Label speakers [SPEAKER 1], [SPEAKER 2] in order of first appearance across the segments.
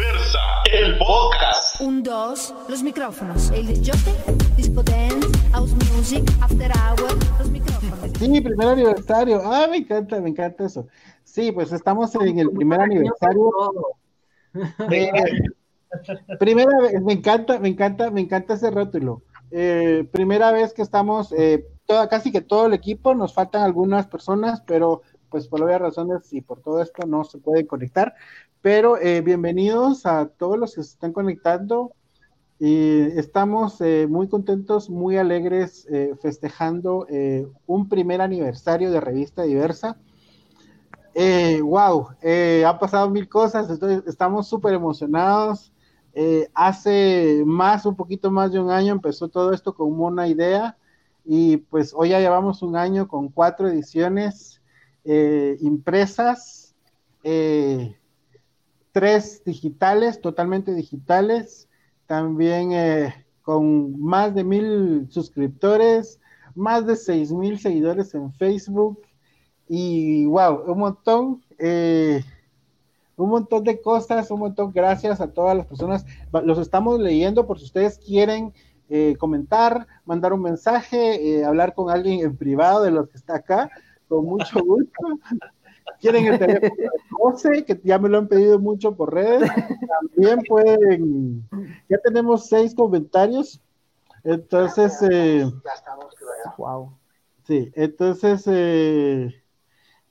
[SPEAKER 1] Diversa, el podcast.
[SPEAKER 2] Un, dos, los micrófonos. El disjockey, disco dance, house music, after hour, los micrófonos.
[SPEAKER 3] Sí, primer aniversario. Ah, me encanta, me encanta eso. Sí, pues estamos en el primer aniversario. Eh, primera vez, me encanta, me encanta, me encanta ese rótulo. Eh, primera vez que estamos, eh, toda, casi que todo el equipo, nos faltan algunas personas, pero pues por obvias razones y por todo esto no se puede conectar. Pero eh, bienvenidos a todos los que se están conectando. Y estamos eh, muy contentos, muy alegres, eh, festejando un primer aniversario de Revista Diversa. Wow, ha pasado mil cosas, estamos súper emocionados. Hace más, un poquito más de un año empezó todo esto como una idea y pues hoy ya llevamos un año con cuatro ediciones impresas, tres digitales, totalmente digitales, también eh, con más de mil suscriptores, más de seis mil seguidores en Facebook y wow, un montón, eh, un montón de cosas, un montón, gracias a todas las personas, los estamos leyendo por si ustedes quieren eh, comentar, mandar un mensaje, eh, hablar con alguien en privado de los que está acá, con mucho gusto. Quieren el teléfono de José, que ya me lo han pedido mucho por redes, también pueden, ya tenemos seis comentarios, entonces, eh,
[SPEAKER 4] Wow.
[SPEAKER 3] Sí, entonces, eh,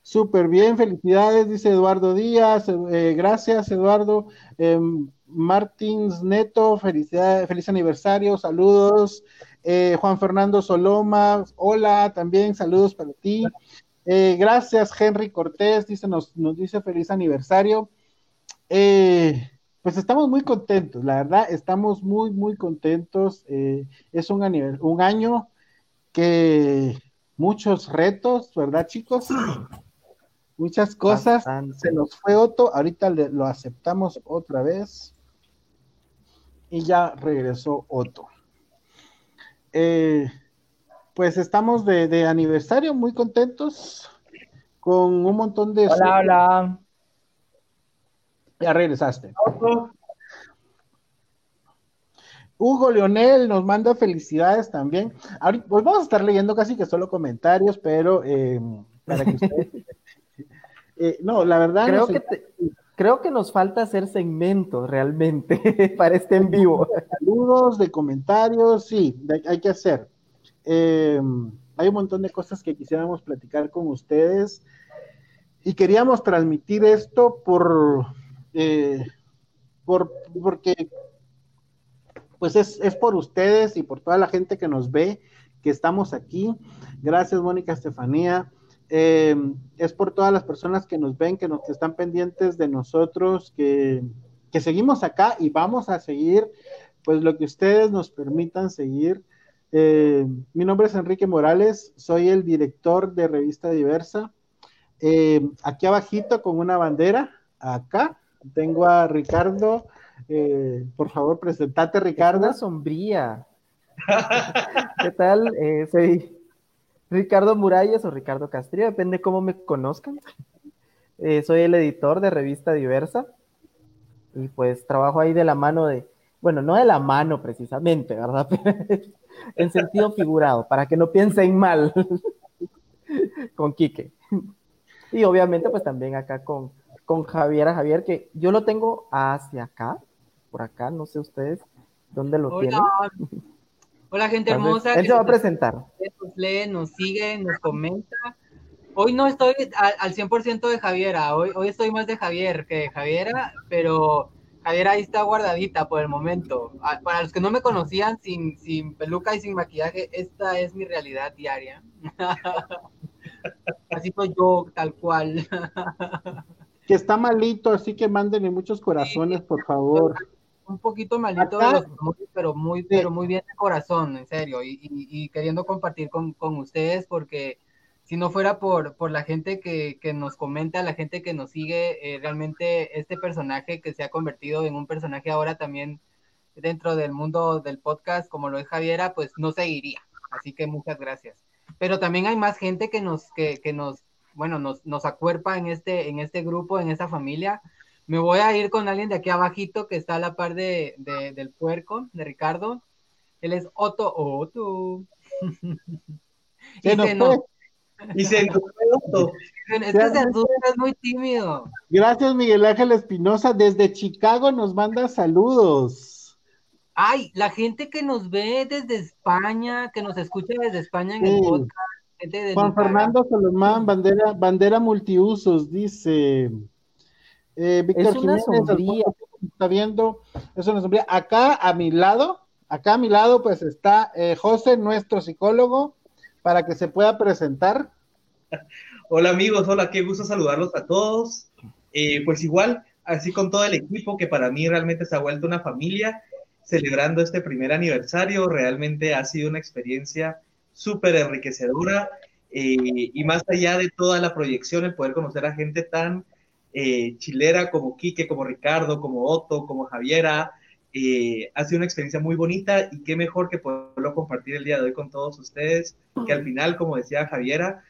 [SPEAKER 3] súper bien, felicidades, dice Eduardo Díaz, eh, gracias Eduardo, eh, Martins Neto, felicidades, feliz aniversario, saludos, eh, Juan Fernando Soloma, hola, también saludos para ti, Eh, gracias Henry Cortés, dice, nos, nos dice feliz aniversario, Eh, pues estamos muy contentos, la verdad, estamos muy, muy contentos, eh, es un, un año que muchos retos, ¿verdad, chicos? Muchas cosas.
[SPEAKER 4] Bastante.
[SPEAKER 3] Se nos fue Otto, ahorita le- lo aceptamos otra vez. Y ya regresó Otto. Eh, pues estamos de, de aniversario, muy contentos, con un montón de...
[SPEAKER 4] Hola, hola.
[SPEAKER 3] Ya regresaste. Hugo Leonel nos manda felicidades también. Ahorita, pues vamos a estar leyendo casi que solo comentarios, pero eh, para que ustedes... Eh, no, la verdad...
[SPEAKER 4] Creo que, te- creo que nos falta hacer segmentos realmente para este en vivo.
[SPEAKER 3] saludos, de comentarios, sí, de- hay que hacer. Eh, hay un montón de cosas que quisiéramos platicar con ustedes y queríamos transmitir esto por, eh, por porque pues es, es por ustedes y por toda la gente que nos ve, que estamos aquí. Gracias, Mónica Estefanía. Eh, es por todas las personas que nos ven, que nos que están pendientes de nosotros, que, que seguimos acá y vamos a seguir pues lo que ustedes nos permitan seguir. Eh, mi nombre es Enrique Morales, soy el director de Revista Diversa. Eh, aquí abajito con una bandera, acá tengo a Ricardo. Eh, por favor, presentate, Ricardo.
[SPEAKER 4] Una sombría. ¿Qué tal? Soy Ricardo Muralles o Ricardo Castrillo, depende cómo me conozcan. Soy el editor de Revista Diversa y pues trabajo ahí de la mano de, bueno, no de la mano precisamente, ¿verdad? En sentido figurado, para que no piensen mal con Quique. Y obviamente pues también acá con, con Javier, Javier, que yo lo tengo hacia acá, por acá, no sé ustedes dónde lo tienen.
[SPEAKER 5] Hola, hola gente hermosa.
[SPEAKER 4] él se va a presentar.
[SPEAKER 5] Nos lee, nos sigue, nos comenta. Hoy no estoy al, al 100% de Javiera, hoy, hoy estoy más de Javier que de Javiera, pero Javiera ahí está guardadita por el momento. Ah, Para los que no me conocían, sin, sin peluca y sin maquillaje, esta es mi realidad diaria. Así soy yo, tal cual.
[SPEAKER 3] Que está malito, así que mándenle muchos corazones, por favor.
[SPEAKER 5] un poquito malito de los pero muy, pero muy bien de corazón, en serio, y, y- y queriendo compartir con, con ustedes, porque si no fuera por, por la gente que, que nos comenta, la gente que nos sigue, eh, realmente este personaje que se ha convertido en un personaje ahora también dentro del mundo del podcast, como lo es Javiera, pues no seguiría. Así que muchas gracias. Pero también hay más gente que nos, que, que nos, bueno, nos, nos acuerpa en este, en este grupo, en esta familia. me voy a ir con alguien de aquí abajito que está a la par de, de- del puerco, de Ricardo. Él es Otto Otto.
[SPEAKER 3] Se
[SPEAKER 5] y
[SPEAKER 3] nos
[SPEAKER 5] se
[SPEAKER 3] fue.
[SPEAKER 5] nos-
[SPEAKER 1] Y se fue Otto.
[SPEAKER 5] es se muy tímido.
[SPEAKER 3] Gracias, Miguel Ángel Espinosa. Desde Chicago nos manda saludos.
[SPEAKER 5] Ay, la gente que nos ve desde España, que nos escucha desde España en
[SPEAKER 3] Sí.
[SPEAKER 5] el podcast. gente de
[SPEAKER 3] Juan
[SPEAKER 5] Nicaragua.
[SPEAKER 3] Fernando Solomán, bandera, bandera multiusos, dice. Eh, Víctor
[SPEAKER 4] Es una
[SPEAKER 3] Jiménez, está viendo, es una sombría. Acá a mi lado, acá a mi lado, pues está eh, José, nuestro psicólogo, para que se pueda presentar.
[SPEAKER 1] Hola amigos, hola, qué gusto saludarlos a todos. Eh, pues igual, así con todo el equipo, que para mí realmente se ha vuelto una familia, celebrando este primer aniversario, realmente ha sido una experiencia súper enriquecedora eh, y más allá de toda la proyección, el poder conocer a gente tan eh, chilera como Quique, como Ricardo, como Otto, como Javiera, eh, ha sido una experiencia muy bonita y qué mejor que poderlo compartir el día de hoy con todos ustedes, que al final, como decía Javiera,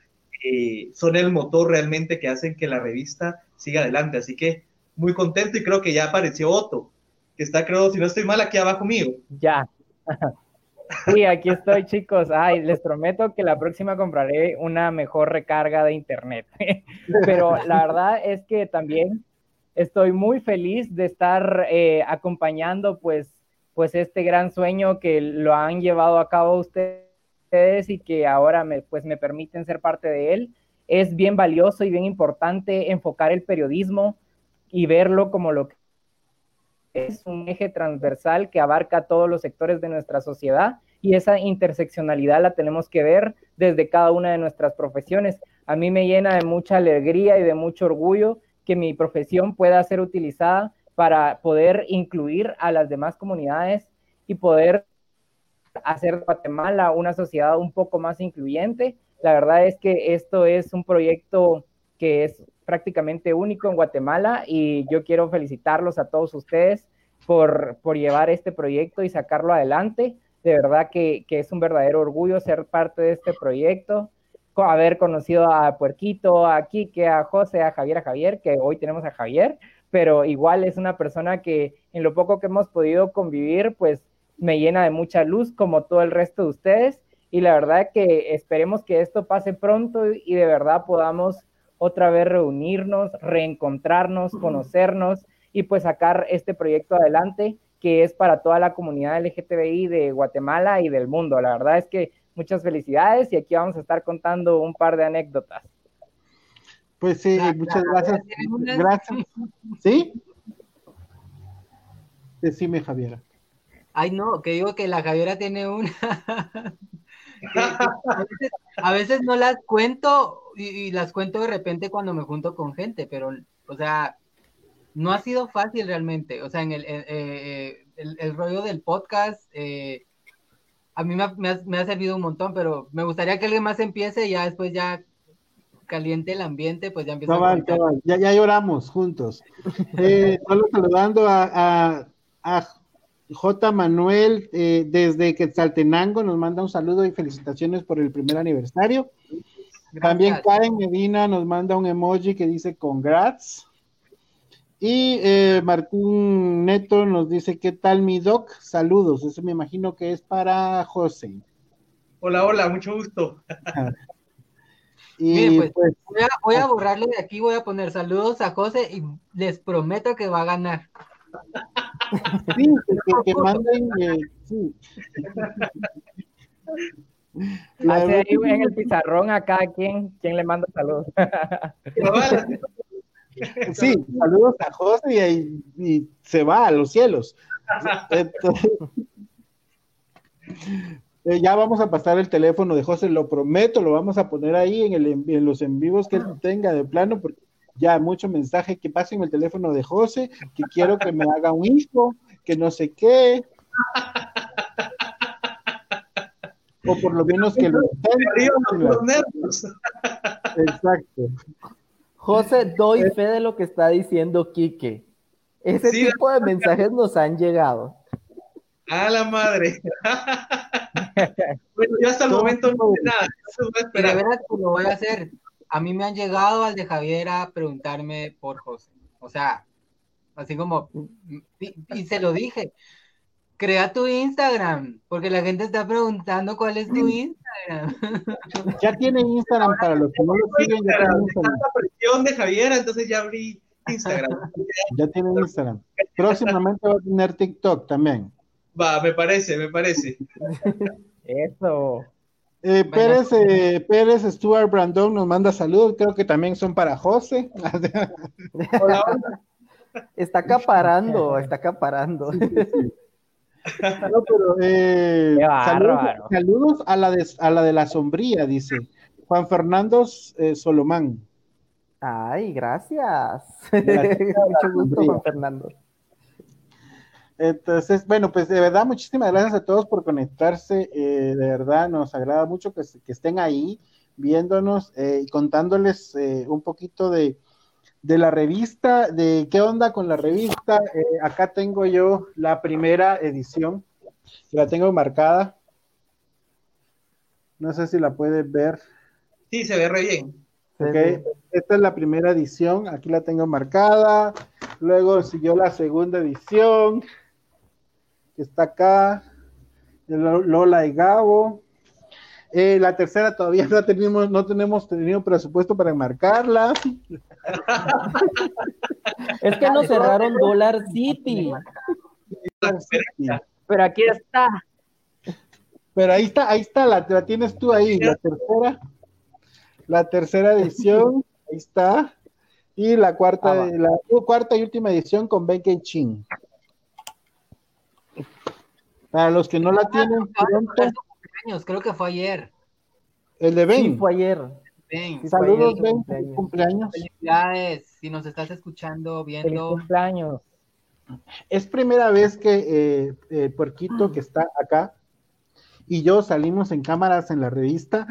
[SPEAKER 1] eh, son el motor realmente que hacen que la revista siga adelante. Así que muy contento y creo que ya apareció Otto, que está, creo, si no estoy mal, aquí abajo mío.
[SPEAKER 6] Ya. Sí, aquí estoy, chicos. Ay, les prometo que la próxima compraré una mejor recarga de internet. Pero la verdad es que también estoy muy feliz de estar eh, acompañando, pues, pues este gran sueño que lo han llevado a cabo ustedes y que ahora me, pues, me permiten ser parte de él. Es bien valioso y bien importante enfocar el periodismo y verlo como lo que es un eje transversal que abarca todos los sectores de nuestra sociedad y esa interseccionalidad la tenemos que ver desde cada una de nuestras profesiones. A mí me llena de mucha alegría y de mucho orgullo que mi profesión pueda ser utilizada para poder incluir a las demás comunidades y poder hacer Guatemala una sociedad un poco más incluyente. La verdad es que esto es un proyecto que es prácticamente único en Guatemala y yo quiero felicitarlos a todos ustedes por, por llevar este proyecto y sacarlo adelante. De verdad que, que es un verdadero orgullo ser parte de este proyecto, haber conocido a Puerquito, a Quique, a José, a Javier, a Javier, que hoy tenemos a Javier, pero igual es una persona que en lo poco que hemos podido convivir, pues me llena de mucha luz como todo el resto de ustedes y la verdad que esperemos que esto pase pronto y de verdad podamos otra vez reunirnos, reencontrarnos, conocernos y pues sacar este proyecto adelante que es para toda la comunidad LGTBI de Guatemala y del mundo. La verdad es que muchas felicidades y aquí vamos a estar contando un par de anécdotas.
[SPEAKER 3] Pues sí, muchas gracias. Gracias. ¿Sí? Decime, Javiera.
[SPEAKER 5] Ay, no, que digo que la Javiera tiene una. a, veces, a veces no las cuento y, y las cuento de repente cuando me junto con gente, pero, o sea, no ha sido fácil realmente. O sea, en el, eh, eh, el, el rollo del podcast, eh, a mí me ha, me ha- me ha servido un montón, pero me gustaría que alguien más empiece y ya después ya caliente el ambiente, pues ya empiezo a
[SPEAKER 3] Cabal,
[SPEAKER 5] contar.
[SPEAKER 3] cabal, Ya, ya lloramos juntos. Eh, solo saludando a, a, a J. Manuel eh, desde Quetzaltenango, nos manda un saludo y felicitaciones por el primer aniversario. También
[SPEAKER 5] Gracias.
[SPEAKER 3] Karen Medina nos manda un emoji que dice congrats. Y eh, Martín Neto nos dice, ¿qué tal mi doc? Saludos. Eso me imagino que es para José.
[SPEAKER 1] Hola, hola, mucho gusto.
[SPEAKER 3] Y
[SPEAKER 5] Miren, pues,
[SPEAKER 3] pues,
[SPEAKER 5] Voy a, voy a borrarlo de aquí, voy a poner saludos a José y les prometo que va a ganar.
[SPEAKER 3] sí, que, manden, eh, sí.
[SPEAKER 6] Hace
[SPEAKER 3] verdad
[SPEAKER 6] ahí en el pizarrón a cada quien, quien le manda saludos.
[SPEAKER 3] Sí, saludos a José y, se va a los cielos. Entonces, eh, ya vamos a pasar el teléfono de José, lo prometo, lo vamos a poner ahí en, el, en- en los en vivos que él tenga de plano, porque ya mucho mensaje que pasen el teléfono de José, que quiero que me haga un hijo, que no sé qué. O por lo menos que lo
[SPEAKER 1] nervios.
[SPEAKER 3] Exacto.
[SPEAKER 4] José, doy fe de lo que está diciendo Quique. Ese
[SPEAKER 1] Sí,
[SPEAKER 4] tipo de mensajes nos han llegado.
[SPEAKER 1] A la madre. bueno, yo hasta el momento no sé nada. Eso voy a
[SPEAKER 5] Y de que lo voy a hacer. A mí me han llegado al de Javier a preguntarme por José. O sea, así como, y, y se lo dije, crea tu Instagram, porque la gente está preguntando cuál es tu Instagram.
[SPEAKER 3] Ya tienen Instagram para los que no lo siguen, ya tienen Instagram.
[SPEAKER 1] Tanta presión de Javier, entonces ya abrí Instagram.
[SPEAKER 3] Ya tienen Instagram. Próximamente va a tener TikTok también.
[SPEAKER 1] Va, me parece, me parece.
[SPEAKER 6] Eso.
[SPEAKER 3] Eh, Pérez, eh, Pérez Stuart Brandon nos manda saludos, creo que también son para José.
[SPEAKER 1] Hola, hola.
[SPEAKER 4] Está acaparando, está acaparando.
[SPEAKER 3] No, pero, eh, saludos, a, la de, a la de la sombría, dice Juan Fernando eh, Solomán.
[SPEAKER 4] Ay, gracias.
[SPEAKER 3] Gracias.
[SPEAKER 4] Mucho gusto, Juan Fernando.
[SPEAKER 3] Entonces, bueno, pues de verdad, muchísimas gracias a todos por conectarse. eh, de verdad, nos agrada mucho que, que estén ahí viéndonos y contándoles un poquito de, de la revista, de qué onda con la revista. Eh, acá tengo yo la primera edición, la tengo marcada. No sé si la puedes ver.
[SPEAKER 1] Sí, se ve re bien.
[SPEAKER 3] Ok, esta es la primera edición, aquí la tengo marcada. Luego siguió la segunda edición, que está acá, de Lola y Gabo. Eh, la tercera todavía no tenemos, no tenemos tenido presupuesto para enmarcarla.
[SPEAKER 4] Es que nos cerraron Dollar City.
[SPEAKER 6] Pero aquí está.
[SPEAKER 3] Pero ahí está, ahí está, la, la tienes tú ahí, la tercera, la tercera edición, ahí está. Y la cuarta,
[SPEAKER 4] Ah,
[SPEAKER 3] la cuarta y última edición con Becky Chin. Para los que no la tienen pronto,
[SPEAKER 5] Años, creo que fue ayer.
[SPEAKER 3] el de
[SPEAKER 4] Sí,
[SPEAKER 3] Ben.
[SPEAKER 4] fue ayer. Sí,
[SPEAKER 3] Saludos, Ben,
[SPEAKER 4] cumpleaños.
[SPEAKER 3] feliz cumpleaños.
[SPEAKER 5] felicidades. Si nos estás escuchando,
[SPEAKER 6] Feliz
[SPEAKER 5] viendo,
[SPEAKER 6] cumpleaños.
[SPEAKER 3] Es primera vez que eh, eh, Puerquito, que está acá, y yo salimos en cámaras en la revista.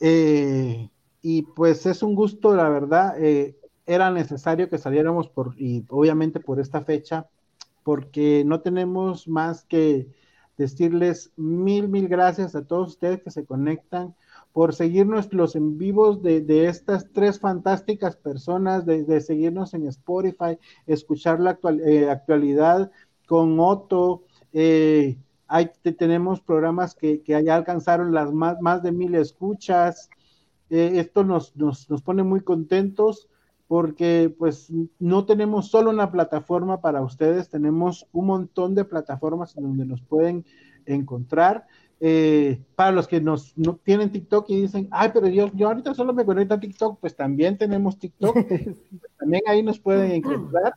[SPEAKER 3] eh, y pues es un gusto, la verdad. era necesario que saliéramos por, y obviamente por esta fecha, porque no tenemos más que decirles mil, mil gracias a todos ustedes que se conectan por seguirnos los en vivos de, de estas tres fantásticas personas, de, seguirnos en Spotify, escuchar la actual, eh, actualidad con Otto. eh, hay, te- tenemos programas que, que ya alcanzaron las más, más de mil escuchas. Eh, esto nos, nos, nos pone muy contentos porque pues no tenemos solo una plataforma para ustedes, tenemos un montón de plataformas en donde nos pueden encontrar. Eh, para los que nos no tienen TikTok y dicen, ay, pero yo, yo ahorita solo me conecto a TikTok, pues también tenemos TikTok, también ahí nos pueden encontrar.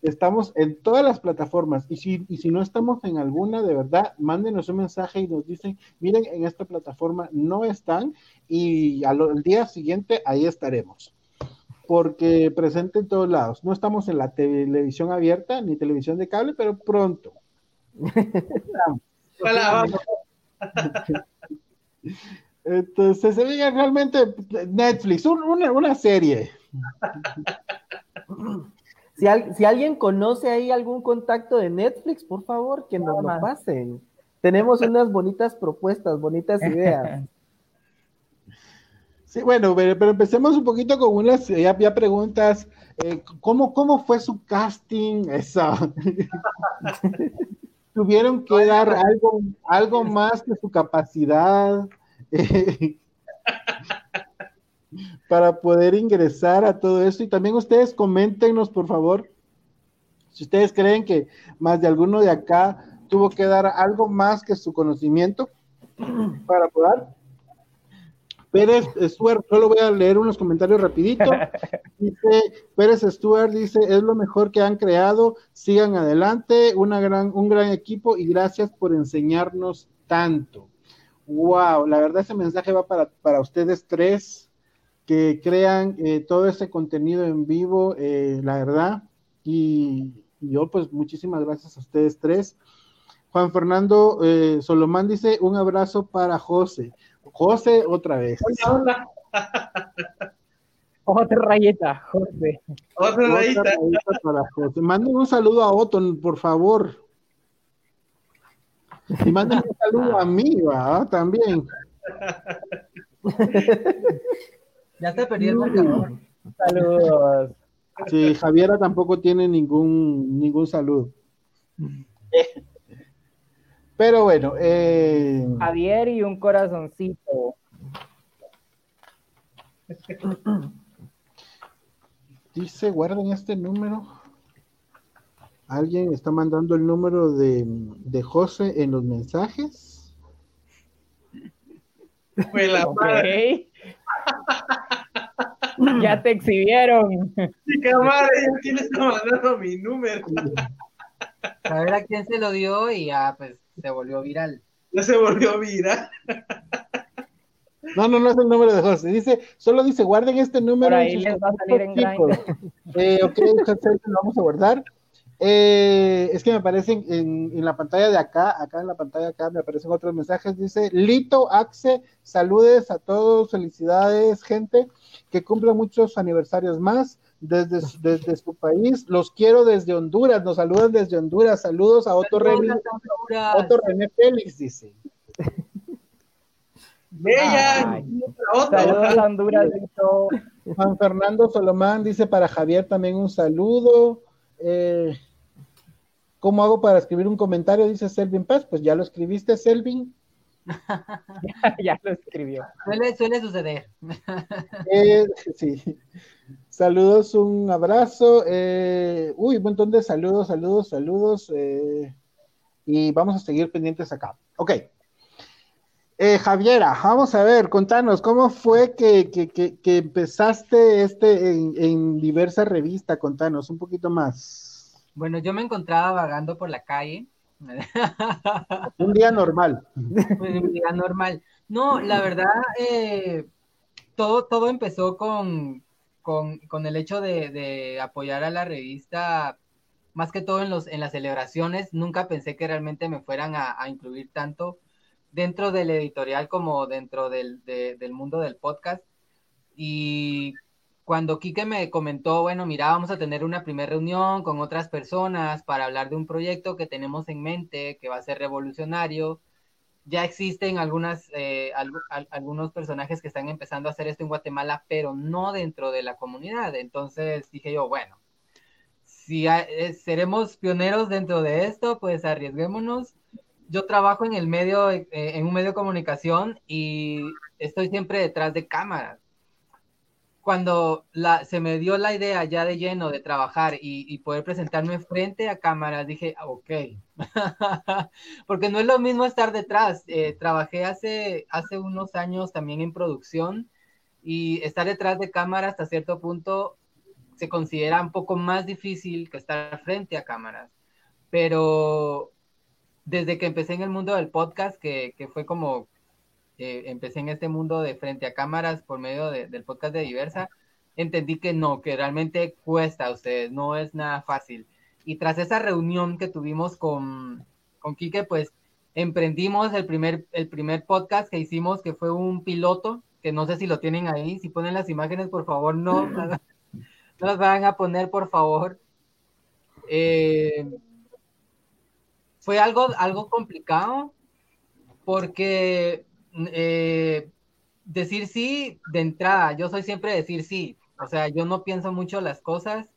[SPEAKER 3] Estamos en todas las plataformas y si, y si no estamos en alguna, de verdad, mándenos un mensaje y nos dicen, miren, en esta plataforma no están y al, al día siguiente ahí estaremos. Porque presente en todos lados. No estamos en la televisión abierta ni televisión de cable, pero pronto.
[SPEAKER 1] Hola, vamos.
[SPEAKER 3] Entonces, oiga, realmente Netflix, un- una, una serie.
[SPEAKER 4] Si, al- si alguien conoce ahí algún contacto de Netflix, por favor, que nos lo pasen. Tenemos unas bonitas propuestas, bonitas ideas.
[SPEAKER 3] Sí, bueno, pero, pero empecemos un poquito con unas ya, ya preguntas. Eh, ¿cómo, ¿Cómo fue su casting? Eso. ¿Tuvieron que dar algo, algo más que su capacidad eh, para poder ingresar a todo eso? Y también ustedes coméntenos, por favor, si ustedes creen que más de alguno de acá tuvo que dar algo más que su conocimiento para poder. Pérez Stuart, solo voy a leer unos comentarios rapidito. Dice, Pérez Stuart dice, es lo mejor que han creado, sigan adelante, una gran, un gran equipo y gracias por enseñarnos tanto. Wow, la verdad ese mensaje va para, para ustedes tres que crean eh, todo ese contenido en vivo, eh, la verdad. Y, y yo pues muchísimas gracias a ustedes tres. Juan Fernando eh, Solomán dice, un abrazo para José. José otra vez.
[SPEAKER 1] Hola, hola.
[SPEAKER 6] Otra rayeta, José.
[SPEAKER 1] Otra
[SPEAKER 3] Otra
[SPEAKER 1] rayita.
[SPEAKER 3] rayita para José. Manden un saludo a Otto, por favor. Y manden un saludo a mí, ¿va? También.
[SPEAKER 5] ya te perdí el marcador.
[SPEAKER 6] Saludos.
[SPEAKER 3] Sí, Javiera tampoco tiene ningún, ningún saludo. Pero bueno, eh,
[SPEAKER 6] Javier y un corazoncito.
[SPEAKER 3] dice, guarden este número. Alguien está mandando el número de, de José en los mensajes.
[SPEAKER 1] Fue la madre.
[SPEAKER 6] Ya te exhibieron.
[SPEAKER 1] Chica madre, ¿quién está mandando mi número?
[SPEAKER 5] A ver a quién se lo dio y ya, pues, se volvió viral.
[SPEAKER 1] Ya se volvió viral.
[SPEAKER 3] No, no, no es el número de José. Dice, solo dice, guarden este número.
[SPEAKER 6] Por ahí les va a salir en.
[SPEAKER 3] Eh, ok, José, lo vamos a guardar. Eh, es que me aparecen en, en la pantalla de acá, acá en la pantalla de acá me aparecen otros mensajes. Dice, Lito Axe, saludes a todos, felicidades, gente, que cumplan muchos aniversarios más desde, su- desde su país. Los quiero desde Honduras, nos saludan desde Honduras. Saludos a Otto René. Otto René Félix, dice.
[SPEAKER 1] Bella,
[SPEAKER 6] Saludos a Honduras.
[SPEAKER 3] Juan Fernando Solomán dice para Javier también un saludo. Eh, ¿Cómo hago para escribir un comentario? Dice Selvin Paz. Pues ya lo escribiste, Selvin.
[SPEAKER 6] ya lo escribió.
[SPEAKER 5] Suele, suele suceder.
[SPEAKER 3] Eh, sí. Saludos, un abrazo. Eh, uy, un montón de saludos, saludos, saludos. eh, y vamos a seguir pendientes acá. Ok. Eh, Javiera, vamos a ver, contanos, ¿cómo fue que, que- que- que empezaste este en, en diversa revista? Contanos un poquito más.
[SPEAKER 5] Bueno, yo me encontraba vagando por la calle.
[SPEAKER 3] Un día normal.
[SPEAKER 5] Mi vida normal. No, la verdad, eh, todo, todo empezó con, con, con el hecho de, de apoyar a la revista, más que todo en los, en las celebraciones. Nunca pensé que realmente me fueran a, a incluir tanto dentro del editorial como dentro del, de- del mundo del podcast. Y cuando Quique me comentó, bueno, mira, vamos a tener una primera reunión con otras personas para hablar de un proyecto que tenemos en mente, que va a ser revolucionario. Ya existen algunas, eh, algu- al- algunos personajes que están empezando a hacer esto en Guatemala, pero no dentro de la comunidad. Entonces dije yo, bueno, si ha- eh, seremos pioneros dentro de esto, pues arriesguémonos. Yo trabajo en el medio, eh, en un medio de comunicación y estoy siempre detrás de cámaras cuando la, se me dio la idea ya de lleno de trabajar y, y poder presentarme frente a cámaras, dije, ah, ok, porque no es lo mismo estar detrás. Eh, trabajé hace, hace unos años también en producción y estar detrás de cámara hasta cierto punto se considera un poco más difícil que estar frente a cámaras. Pero desde que empecé en el mundo del podcast, que, que fue como eh, empecé en este mundo de frente a cámaras por medio de- del podcast de Diversa, entendí que no, que realmente cuesta a ustedes, no es nada fácil. Y tras esa reunión que tuvimos con, con Quique, pues emprendimos el primer, el primer podcast que hicimos, que fue un piloto, que no sé si lo tienen ahí, si ponen las imágenes, por favor, no, no las van a poner, por favor. Eh, fue algo, algo complicado porque eh, decir sí de entrada, yo soy siempre decir sí, o sea, yo no pienso mucho las cosas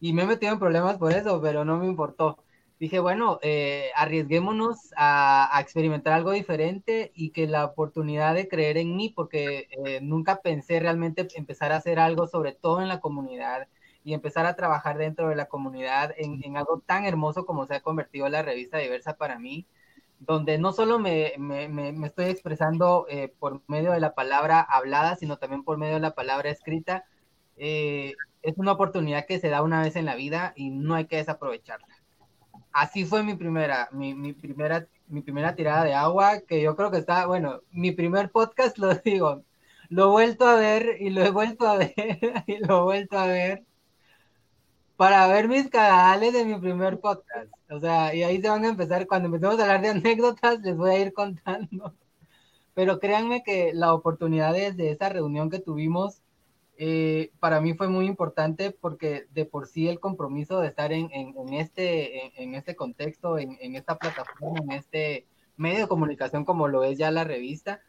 [SPEAKER 5] y me he metido en problemas por eso, pero no me importó. Dije, bueno, eh, arriesguémonos a, experimentar algo diferente y que la oportunidad de creer en mí, porque eh, nunca pensé realmente empezar a hacer algo, sobre todo en la comunidad, y empezar a trabajar dentro de la comunidad en algo tan hermoso como se ha convertido la revista diversa para mí donde no solo me, estoy expresando eh, por medio de la palabra hablada, sino también por medio de la palabra escrita, eh, es una oportunidad que se da una vez en la vida y no hay que desaprovecharla. Así fue mi primera, mi, mi primera, mi primera tirada de agua, que yo creo que está, bueno, mi primer podcast, lo digo, lo he vuelto a ver y lo he vuelto a ver y lo he vuelto a ver para ver mis canales de mi primer podcast. O sea, y ahí se van a empezar, cuando empecemos a hablar de anécdotas, les voy a ir contando. Pero créanme que la oportunidad desde esa reunión que tuvimos, eh, para mí fue muy importante porque de por sí el compromiso de estar en, en, en este, en, en, este contexto, en esta plataforma, en este medio de comunicación como lo es ya la revista,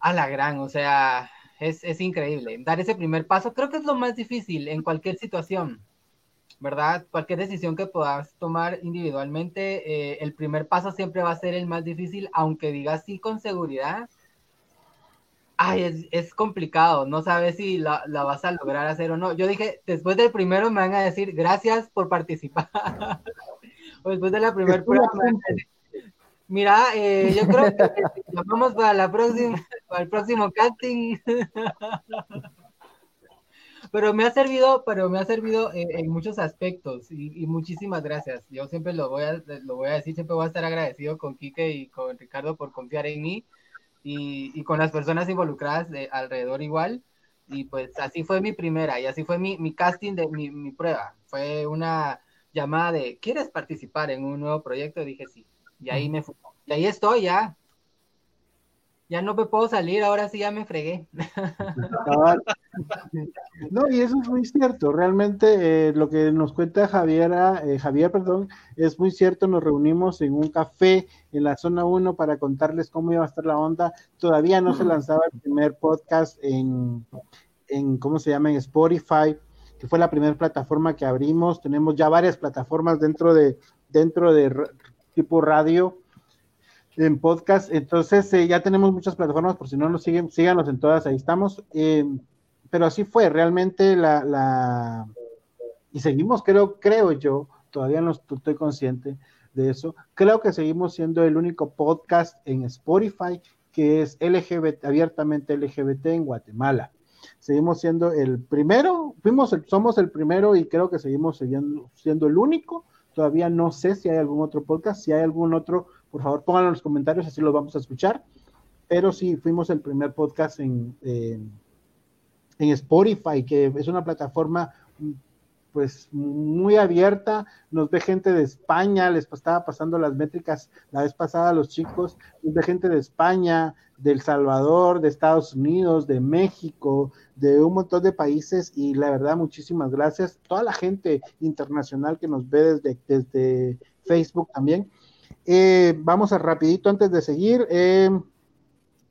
[SPEAKER 5] a la gran, o sea, es, es increíble. Dar ese primer paso creo que es lo más difícil en cualquier situación, ¿verdad? Cualquier decisión que puedas tomar individualmente, eh, el primer paso siempre va a ser el más difícil, aunque digas sí con seguridad. Ay, es, es complicado, no sabes si la, la, vas a lograr hacer o no. Yo dije, después del primero me van a decir gracias por participar. o después de la primera prueba Mira, eh, yo creo que vamos para la próxima, para el próximo casting. pero me ha servido, pero me ha servido en, en muchos aspectos y, y, muchísimas gracias. Yo siempre lo voy a, lo voy a decir, siempre voy a estar agradecido con Quique y con Ricardo por confiar en mí y, y con las personas involucradas de, alrededor igual. Y pues así fue mi primera y así fue mi, mi casting de mi, mi prueba. Fue una llamada de, ¿quieres participar en un nuevo proyecto? Y dije sí. Y ahí me fui. Y ahí estoy ya. Ya no me puedo salir, ahora sí ya me fregué.
[SPEAKER 3] No, y eso es muy cierto. Realmente eh, lo que nos cuenta Javier, eh, Javier, perdón, es muy cierto. Nos reunimos en un café en la zona 1 para contarles cómo iba a estar la onda. Todavía no se lanzaba el primer podcast en, en ¿cómo se llama? En Spotify, que fue la primera plataforma que abrimos. Tenemos ya varias plataformas dentro de, dentro de tipo radio en podcast. Entonces, eh, ya tenemos muchas plataformas, por si no nos siguen, síganos en todas, ahí estamos. Eh, pero así fue, realmente la, la, y seguimos, creo, creo yo, todavía no estoy consciente de eso, creo que seguimos siendo el único podcast en Spotify que es LGBT, abiertamente LGBT en Guatemala. Seguimos siendo el primero, fuimos el, somos el primero y creo que seguimos siendo, siendo el único. Todavía no sé si hay algún otro podcast, si hay algún otro por favor pónganlo en los comentarios, así lo vamos a escuchar. Pero sí, fuimos el primer podcast en, Spotify, que es una plataforma pues muy abierta, nos ve gente de España, les estaba pasando las métricas la vez pasada a los chicos, nos ve gente de España, de El Salvador, de Estados Unidos, de México, de un montón de países. Y la verdad muchísimas gracias, toda la gente internacional que nos ve desde, desde Facebook también, eh, vamos a rapidito antes de seguir. Eh,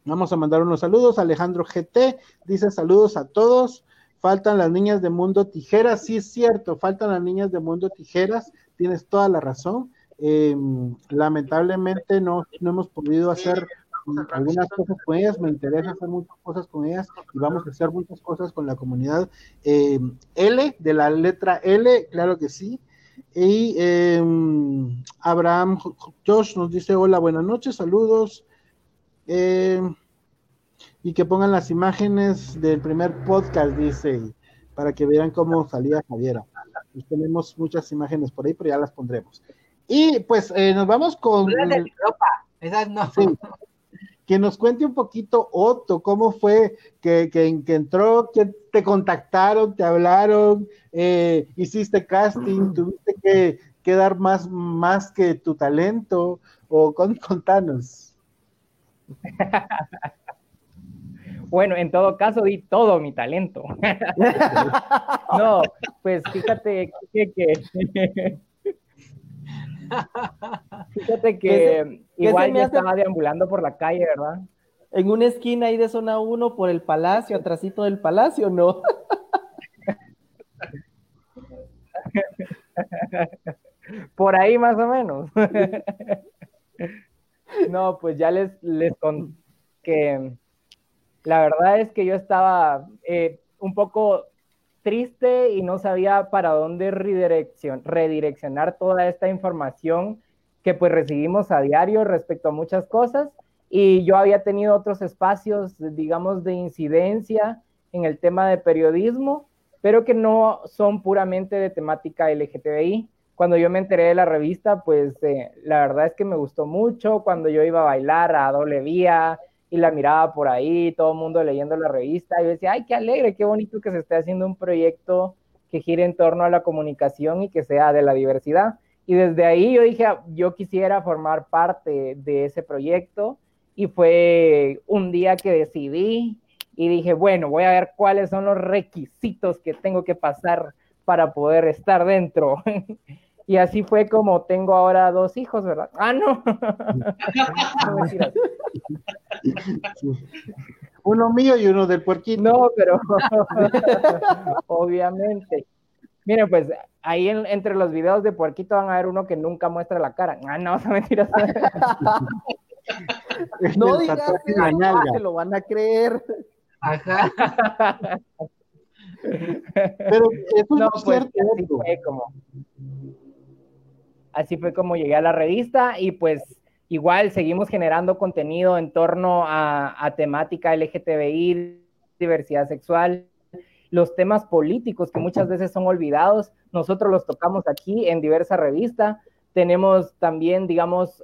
[SPEAKER 3] vamos a mandar unos saludos. Alejandro GT dice saludos a todos. Faltan las niñas de Mundo Tijeras. Sí, es cierto, faltan las niñas de Mundo Tijeras. Tienes toda la razón. Eh, lamentablemente no, no hemos podido hacer algunas cosas con ellas, me interesa hacer muchas cosas con ellas y vamos a hacer muchas cosas con la comunidad eh, L, de la letra L, claro que sí, y eh, Abraham Josh nos dice: Hola, buenas noches, saludos. Eh, y que pongan las imágenes del primer podcast, dice, para que vean cómo salía Javiera. Pues tenemos muchas imágenes por ahí, pero ya las pondremos. Y pues eh, nos vamos con.
[SPEAKER 5] Esas no.
[SPEAKER 3] Sí. Que nos cuente un poquito, Otto, cómo fue que, que, que entró, que te contactaron, te hablaron, eh, hiciste casting, tuviste que, que, dar más, más que tu talento, o con, contanos.
[SPEAKER 6] Bueno, en todo caso di todo mi talento. no, pues fíjate que, que fíjate que igual ya estaba deambulando por la calle, ¿verdad?
[SPEAKER 4] En una esquina ahí de zona 1 por el palacio, atrásito del palacio, ¿no?
[SPEAKER 6] por ahí más o menos. no, pues ya les, les conté que la verdad es que yo estaba eh, un poco triste y no sabía para dónde redireccion, redireccionar toda esta información que pues recibimos a diario respecto a muchas cosas y yo había tenido otros espacios, digamos, de incidencia en el tema de periodismo, pero que no son puramente de temática LGTBI. Cuando yo me enteré de la revista, pues eh, la verdad es que me gustó mucho. Cuando yo iba a bailar a doble vía, y la miraba por ahí, todo el mundo leyendo la revista, y decía, ay, qué alegre, qué bonito que se esté haciendo un proyecto que gire en torno a la comunicación y que sea de la diversidad. Y desde ahí yo dije, yo quisiera formar parte de ese proyecto, y fue un día que decidí y dije, bueno, voy a ver cuáles son los requisitos que tengo que pasar para poder estar dentro. Y así fue como tengo ahora dos hijos, ¿verdad? Ah, no. no
[SPEAKER 3] Uno mío y uno del puerquito.
[SPEAKER 6] No, pero obviamente. Miren, pues ahí entre los videos de puerquito van a ver uno que nunca muestra la cara. Ah, no, son mentiras.
[SPEAKER 4] no digas que lo van a creer. Ajá.
[SPEAKER 3] Pero eso no, es pues,
[SPEAKER 6] así fue como así fue como llegué a la revista y pues igual seguimos generando contenido en torno a, temática LGTBI, diversidad sexual, los temas políticos que muchas veces son olvidados, nosotros los tocamos aquí en diversa revista. Tenemos también, digamos,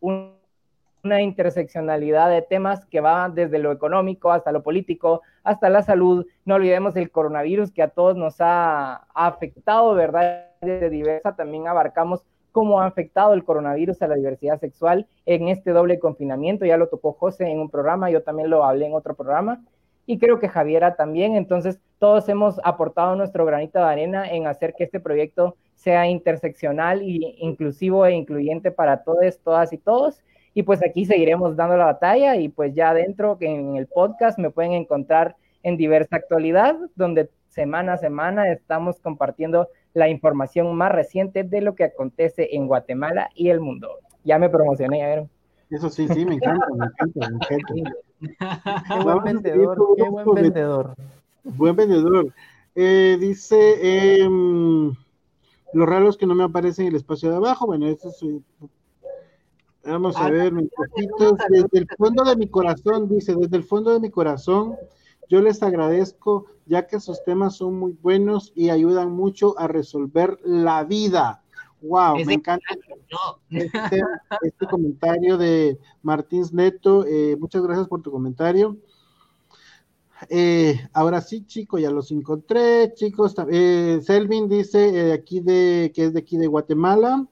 [SPEAKER 6] una interseccionalidad de temas que va desde lo económico hasta lo político, hasta la salud. No olvidemos el coronavirus que a todos nos ha, afectado, ¿verdad? De diversa también abarcamos cómo ha afectado el coronavirus a la diversidad sexual en este doble confinamiento. Ya lo tocó José en un programa, yo también lo hablé en otro programa y creo que Javiera también. Entonces, todos hemos aportado nuestro granito de arena en hacer que este proyecto sea interseccional e inclusivo e incluyente para todos, todas y todos. Y pues aquí seguiremos dando la batalla y pues ya adentro en el podcast me pueden encontrar en diversa actualidad, donde semana a semana estamos compartiendo la información más reciente de lo que acontece en Guatemala y el mundo. Ya me promocioné, a ver.
[SPEAKER 3] Eso sí, sí, me encanta, me encanta, me encanta.
[SPEAKER 4] Qué buen vendedor, qué buen vendedor.
[SPEAKER 3] Buen vendedor. Eh, dice, em, los raros que no me aparecen en el espacio de abajo, bueno, eso es... Vamos a ah, ver, desde el fondo de mi corazón, dice, desde el fondo de mi corazón, yo les agradezco ya que sus temas son muy buenos y ayudan mucho a resolver la vida. Wow, me encanta este, este, comentario de Martins Neto. Eh, muchas gracias por tu comentario. Eh, ahora sí, chicos, ya los encontré, chicos. Eh, Selvin dice aquí de que es de aquí de Guatemala.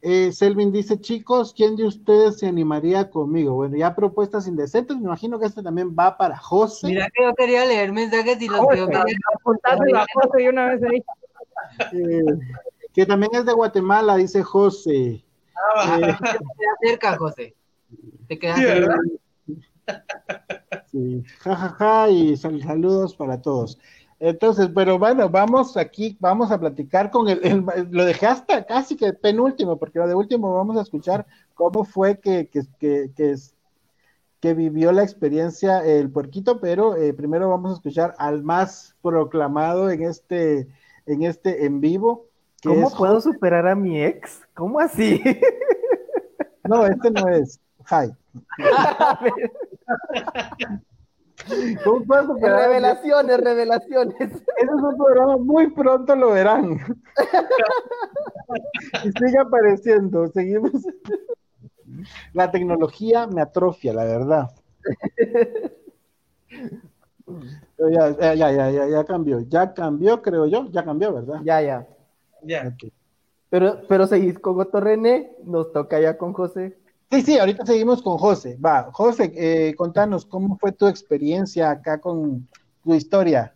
[SPEAKER 3] Eh, Selvin dice, chicos, ¿quién de ustedes se animaría conmigo? Bueno, ya propuestas indecentes, me imagino que este también va para José.
[SPEAKER 5] Mira que yo quería leer mensajes y los
[SPEAKER 6] veo que... la José y una vez ahí.
[SPEAKER 3] Eh, que también es de Guatemala, dice José.
[SPEAKER 5] Ah, eh, te cerca, José. Te queda cerca.
[SPEAKER 3] Sí, jajaja, ja, ja, y saludos para todos. Entonces, pero bueno, vamos aquí, vamos a platicar con el, lo dejé hasta casi que penúltimo, porque lo de último vamos a escuchar cómo fue que, que, que, que, que vivió la experiencia el puerquito, pero eh, primero vamos a escuchar al más proclamado en este, en este en vivo.
[SPEAKER 4] ¿Cómo puedo superar a mi ex? ¿Cómo así?
[SPEAKER 3] No, este no es. Hi.
[SPEAKER 4] Revelaciones, revelaciones.
[SPEAKER 3] Ese es un programa, muy pronto lo verán. y sigue apareciendo, seguimos. La tecnología me atrofia, la verdad. Ya, ya, ya, ya, ya cambió. Ya cambió, creo yo. Ya cambió, ¿verdad?
[SPEAKER 4] Ya, ya.
[SPEAKER 5] Ya.
[SPEAKER 4] Pero, pero seguís con Otto René, nos toca ya con José.
[SPEAKER 3] Sí, sí, ahorita seguimos con José. Va, José, eh, contanos cómo fue tu experiencia acá con tu historia.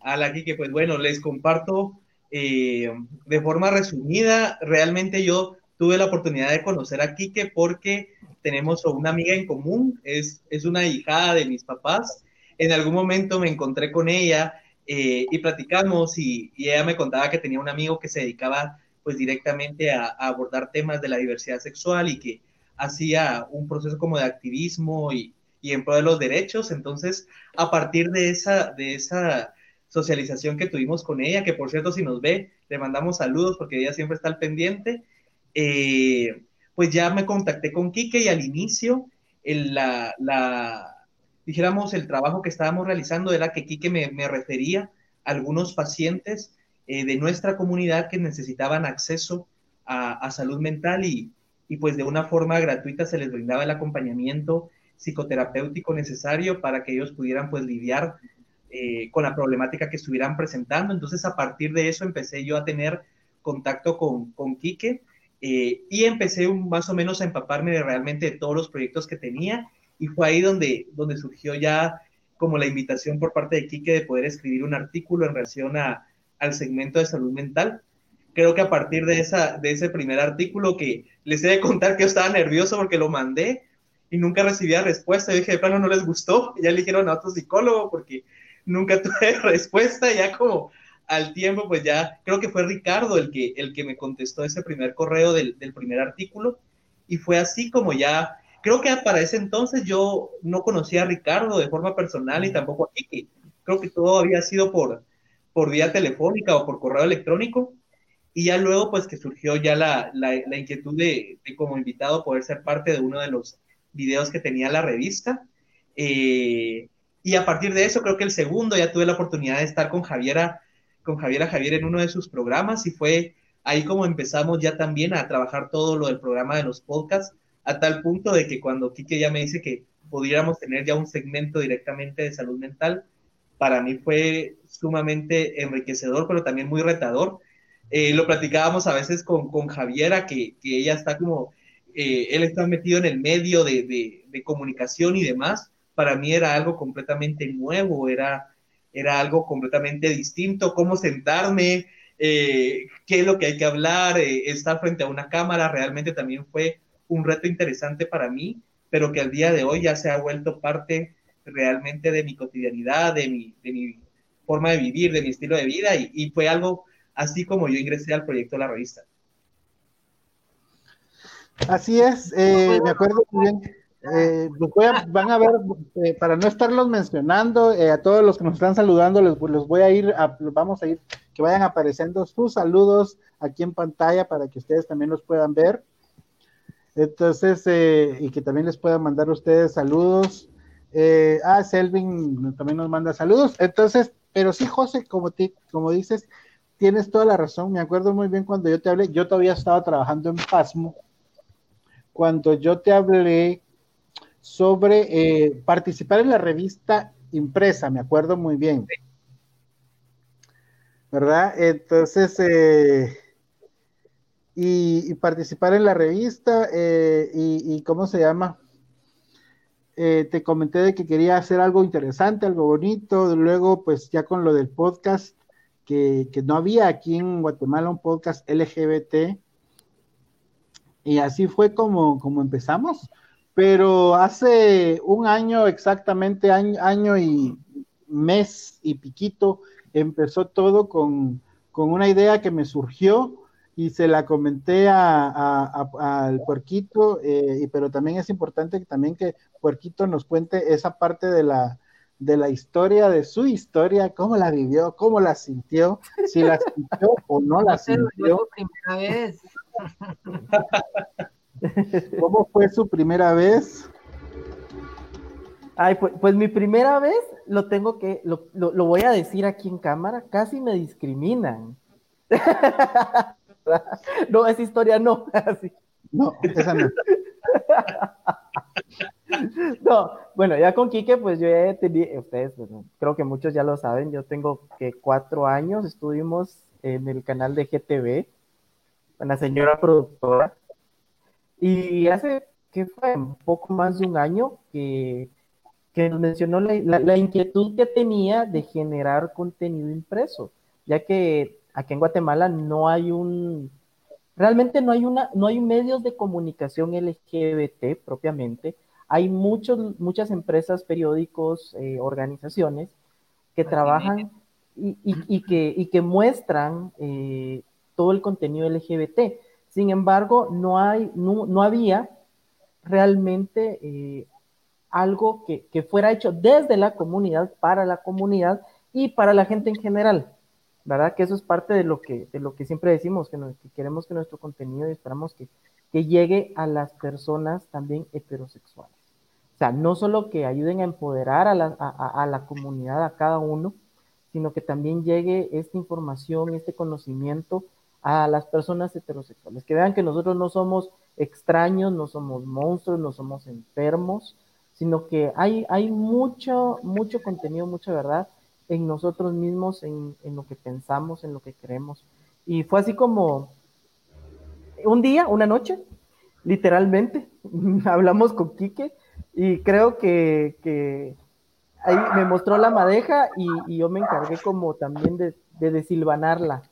[SPEAKER 1] Hola, Kike, pues bueno, les comparto eh, de forma resumida. Realmente yo tuve la oportunidad de conocer a Kike porque tenemos una amiga en común, es, es una hijada de mis papás. En algún momento me encontré con ella eh, y platicamos y, y, ella me contaba que tenía un amigo que se dedicaba pues directamente a, abordar temas de la diversidad sexual y que hacía un proceso como de activismo y, y, en pro de los derechos. Entonces, a partir de esa, de esa socialización que tuvimos con ella, que por cierto, si nos ve, le mandamos saludos porque ella siempre está al pendiente, eh, pues ya me contacté con Quique y al inicio, el, la, la, dijéramos, el trabajo que estábamos realizando era que Quique me, me refería a algunos pacientes eh, de nuestra comunidad que necesitaban acceso a, salud mental y, y, pues de una forma gratuita se les brindaba el acompañamiento psicoterapéutico necesario para que ellos pudieran pues lidiar eh, con la problemática que estuvieran presentando. Entonces a partir de eso empecé yo a tener contacto con, con Quique eh, y empecé más o menos a empaparme de realmente de todos los proyectos que tenía y fue ahí donde, donde surgió ya como la invitación por parte de Quique de poder escribir un artículo en relación a, al segmento de salud mental. Creo que a partir de, esa, de ese primer artículo que les he de contar que yo estaba nervioso porque lo mandé y nunca recibía respuesta. Yo dije, de plano no les gustó. Ya le dijeron a otro psicólogo porque nunca tuve respuesta. Ya como al tiempo, pues ya creo que fue Ricardo el que, el que me contestó ese primer correo del, del primer artículo. Y fue así como ya, creo que para ese entonces yo no conocía a Ricardo de forma personal y tampoco a Kiki. Creo que todo había sido por, por vía telefónica o por correo electrónico. Y ya luego, pues que surgió ya la, la, inquietud de, de, como invitado poder ser parte de uno de los videos que tenía la revista. Eh, y a partir de eso, creo que el segundo ya tuve la oportunidad de estar con Javiera, con Javiera Javier en uno de sus programas y fue ahí como empezamos ya también a trabajar todo lo del programa de los podcasts, a tal punto de que cuando Quique ya me dice que pudiéramos tener ya un segmento directamente de salud mental, para mí fue sumamente enriquecedor, pero también muy retador. Eh, lo platicábamos a veces con, con Javiera, que, que ella está como eh, él está metido en el medio de, de, comunicación y demás, para mí era algo completamente nuevo, era, era algo completamente distinto, cómo sentarme, eh, qué es lo que hay que hablar, eh, estar frente a una cámara, realmente también fue un reto interesante para mí, pero que al día de hoy ya se ha vuelto parte realmente de mi cotidianidad, de mi, de mi forma de vivir, de mi estilo de vida, y, y fue algo así como yo ingresé al proyecto de la revista.
[SPEAKER 3] Así es, eh, me acuerdo muy bien. Eh, van a ver, eh, para no estarlos mencionando, eh, a todos los que nos están saludando, les, los voy a ir, a, vamos a ir, que vayan apareciendo sus saludos aquí en pantalla para que ustedes también los puedan ver. Entonces, y que también les puedan mandar ustedes saludos. Ah, Selvin también nos manda saludos. Entonces, pero sí, José, como, como dices, tienes toda la razón. Me acuerdo muy bien cuando yo te hablé, yo todavía estaba trabajando en Pasmo cuando yo te hablé sobre eh, participar en la revista impresa, me acuerdo muy bien. ¿Verdad? Entonces, eh, y, participar en la revista, eh, y, cómo se llama, te comenté de que quería hacer algo interesante, algo bonito, luego pues ya con lo del podcast, que, que no había aquí en Guatemala un podcast LGBT, y así fue como, como empezamos. Pero hace un año, exactamente año, año y mes y piquito, empezó todo con, una idea que me surgió y se la comenté al puerquito, eh, pero también es importante que también que puerquito nos cuente esa parte de la, de la historia, de su historia, cómo la vivió, cómo la sintió, si la sintió o no la sintió. primera vez. ¿Cómo fue su primera vez?
[SPEAKER 4] Ay, pues, pues mi primera vez lo tengo que, lo, lo, voy a decir aquí en cámara, casi me discriminan. no, esa historia no. No, esa no. no, bueno, ya con Quique, pues yo ya tenido, ustedes, creo que muchos ya lo saben, yo tengo que cuatro años, estuvimos en el canal de GTV, con la señora productora. Y hace, que fue? Un poco más de un año que, que nos mencionó la, la, inquietud que tenía de generar contenido impreso, ya que aquí en Guatemala no hay un, realmente no hay una, no hay medios de comunicación LGBT propiamente, hay muchos, muchas empresas, periódicos, eh, organizaciones que trabajan y, y, y, que, y que muestran eh, todo el contenido LGBT. Sin embargo, no, hay, no, había realmente eh, algo que, fuera hecho desde la comunidad, para la comunidad y para la gente en general. ¿Verdad? Que eso es parte de lo que, de lo que siempre decimos, que, queremos que nuestro contenido y esperamos que, llegue a las personas también heterosexuales. O sea, no solo que ayuden a empoderar a la, a la comunidad, a cada uno, sino que también llegue esta información, este conocimiento a las personas heterosexuales, que vean que nosotros no somos extraños, no somos monstruos, no somos enfermos, sino que hay, hay mucho, mucho contenido, mucha verdad en nosotros mismos, en, en lo que pensamos, en lo que creemos. Y fue así como un día, una noche, literalmente, hablamos con Quique y creo que, que, ahí me mostró la madeja y, yo me encargué como también de, de desilvanarla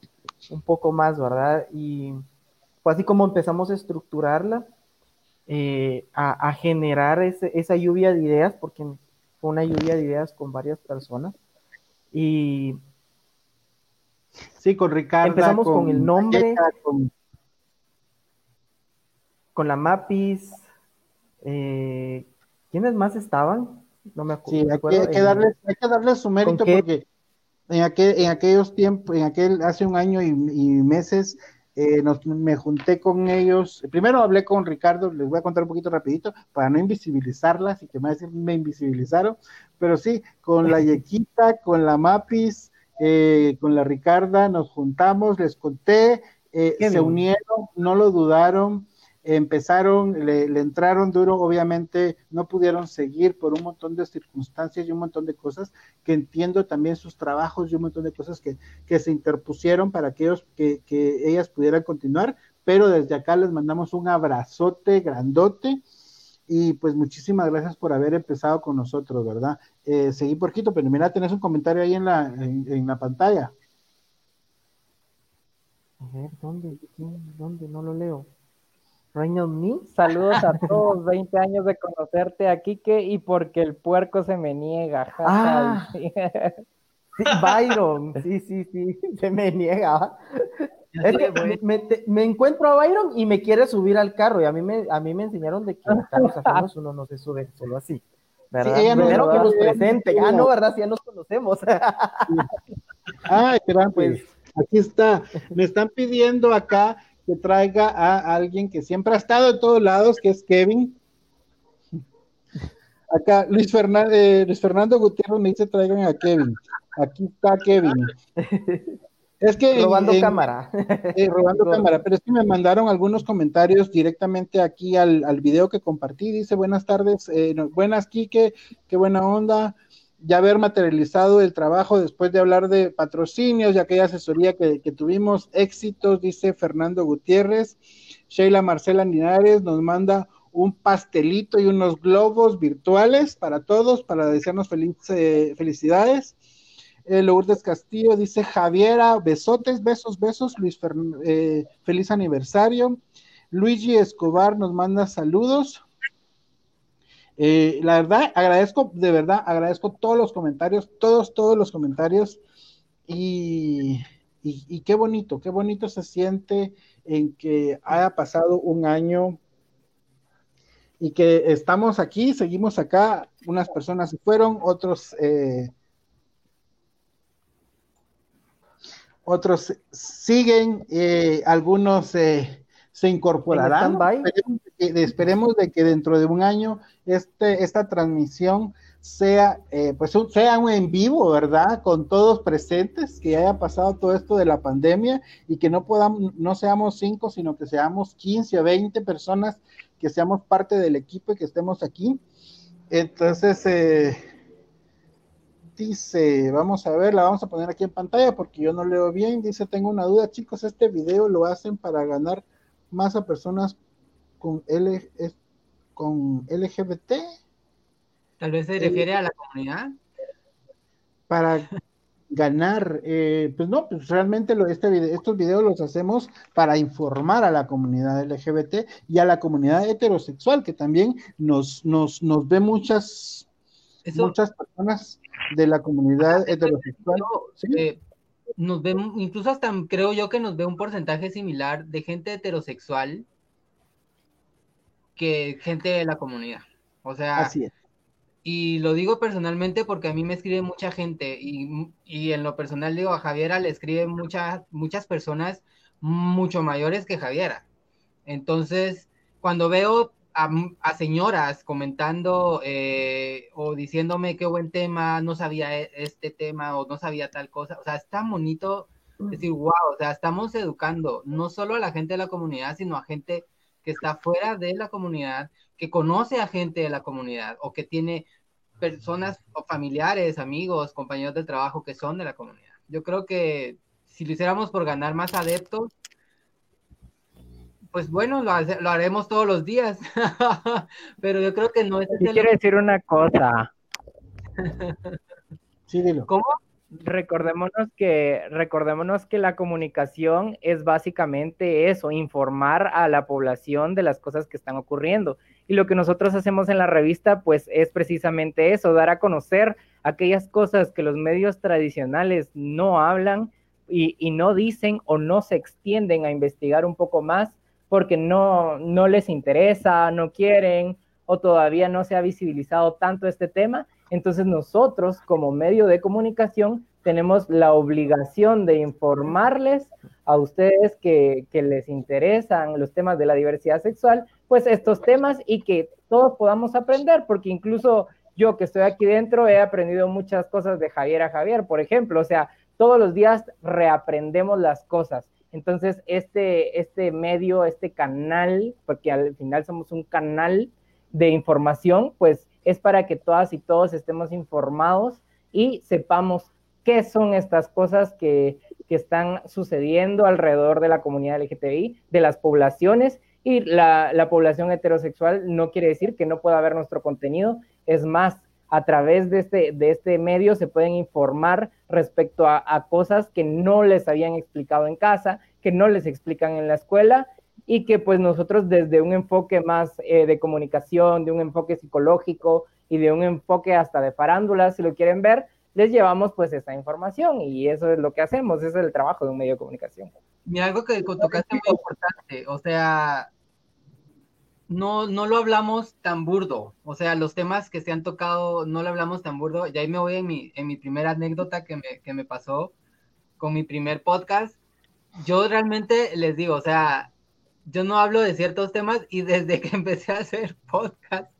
[SPEAKER 4] un poco más, ¿verdad? Y fue así como empezamos a estructurarla. eh, a, generar esa lluvia de ideas, porque fue una lluvia de ideas con varias personas. Y
[SPEAKER 3] sí, con Ricardo.
[SPEAKER 4] Empezamos con, el nombre, con, la Mapis. Eh, ¿Quiénes más estaban?
[SPEAKER 3] No me acuerdo. Sí, hay, que, darles, hay que darles su mérito porque en, aquel, en aquellos tiempos, en aquel, hace un año y, meses, eh, nos, me junté con ellos. Primero hablé con Ricardo, les voy a contar un poquito rapidito para no invisibilizarlas y que me, me invisibilizaron, pero sí, con la Yequita, con la Mapis, eh, con la Ricarda, nos juntamos, les conté, eh, se unieron, no lo dudaron, empezaron, le, entraron duro, obviamente no pudieron seguir por un montón de circunstancias y un montón de cosas, que entiendo también sus trabajos y un montón de cosas que, que se interpusieron para que, ellos, que, que ellas pudieran continuar, pero desde acá les mandamos un abrazote grandote y pues muchísimas gracias por haber empezado con nosotros, ¿verdad? Eh, seguí por Quito, pero mira, tenés un comentario ahí en la, en, la pantalla.
[SPEAKER 4] A ver, ¿dónde? ¿Dónde? No lo leo. Reino Me. Saludos a todos, 20 años de conocerte a Kike y porque el puerco se me niega. Ah, sí, Byron, sí, sí, sí, se me niega. Es que me, encuentro a Byron y me quiere subir al carro y a mí me, a mí me enseñaron de que en carros uno no se sube solo así. ¿verdad? Sí, Primero que nos presente. Ah, no, ¿verdad? Si ya nos conocemos.
[SPEAKER 3] Ay, pues aquí está. Me están pidiendo acá que traiga a alguien que siempre ha estado en todos lados, que es Kevin. Acá Luis, Fernando, eh, Luis Fernando Gutiérrez me dice traigan a Kevin. Aquí está Kevin.
[SPEAKER 4] Es que robando cámara.
[SPEAKER 3] Eh, robando cámara, pero es que me mandaron algunos comentarios directamente aquí al, al video que compartí. Dice, buenas tardes, eh, buenas Quique, qué buena onda. Ya haber materializado el trabajo después de hablar de patrocinios y aquella asesoría que, que tuvimos, éxitos, dice Fernando Gutiérrez. Sheila Marcela Linares nos manda un pastelito y unos globos virtuales para todos, para desearnos eh, felicidades. Eh, Lourdes Castillo dice Javiera, besotes, besos, besos, Luis eh, feliz aniversario. Luigi Escobar nos manda saludos. Eh, la verdad, agradezco, de verdad, agradezco todos los comentarios, todos, todos los comentarios. Y, y, qué bonito, qué bonito se siente en que haya pasado un año y que estamos aquí, seguimos acá, unas personas se fueron, otros eh, otros siguen, eh, algunos eh, se incorporarán. Esperemos, de que dentro de un año este, esta transmisión sea, eh, pues sea un en vivo, ¿verdad? Con todos presentes, que haya pasado todo esto de la pandemia y que no podamos, no seamos cinco, sino que seamos 15 o 20 personas que seamos parte del equipo y que estemos aquí. Entonces, eh, dice, vamos a ver, la vamos a poner aquí en pantalla porque yo no leo bien. Dice, tengo una duda, chicos, este video lo hacen para ganar más a personas con, L, con LGBT.
[SPEAKER 5] Tal vez se refiere a la comunidad.
[SPEAKER 3] Para ganar, eh, pues no, pues realmente lo, este estos videos los hacemos para informar a la comunidad LGBT y a la comunidad heterosexual, que también nos, nos, nos ve muchas, muchas personas de la comunidad heterosexual.
[SPEAKER 5] Eh, nos vemos, incluso hasta creo yo que nos ve un porcentaje similar de gente heterosexual que gente de la comunidad. O sea,
[SPEAKER 3] Así es.
[SPEAKER 5] Y lo digo personalmente porque a mí me escribe mucha gente y, y en lo personal digo, a Javiera le escriben muchas, muchas personas mucho mayores que Javiera. Entonces, cuando veo a, señoras comentando eh, o diciéndome qué buen tema, no sabía e, este tema o no sabía tal cosa. O sea, es tan bonito decir, wow, o sea, estamos educando no solo a la gente de la comunidad, sino a gente que está fuera de la comunidad, que conoce a gente de la comunidad o que tiene personas o familiares, amigos, compañeros de trabajo que son de la comunidad. Yo creo que si lo hiciéramos por ganar más adeptos, pues bueno, lo, haremos todos los días, pero yo creo que no es...
[SPEAKER 4] Yo quiero decir una cosa.
[SPEAKER 3] sí, dilo.
[SPEAKER 5] ¿Cómo?
[SPEAKER 6] recordémonos que, recordémonos que la comunicación es básicamente eso, informar a la población de las cosas que están ocurriendo. Y lo que nosotros hacemos en la revista, pues es precisamente eso, dar a conocer aquellas cosas que los medios tradicionales no hablan y, y no dicen o no se extienden a investigar un poco más porque no, no les interesa, no quieren o todavía no se ha visibilizado tanto este tema entonces nosotros como medio de comunicación tenemos la obligación de informarles a ustedes que, les interesan los temas de la diversidad sexual, pues estos temas y que todos podamos aprender, porque incluso yo que estoy aquí dentro he aprendido muchas cosas de Javier a Javier, por ejemplo, o sea, todos los días reaprendemos las cosas. Entonces, este, este medio, este canal, porque al final somos un canal de información, pues es para que todas y todos estemos informados y sepamos qué son estas cosas que, están sucediendo alrededor de la comunidad LGTBI, de las poblaciones y la, población heterosexual no quiere decir que no pueda ver nuestro contenido, es más, a través de este, de este medio se pueden informar respecto a, a, cosas que no les habían explicado en casa, que no les explican en la escuela y que pues nosotros desde un enfoque más eh, de comunicación, de un enfoque psicológico y de un enfoque hasta de farándula, si lo quieren ver, les llevamos pues esa información y eso es lo que hacemos, ese es el trabajo de un medio de comunicación.
[SPEAKER 5] Y algo que tocaste muy importante, o sea, no, no lo hablamos tan burdo, o sea, los temas que se han tocado no lo hablamos tan burdo, y ahí me voy en mi, en mi primera anécdota que me, que me pasó con mi primer podcast. Yo realmente les digo, o sea, yo no hablo de ciertos temas y desde que empecé a hacer podcast,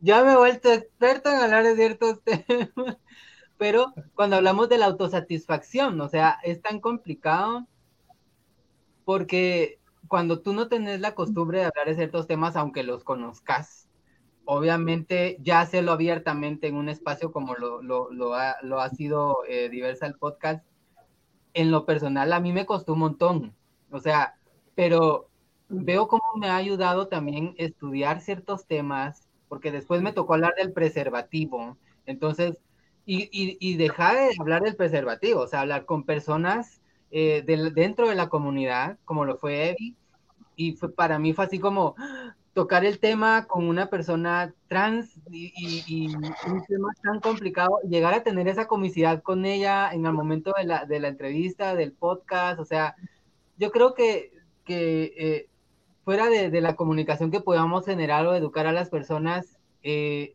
[SPEAKER 5] ya me he vuelto experto en hablar de ciertos temas. Pero cuando hablamos de la autosatisfacción, o sea, es tan complicado porque cuando tú no tenés la costumbre de hablar de ciertos temas, aunque los conozcas, obviamente ya hacerlo abiertamente en un espacio como lo, ha, lo ha, sido eh, Diversa el podcast, en lo personal a mí me costó un montón. O sea, pero veo cómo me ha ayudado también estudiar ciertos temas, porque después me tocó hablar del preservativo, entonces, y, dejar de hablar del preservativo, o sea, hablar con personas eh, dentro de la comunidad, como lo fue y fue, para mí fue así como tocar el tema con una persona trans y, y, un tema tan complicado, llegar a tener esa comicidad con ella en el momento de la, de la entrevista, del podcast, o sea, yo creo que, que eh, fuera de, la comunicación que podamos generar o educar a las personas, eh,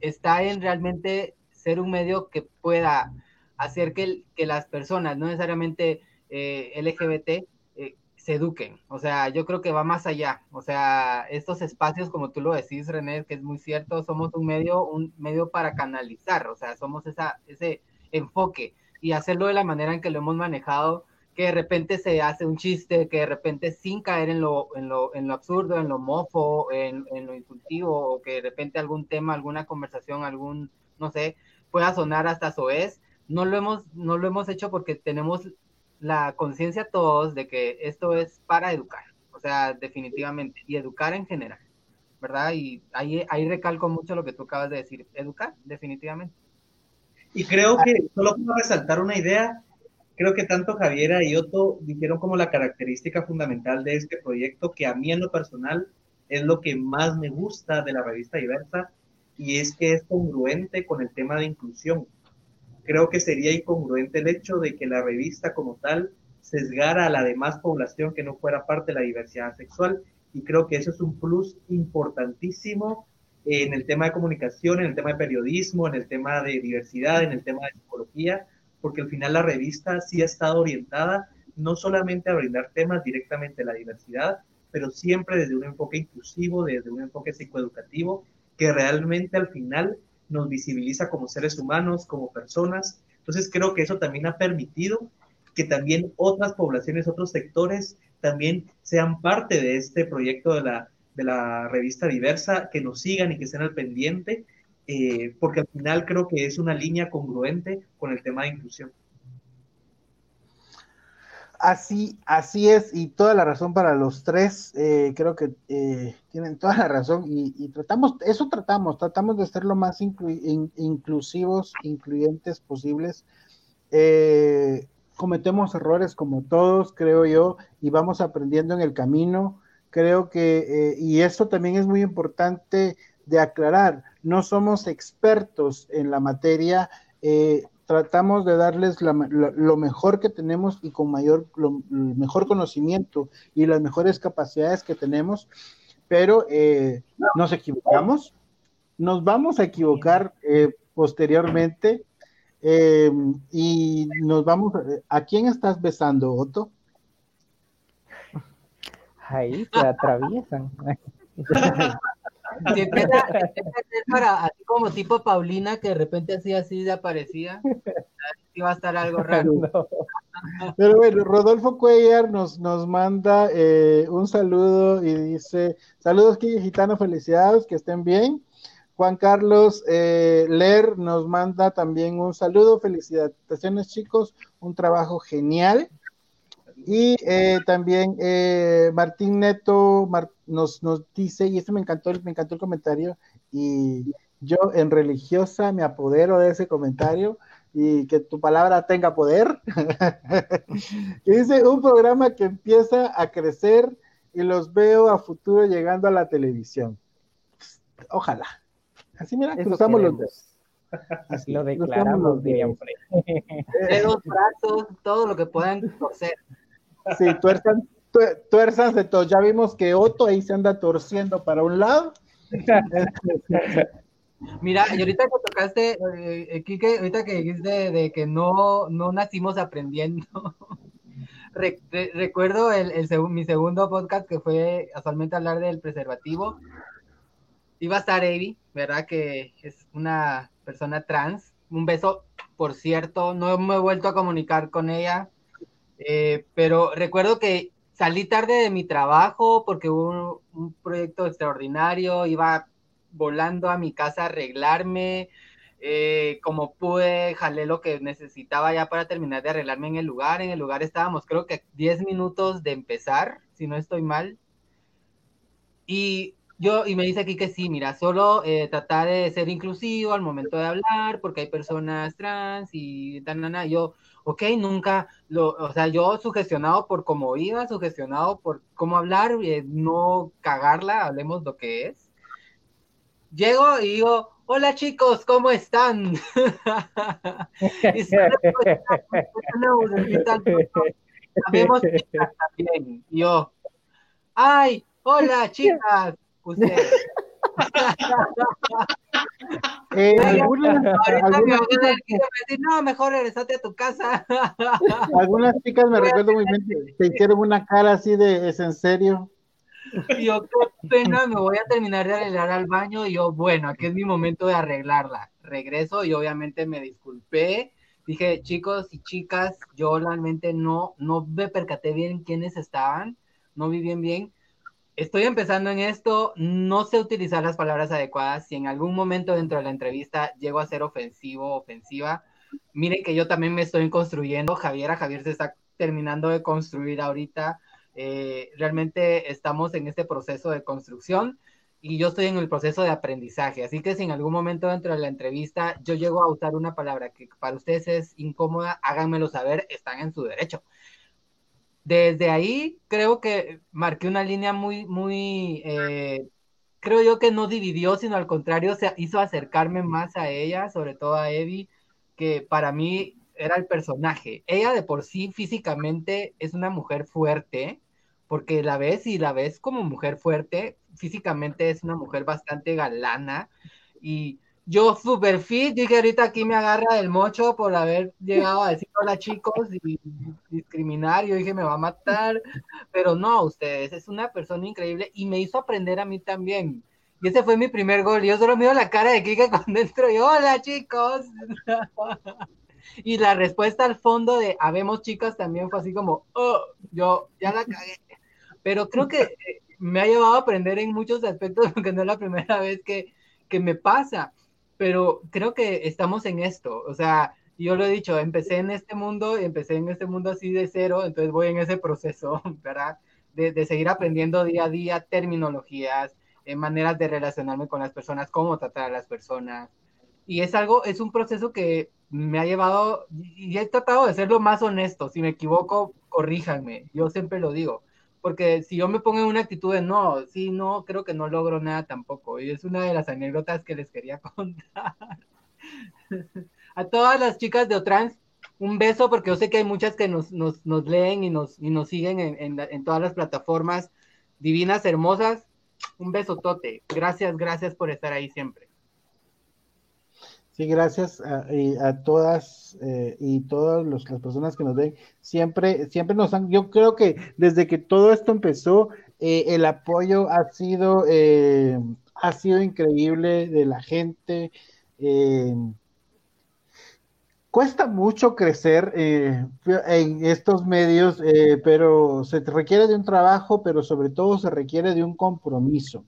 [SPEAKER 5] está en realmente ser un medio que pueda hacer que, que las personas, no necesariamente eh, LGBT, eh, se eduquen. O sea, yo creo que va más allá. O sea, estos espacios, como tú lo decís, René, que es muy cierto, somos un medio, un medio para canalizar, o sea, somos esa, ese enfoque y hacerlo de la manera en que lo hemos manejado que de repente se hace un chiste, que de repente sin caer en lo, en lo, en lo absurdo, en lo mofo, en, en, lo insultivo, o que de repente algún tema, alguna conversación, algún, no sé, pueda sonar hasta soez, no lo hemos, no lo hemos hecho porque tenemos la conciencia todos de que esto es para educar, o sea, definitivamente, y educar en general, ¿verdad? Y ahí, ahí recalco mucho lo que tú acabas de decir, educar, definitivamente.
[SPEAKER 1] Y creo que solo puedo resaltar una idea, creo que tanto Javiera y Otto dijeron como la característica fundamental de este proyecto, que a mí en lo personal es lo que más me gusta de la revista Diversa, y es que es congruente con el tema de inclusión. Creo que sería incongruente el hecho de que la revista como tal sesgara a la demás población que no fuera parte de la diversidad sexual, y creo que eso es un plus importantísimo en el tema de comunicación, en el tema de periodismo, en el tema de diversidad, en el tema de psicología, porque al final la revista sí ha estado orientada no solamente a brindar temas directamente de la diversidad, pero siempre desde un enfoque inclusivo, desde un enfoque psicoeducativo, que realmente al final nos visibiliza como seres humanos, como personas. Entonces creo que eso también ha permitido que también otras poblaciones, otros sectores también sean parte de este proyecto de la, de la revista diversa, que nos sigan y que estén al pendiente eh, porque al final creo que es una línea congruente con el tema de inclusión.
[SPEAKER 3] Así, así es, y toda la razón para los tres, eh, creo que eh, tienen toda la razón, y, tratamos, eso tratamos, tratamos de ser lo más inclusivos, incluyentes posibles. Eh, cometemos errores como todos, creo yo, y vamos aprendiendo en el camino. Creo que, y eso también es muy importante de aclarar, no somos expertos en la materia, tratamos de darles lo mejor que tenemos y con mayor, mejor conocimiento y las mejores capacidades que tenemos, pero eh, nos equivocamos, nos vamos a equivocar eh, posteriormente em, y nos vamos, a, quién estás besando, Otto?
[SPEAKER 6] Ahí se atraviesan.
[SPEAKER 5] Si empieza, para, así como tipo Paulina, que de repente así así desaparecía, iba a estar algo raro.
[SPEAKER 3] Pero bueno, Rodolfo Cuellar nos, nos manda eh, un saludo y dice, saludos Quille Gitano, felicidades, que estén bien. Juan Carlos eh, Ler nos manda también un saludo, felicitaciones chicos, un trabajo genial. Y eh, también eh, Martín Neto nos, nos dice, y esto me encantó, me encantó el comentario, y yo en religiosa me apodero de ese comentario y que tu palabra tenga poder. y dice, un programa que empieza a crecer y los veo a futuro llegando a la televisión. Ojalá. Así mira, cruzamos los dos.
[SPEAKER 6] Así lo declaramos, dirían
[SPEAKER 5] De los brazos, todo lo que puedan torcer.
[SPEAKER 3] Sí, tuerzan, tuerzan todo. Ya vimos que Otto ahí se anda torciendo para un lado.
[SPEAKER 5] Mira, y ahorita que tocaste, eh, Kike, ahorita que dijiste de, que no, no nacimos aprendiendo, recuerdo el, mi segundo podcast que fue casualmente hablar del preservativo. Iba a estar Avi, ¿verdad? Que es una persona trans. Un beso, por cierto, no me he vuelto a comunicar con ella, eh, pero recuerdo que salí tarde de mi trabajo porque hubo un, proyecto extraordinario, iba volando a mi casa a arreglarme, eh, como pude, jalé lo que necesitaba ya para terminar de arreglarme en el lugar. En el lugar estábamos creo que 10 minutos de empezar, si no estoy mal. Y yo, y me dice aquí que sí, mira, solo eh, tratar de ser inclusivo al momento de hablar, porque hay personas trans y tan, yo, ok, nunca, lo, o sea, yo sugestionado por cómo iba, sugestionado por cómo hablar, eh, no cagarla, hablemos lo que es. Llego y digo, hola chicos, ¿cómo están? y sabemos también. Y yo, ay, hola chicas, ustedes.
[SPEAKER 3] Eh, algunas,
[SPEAKER 5] no, mejor regresate a tu casa.
[SPEAKER 3] algunas chicas me recuerdo muy bien que hicieron una cara así de es en serio.
[SPEAKER 5] Yo, qué pena, me voy a terminar de arreglar al baño. Y yo, bueno, aquí es mi momento de arreglarla. Regreso y obviamente me disculpé. Dije, chicos y chicas, yo realmente no, no me percaté bien quiénes estaban, no vi bien bien estoy empezando en esto, no sé utilizar las palabras adecuadas. Si en algún momento dentro de la entrevista llego a ser ofensivo, ofensiva, miren que yo también me estoy construyendo. Javiera, Javier se está terminando de construir ahorita. Eh, realmente estamos en este proceso de construcción y yo estoy en el proceso de aprendizaje. Así que si en algún momento dentro de la entrevista yo llego a usar una palabra que para ustedes es incómoda, háganmelo saber, están en su derecho desde ahí creo que marqué una línea muy, muy, eh, creo yo que no dividió, sino al contrario, se hizo acercarme más a ella, sobre todo a Evie, que para mí era el personaje. Ella de por sí físicamente es una mujer fuerte, porque la ves y la ves como mujer fuerte, físicamente es una mujer bastante galana y yo super fit, dije ahorita aquí me agarra el mocho por haber llegado a decir hola chicos y discriminar, yo dije me va a matar, pero no, ustedes, es una persona increíble y me hizo aprender a mí también. Y ese fue mi primer gol. Yo solo miro la cara de Kika con dentro y hola chicos. y la respuesta al fondo de habemos chicas también fue así como, oh, yo ya la cagué. Pero creo que eh, me ha llevado a aprender en muchos aspectos, porque no es la primera vez que, que me pasa pero creo que estamos en esto, o sea, yo lo he dicho, empecé en este mundo, empecé en este mundo así de cero, entonces voy en ese proceso, ¿verdad? De, de seguir aprendiendo día a día terminologías, eh, maneras de relacionarme con las personas, cómo tratar a las personas. Y es algo, es un proceso que me ha llevado, y he tratado de ser lo más honesto. Si me equivoco, corríjanme. Yo siempre lo digo. Porque si yo me pongo en una actitud de no, sí, no, creo que no logro nada tampoco. Y es una de las anécdotas que les quería contar. a todas las chicas de Otrans, un beso, porque yo sé que hay muchas que nos, nos, nos leen y nos, y nos siguen en, en, en todas las plataformas divinas, hermosas. Un beso, Tote. Gracias, gracias por estar ahí siempre.
[SPEAKER 3] Sí, gracias a, todas eh, y todas las personas que nos ven. Siempre, siempre nos han, yo creo que desde que todo esto empezó, eh, el apoyo ha sido, eh, ha sido increíble de la gente. cuesta mucho crecer en estos medios, pero se requiere de un trabajo, pero sobre todo se requiere de un compromiso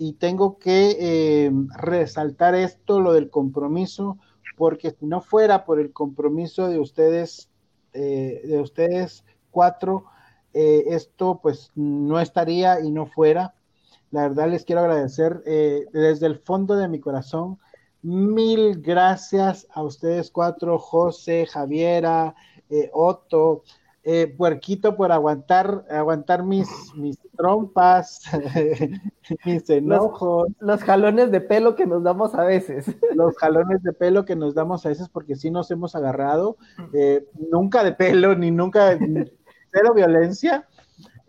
[SPEAKER 3] y tengo que eh, resaltar esto, lo del compromiso, porque si no fuera por el compromiso de ustedes, eh, de ustedes cuatro, eh, esto pues no estaría y no fuera. La verdad les quiero agradecer desde el fondo de mi corazón. Mil gracias a ustedes cuatro, José, Javiera, Otto, eh, puerquito por aguantar, aguantar mis, mis trompas, mis enojos.
[SPEAKER 4] Los, los, jalones de pelo que nos damos a veces.
[SPEAKER 3] Los jalones de pelo que nos damos a veces porque sí nos hemos agarrado, eh, nunca de pelo, ni nunca, cero violencia,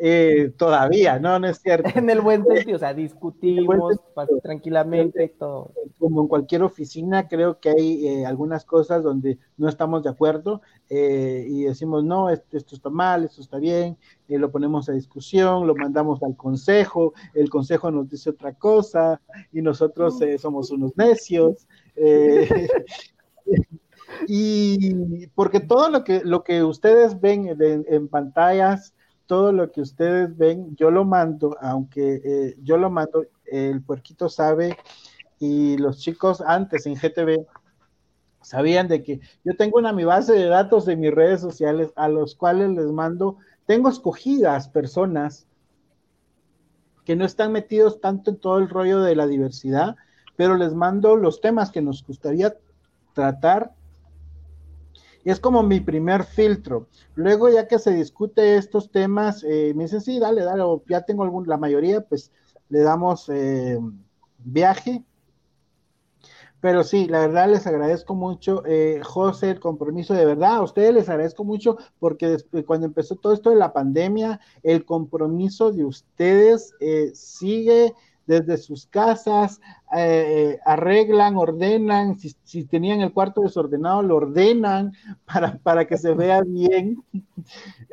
[SPEAKER 3] eh, todavía, no, no es cierto.
[SPEAKER 4] En el buen sentido, o sea, discutimos sentido, tranquilamente todo.
[SPEAKER 3] Como en cualquier oficina, creo que hay eh, algunas cosas donde no estamos de acuerdo eh, y decimos, no, esto, esto, está mal, esto está bien, eh, lo ponemos a discusión, lo mandamos al consejo, el consejo nos dice otra cosa y nosotros eh, somos unos necios. y porque todo lo que, lo que ustedes ven en, en pantallas, todo lo que ustedes ven, yo lo mando, aunque eh, yo lo mando, el puerquito sabe y los chicos antes en GTV sabían de que yo tengo una mi base de datos de mis redes sociales a los cuales les mando, tengo escogidas personas que no están metidos tanto en todo el rollo de la diversidad, pero les mando los temas que nos gustaría tratar es como mi primer filtro. Luego, ya que se discute estos temas, eh, me dicen, sí, dale, dale, o ya tengo algún, la mayoría, pues le damos eh, viaje. Pero sí, la verdad les agradezco mucho, eh, José, el compromiso de verdad, a ustedes les agradezco mucho porque después, cuando empezó todo esto de la pandemia, el compromiso de ustedes eh, sigue desde sus casas, eh, arreglan, ordenan, si, si, tenían el cuarto desordenado, lo ordenan para, para que se vea bien.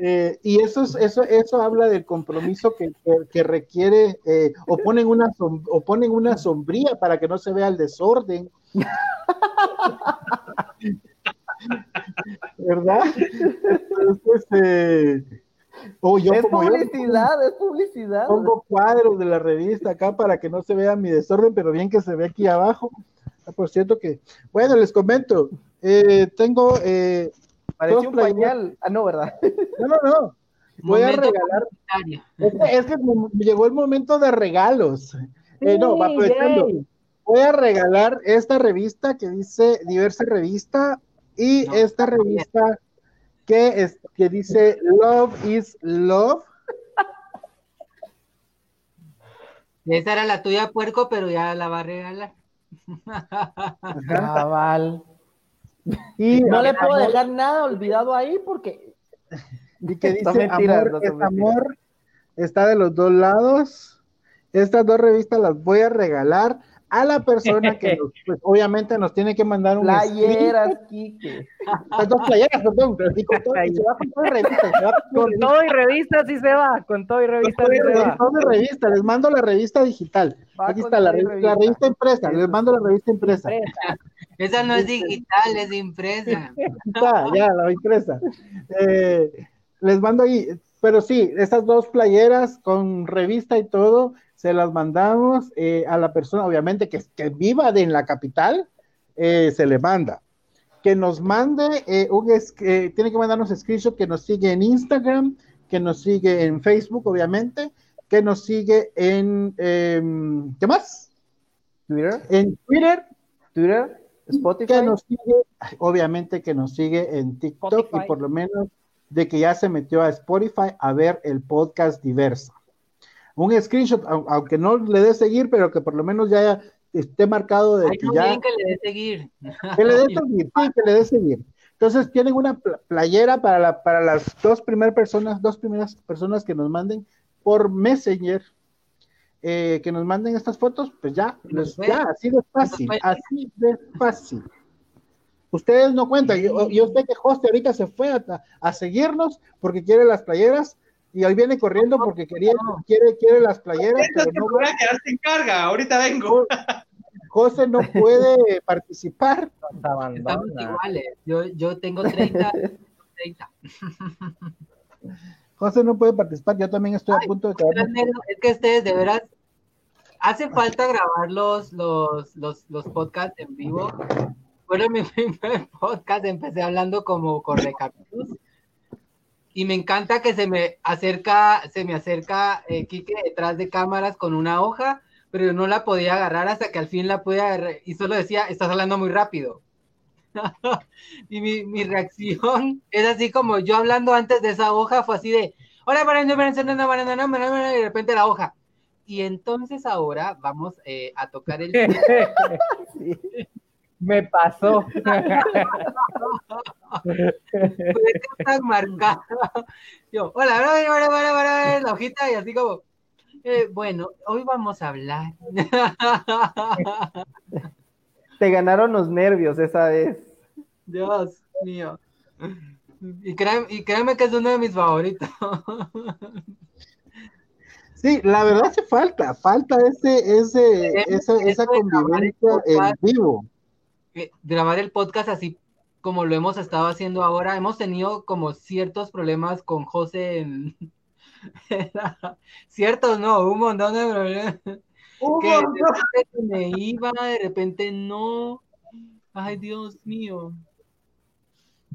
[SPEAKER 3] Eh, y eso, es, eso, eso habla del compromiso que, que, que requiere, eh, o, ponen una som, o ponen una sombría para que no se vea el desorden. ¿Verdad? Entonces, eh,
[SPEAKER 4] Oh, yo, es publicidad, yo, es publicidad.
[SPEAKER 3] Pongo cuadros de la revista acá para que no se vea mi desorden, pero bien que se ve aquí abajo. Ah, por cierto que, bueno, les comento, eh, tengo... Eh,
[SPEAKER 4] Pareció un pañal. Ah, no, ¿verdad?
[SPEAKER 3] No, no, no. Voy momento a regalar. Es que, es que, llegó el momento de regalos. Sí, eh, no, va aprovechando. Voy a regalar esta revista que dice Diversa Revista y no, esta revista que, es, que dice Love is Love.
[SPEAKER 5] Esa era la tuya, puerco, pero ya la va a regalar.
[SPEAKER 4] Cabal. Y no le puedo dejar nada olvidado ahí porque.
[SPEAKER 3] Y que dice mentira, amor, no es amor, está de los dos lados. Estas dos revistas las voy a regalar a la persona que nos, pues, obviamente nos tiene que mandar un
[SPEAKER 4] playeras, Kike.
[SPEAKER 3] Las dos playeras, perdón, y con todo, y se va con todo y revista,
[SPEAKER 6] se va con, con revista. todo y revista sí se va, con todo y revista sí se va.
[SPEAKER 3] Con todo y revista, les mando la revista digital. Va Aquí está la revista, revista, la revista impresa, les mando la revista impresa.
[SPEAKER 5] Esa no es digital, es impresa.
[SPEAKER 3] Está, ya, la impresa. Eh, les mando ahí, pero sí, esas dos playeras con revista y todo, se las mandamos eh, a la persona, obviamente, que, que viva de, en la capital, eh, se le manda. que nos mande eh, un eh, tiene que mandarnos screenshot que nos sigue en Instagram, que nos sigue en Facebook, obviamente, que nos sigue en em, ¿qué más?
[SPEAKER 4] Twitter,
[SPEAKER 3] En Twitter,
[SPEAKER 4] Twitter, Spotify.
[SPEAKER 3] que nos sigue, obviamente que nos sigue en TikTok
[SPEAKER 6] Spotify.
[SPEAKER 3] y por lo menos de que ya se metió a Spotify a ver el podcast diverso. Un screenshot, au- aunque no le dé seguir, pero que por lo menos ya esté marcado de
[SPEAKER 5] Ay,
[SPEAKER 3] que
[SPEAKER 5] no
[SPEAKER 3] ya
[SPEAKER 5] que le dé seguir.
[SPEAKER 3] que le dé seguir, sí, que le dé seguir. Entonces tienen una pl- playera para, la, para las dos primeras personas, dos primeras personas que nos manden por Messenger, eh, que nos manden estas fotos, pues ya, les- ya, así de fácil, así de fácil. Ustedes no cuentan, yo, yo sé que José ahorita se fue a, a seguirnos porque quiere las playeras y hoy viene corriendo porque quería, quiere, quiere las playeras, pero no
[SPEAKER 1] me voy a quedar sin carga, ahorita vengo.
[SPEAKER 3] José no puede participar.
[SPEAKER 5] Estamos iguales. Yo, yo tengo 30, 30.
[SPEAKER 3] José no puede participar, yo también estoy a punto de quedarme.
[SPEAKER 5] Es que ustedes de veras hace falta grabar los, los, los, los podcasts en vivo. Bueno, mi primer podcast empecé hablando como correcaminos y me encanta que se me acerca, se me acerca eh, Quique detrás de cámaras con una hoja, pero yo no la podía agarrar hasta que al fin la pude agarrar y solo decía, estás hablando muy rápido. y mi, mi reacción es así como yo hablando antes de esa hoja fue así de, hola, para no, para no, no, para no, no, para no", y de repente la hoja. Y entonces ahora vamos eh, a tocar el
[SPEAKER 6] Me pasó.
[SPEAKER 5] tan marcada. Yo, hola, hola, hola, hola, hola, hola, la hojita y así como, eh, bueno, hoy vamos a hablar.
[SPEAKER 4] Te ganaron los nervios esa vez.
[SPEAKER 5] Dios mío. Y créanme, y créanme que es uno de mis favoritos.
[SPEAKER 3] Sí, la verdad hace falta, falta ese, ese, esa, esa
[SPEAKER 5] el
[SPEAKER 3] convivencia en vivo.
[SPEAKER 5] Eh, Grabar el podcast así como lo hemos estado haciendo ahora, hemos tenido como ciertos problemas con José en... Ciertos, no, un montón de problemas. que de repente me iba, de repente no. Ay, Dios mío.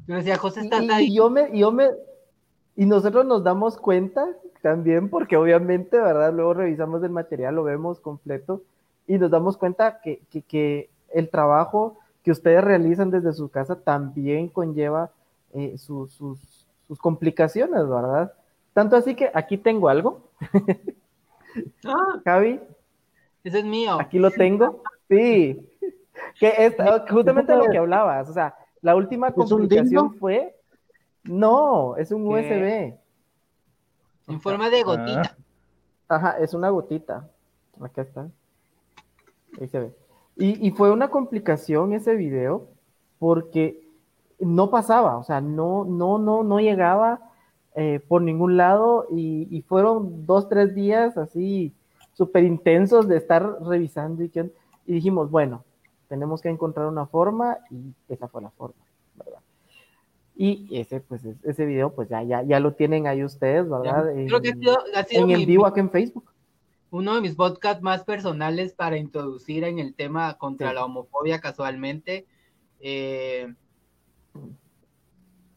[SPEAKER 5] Yo decía, José,
[SPEAKER 4] Y,
[SPEAKER 5] estás
[SPEAKER 4] y
[SPEAKER 5] ahí.
[SPEAKER 4] yo me, y yo me, y nosotros nos damos cuenta también, porque obviamente, ¿verdad? Luego revisamos el material, lo vemos completo, y nos damos cuenta que, que, que el trabajo que ustedes realizan desde su casa también conlleva eh, sus, sus, sus complicaciones, ¿verdad? Tanto así que aquí tengo algo,
[SPEAKER 5] Ah,
[SPEAKER 4] Javi,
[SPEAKER 5] ese es mío.
[SPEAKER 4] aquí lo tengo, sí, que es justamente lo que hablabas, o sea, la última
[SPEAKER 3] ¿Es un
[SPEAKER 4] complicación fue, no, es un
[SPEAKER 5] ¿Qué?
[SPEAKER 4] USB.
[SPEAKER 5] En forma de gotita.
[SPEAKER 4] Ajá, es una gotita. Acá está. Ahí se ve. Y, y fue una complicación ese video porque no pasaba, o sea, no, no, no, no llegaba eh, por ningún lado y, y fueron dos, tres días así súper intensos de estar revisando y, que- y dijimos, bueno, tenemos que encontrar una forma y esa fue la forma, ¿verdad? Y ese, pues, es- ese video, pues ya, ya, ya lo tienen ahí ustedes, ¿verdad?
[SPEAKER 5] Creo que ha
[SPEAKER 4] En-
[SPEAKER 5] sido, ha sido
[SPEAKER 4] en
[SPEAKER 5] mi-
[SPEAKER 4] el vivo acá en Facebook.
[SPEAKER 5] Uno de mis podcasts más personales para introducir en el tema contra la homofobia casualmente. Eh,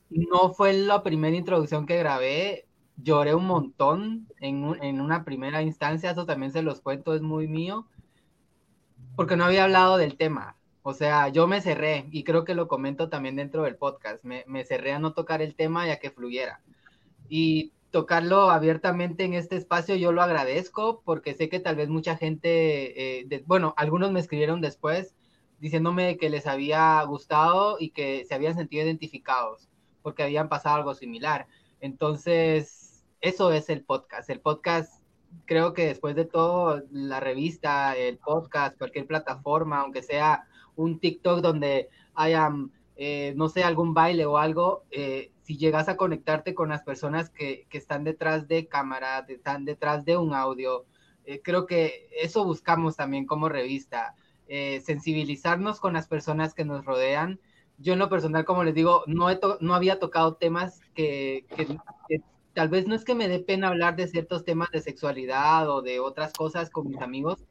[SPEAKER 5] no fue la primera introducción que grabé. Lloré un montón en, un- en una primera instancia, eso también se los cuento, es muy mío, porque no había hablado del tema. O sea, yo me cerré y creo que lo comento también dentro del podcast. Me, me cerré a no tocar el tema y a que fluyera. Y tocarlo abiertamente en este espacio yo lo agradezco porque sé que tal vez mucha gente, eh, de- bueno, algunos me escribieron después diciéndome que les había gustado y que se habían sentido identificados porque habían pasado algo similar. Entonces, eso es el podcast. El podcast, creo que después de todo, la revista, el podcast, cualquier plataforma, aunque sea un TikTok donde haya, eh, no sé, algún baile o algo, eh, si llegas a conectarte con las personas que, que están detrás de cámara, de- están detrás de un audio, eh, creo que eso buscamos también como revista, eh, sensibilizarnos con las personas que nos rodean. Yo en lo personal, como les digo, no, he no había tocado temas que, que- que tal vez no es que me dé pena hablar de ciertos temas de sexualidad o de otras cosas con mis amigos,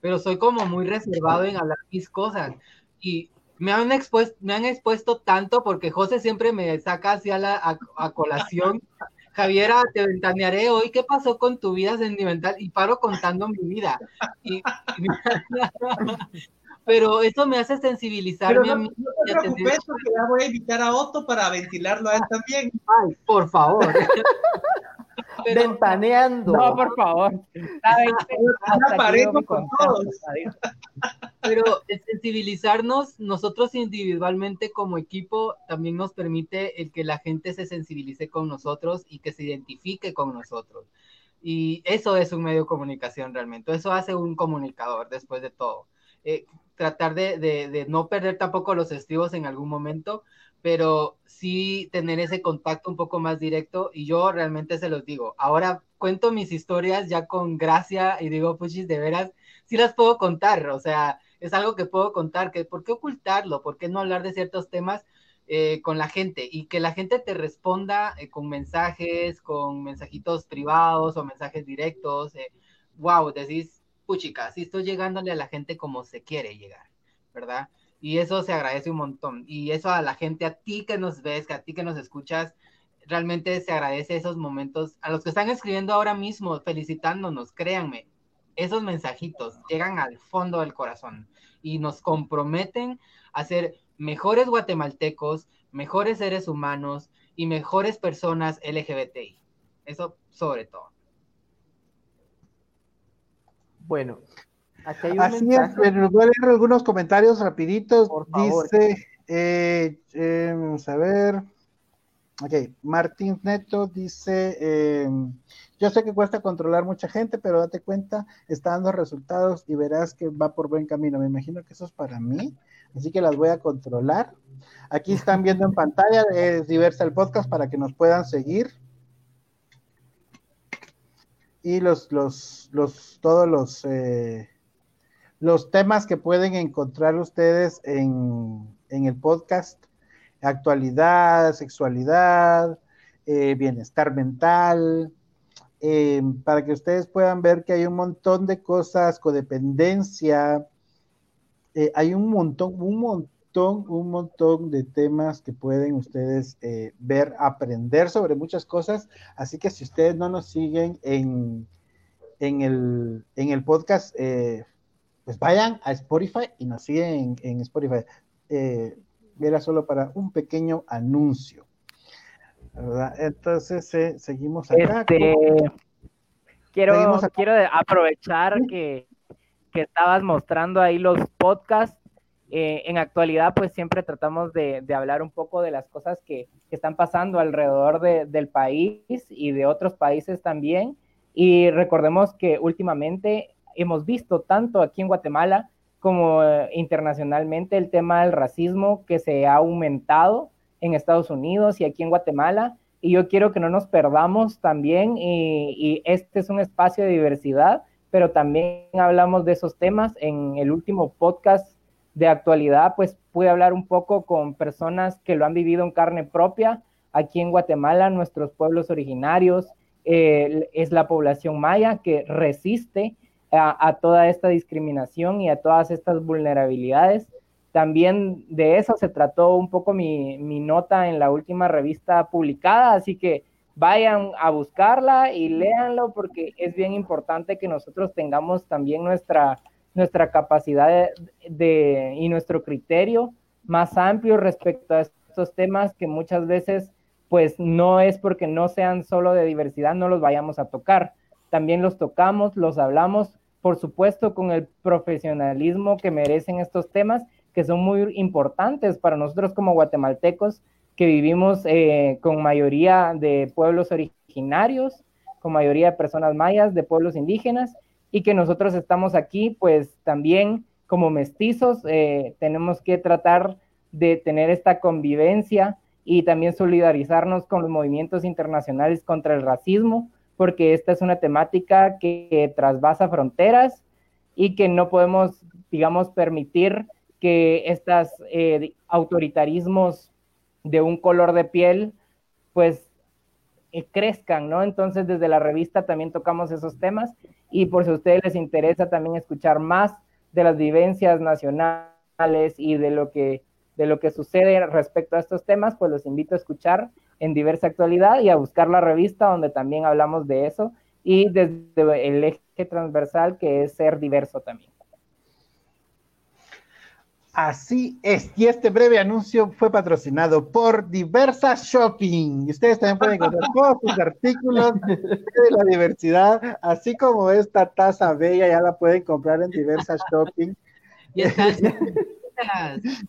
[SPEAKER 5] pero soy como muy reservado en hablar mis cosas. Y me han, expuesto, me han expuesto tanto porque José siempre me saca hacia la a, colación. Javiera, te ventanearé hoy. ¿Qué pasó con tu vida sentimental? Y paro contando mi vida. pero eso me hace sensibilizarme
[SPEAKER 1] a mí. No te preocupes porque ya voy a invitar a Otto para ventilarlo a él también.
[SPEAKER 5] Ay, por favor.
[SPEAKER 4] Ventaneando.
[SPEAKER 6] No, por favor.
[SPEAKER 5] Pero sensibilizarnos nosotros individualmente como equipo también nos permite el que la gente se sensibilice con nosotros y que se identifique con nosotros. Y eso es un medio de comunicación realmente. Eso hace un comunicador después de todo. Eh, tratar de, de, de, no perder tampoco los estribos en algún momento, pero sí tener ese contacto un poco más directo y yo realmente se los digo. Ahora cuento mis historias ya con gracia y digo, puchis, de veras, sí las puedo contar, o sea, es algo que puedo contar, que ¿por qué ocultarlo? ¿Por qué no hablar de ciertos temas eh, con la gente? Y que la gente te responda eh, con mensajes, con mensajitos privados o mensajes directos. Eh, wow, decís, puchica, sí estoy llegándole a la gente como se quiere llegar, ¿verdad? Y eso se agradece un montón. Y eso a la gente, a ti que nos ves, que a ti que nos escuchas, realmente se agradece esos momentos. A los que están escribiendo ahora mismo, felicitándonos, créanme, esos mensajitos llegan al fondo del corazón y nos comprometen a ser mejores guatemaltecos, mejores seres humanos y mejores personas LGBTI. Eso sobre todo.
[SPEAKER 4] Bueno,
[SPEAKER 3] Así es, pero voy a leer algunos comentarios rapiditos. Dice, eh, eh, vamos a ver. Ok, Martín Neto dice, eh, yo sé que cuesta controlar mucha gente, pero date cuenta, está dando resultados y verás que va por buen camino. Me imagino que eso es para mí, así que las voy a controlar. Aquí están viendo en pantalla, es diversa el podcast para que nos puedan seguir. Y los, los, los, todos los, los temas que pueden encontrar ustedes en, el podcast, actualidad, sexualidad, eh, bienestar mental, eh, para que ustedes puedan ver que hay un montón de cosas, codependencia, eh, hay un montón, un montón, un montón de temas que pueden ustedes ver, aprender sobre muchas cosas. Así que si ustedes no nos siguen en, en, el, en el podcast, pues vayan a Spotify y nos siguen en, Spotify. Eh, era solo para un pequeño anuncio. ¿verdad? Entonces eh, seguimos acá.
[SPEAKER 6] Este, quiero, quiero aprovechar que, estabas mostrando ahí los podcasts. Eh, en actualidad, pues siempre tratamos de, hablar un poco de las cosas que, están pasando alrededor del país y de otros países también. Y recordemos que últimamente hemos visto tanto aquí en Guatemala como eh, internacionalmente el tema del racismo que se ha aumentado en Estados Unidos y aquí en Guatemala. Y yo quiero que no nos perdamos también, y, este es un espacio de diversidad, pero también hablamos de esos temas. En el último podcast de actualidad, pues pude hablar un poco con personas que lo han vivido en carne propia aquí en Guatemala, nuestros pueblos originarios, eh, es la población maya que resiste a, toda esta discriminación y a todas estas vulnerabilidades. También de eso se trató un poco mi, nota en la última revista publicada, así que vayan a buscarla y léanlo porque es bien importante que nosotros tengamos también nuestra, nuestra capacidad de, y nuestro criterio más amplio respecto a estos temas que muchas veces pues no es porque no sean solo de diversidad, no los vayamos a tocar. También los tocamos, los hablamos, por supuesto con el profesionalismo que merecen estos temas, que son muy importantes para nosotros como guatemaltecos, que vivimos eh, con mayoría de pueblos originarios, con mayoría de personas mayas, de pueblos indígenas, y que nosotros estamos aquí, pues también como mestizos, eh, tenemos que tratar de tener esta convivencia y también solidarizarnos con los movimientos internacionales contra el racismo, porque esta es una temática que, trasvasa fronteras y que no podemos, digamos, permitir que estos eh, autoritarismos de un color de piel, pues eh, crezcan, ¿no? Entonces, desde la revista también tocamos esos temas y por si a ustedes les interesa también escuchar más de las vivencias nacionales y de lo que de lo que sucede respecto a estos temas, pues los invito a escuchar en diversa actualidad y a buscar la revista donde también hablamos de eso y desde el eje transversal que es ser diverso también.
[SPEAKER 3] Así es, y este breve anuncio fue patrocinado por Diversa Shopping. Y ustedes también pueden encontrar todos sus artículos de la diversidad, así como esta taza bella, ya la pueden comprar en Diversa Shopping.
[SPEAKER 5] Y están-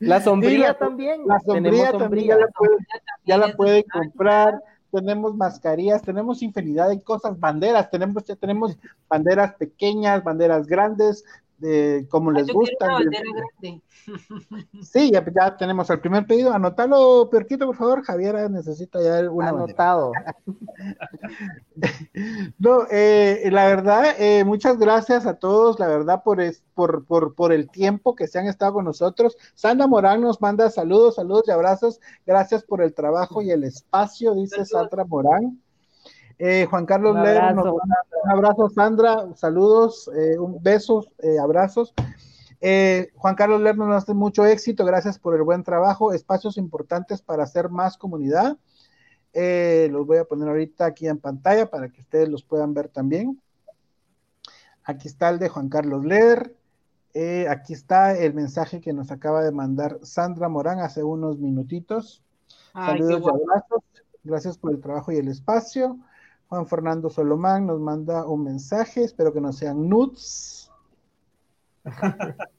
[SPEAKER 4] La sombría
[SPEAKER 3] la-
[SPEAKER 4] también.
[SPEAKER 3] La sombría
[SPEAKER 4] Tenemos
[SPEAKER 3] también ya la pueden, ya la pueden comprar. Tenemos mascarillas, tenemos infinidad de cosas, banderas, tenemos, ya tenemos banderas pequeñas, banderas grandes, de, como
[SPEAKER 5] Ah,
[SPEAKER 3] les
[SPEAKER 5] grande.
[SPEAKER 3] Sí, ya, ya tenemos el primer pedido. Anótalo, Perquito, por favor. Javiera necesita ya una bandera.
[SPEAKER 4] Anotado.
[SPEAKER 3] No, eh, la verdad, eh, muchas gracias a todos, la verdad, por, es- por, por, por el tiempo que se han estado con nosotros. Sandra Morán nos manda saludos, saludos y abrazos. Gracias por el trabajo y el espacio, dice Sandra Morán. Eh, Juan Carlos
[SPEAKER 6] Un
[SPEAKER 3] nos manda un abrazo, Sandra, saludos, eh, un besos, eh, abrazos. Eh, Juan Carlos Lerner nos hace mucho éxito, gracias por el buen trabajo, espacios importantes para hacer más comunidad. Eh, los voy a poner ahorita aquí en pantalla para que ustedes los puedan ver también. Aquí está el de Juan Carlos Ler. Eh, aquí está el mensaje que nos acaba de mandar Sandra Morán hace unos minutitos.
[SPEAKER 5] Ay,
[SPEAKER 3] Saludos y abrazos. Gracias por el trabajo y el espacio. Juan Fernando Solomán nos manda un mensaje. Espero que no sean nudes.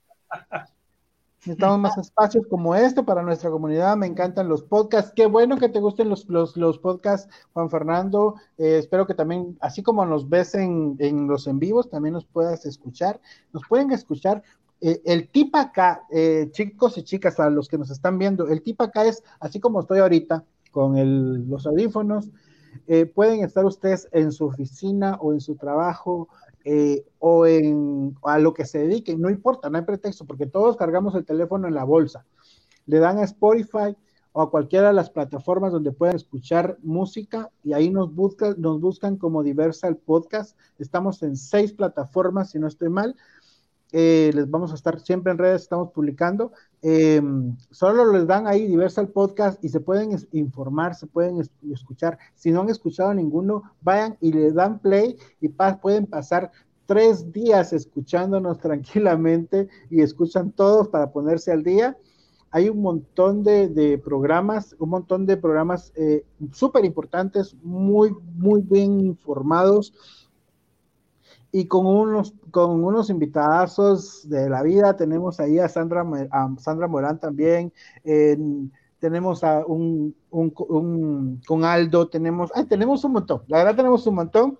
[SPEAKER 3] Necesitamos más espacios como este para nuestra comunidad. Me encantan los podcasts. Qué bueno que te gusten los, los, los podcasts, Juan Fernando. Eh, espero que también, así como nos ves en, en los en vivos, también nos puedas escuchar. Nos pueden escuchar. Eh, el tip acá, eh, chicos y chicas, a los que nos están viendo, el tip acá es así como estoy ahorita con el- los audífonos. Eh, pueden estar ustedes en su oficina o en su trabajo eh, o en a lo que se dediquen, no importa, no hay pretexto, porque todos cargamos el teléfono en la bolsa. Le dan a Spotify o a cualquiera de las plataformas donde puedan escuchar música y ahí nos buscan, nos buscan como Diversal Podcast. Estamos en seis plataformas, si no estoy mal. Eh, les vamos a estar siempre en redes, estamos publicando. Eh, solo les dan ahí Diversal Podcast y se pueden informar, se pueden es- escuchar. Si no han escuchado ninguno, vayan y le dan play y pueden pasar tres días escuchándonos tranquilamente y escuchan todos para ponerse al día. Hay un montón de, de programas, un montón de programas eh, súper importantes, muy, muy bien informados y con unos, con unos invitadazos de la vida. Tenemos ahí a Sandra, a Sandra Morán también. en- tenemos a un, un- un- con Aldo, tenemos, ay, tenemos un montón, la verdad tenemos un montón.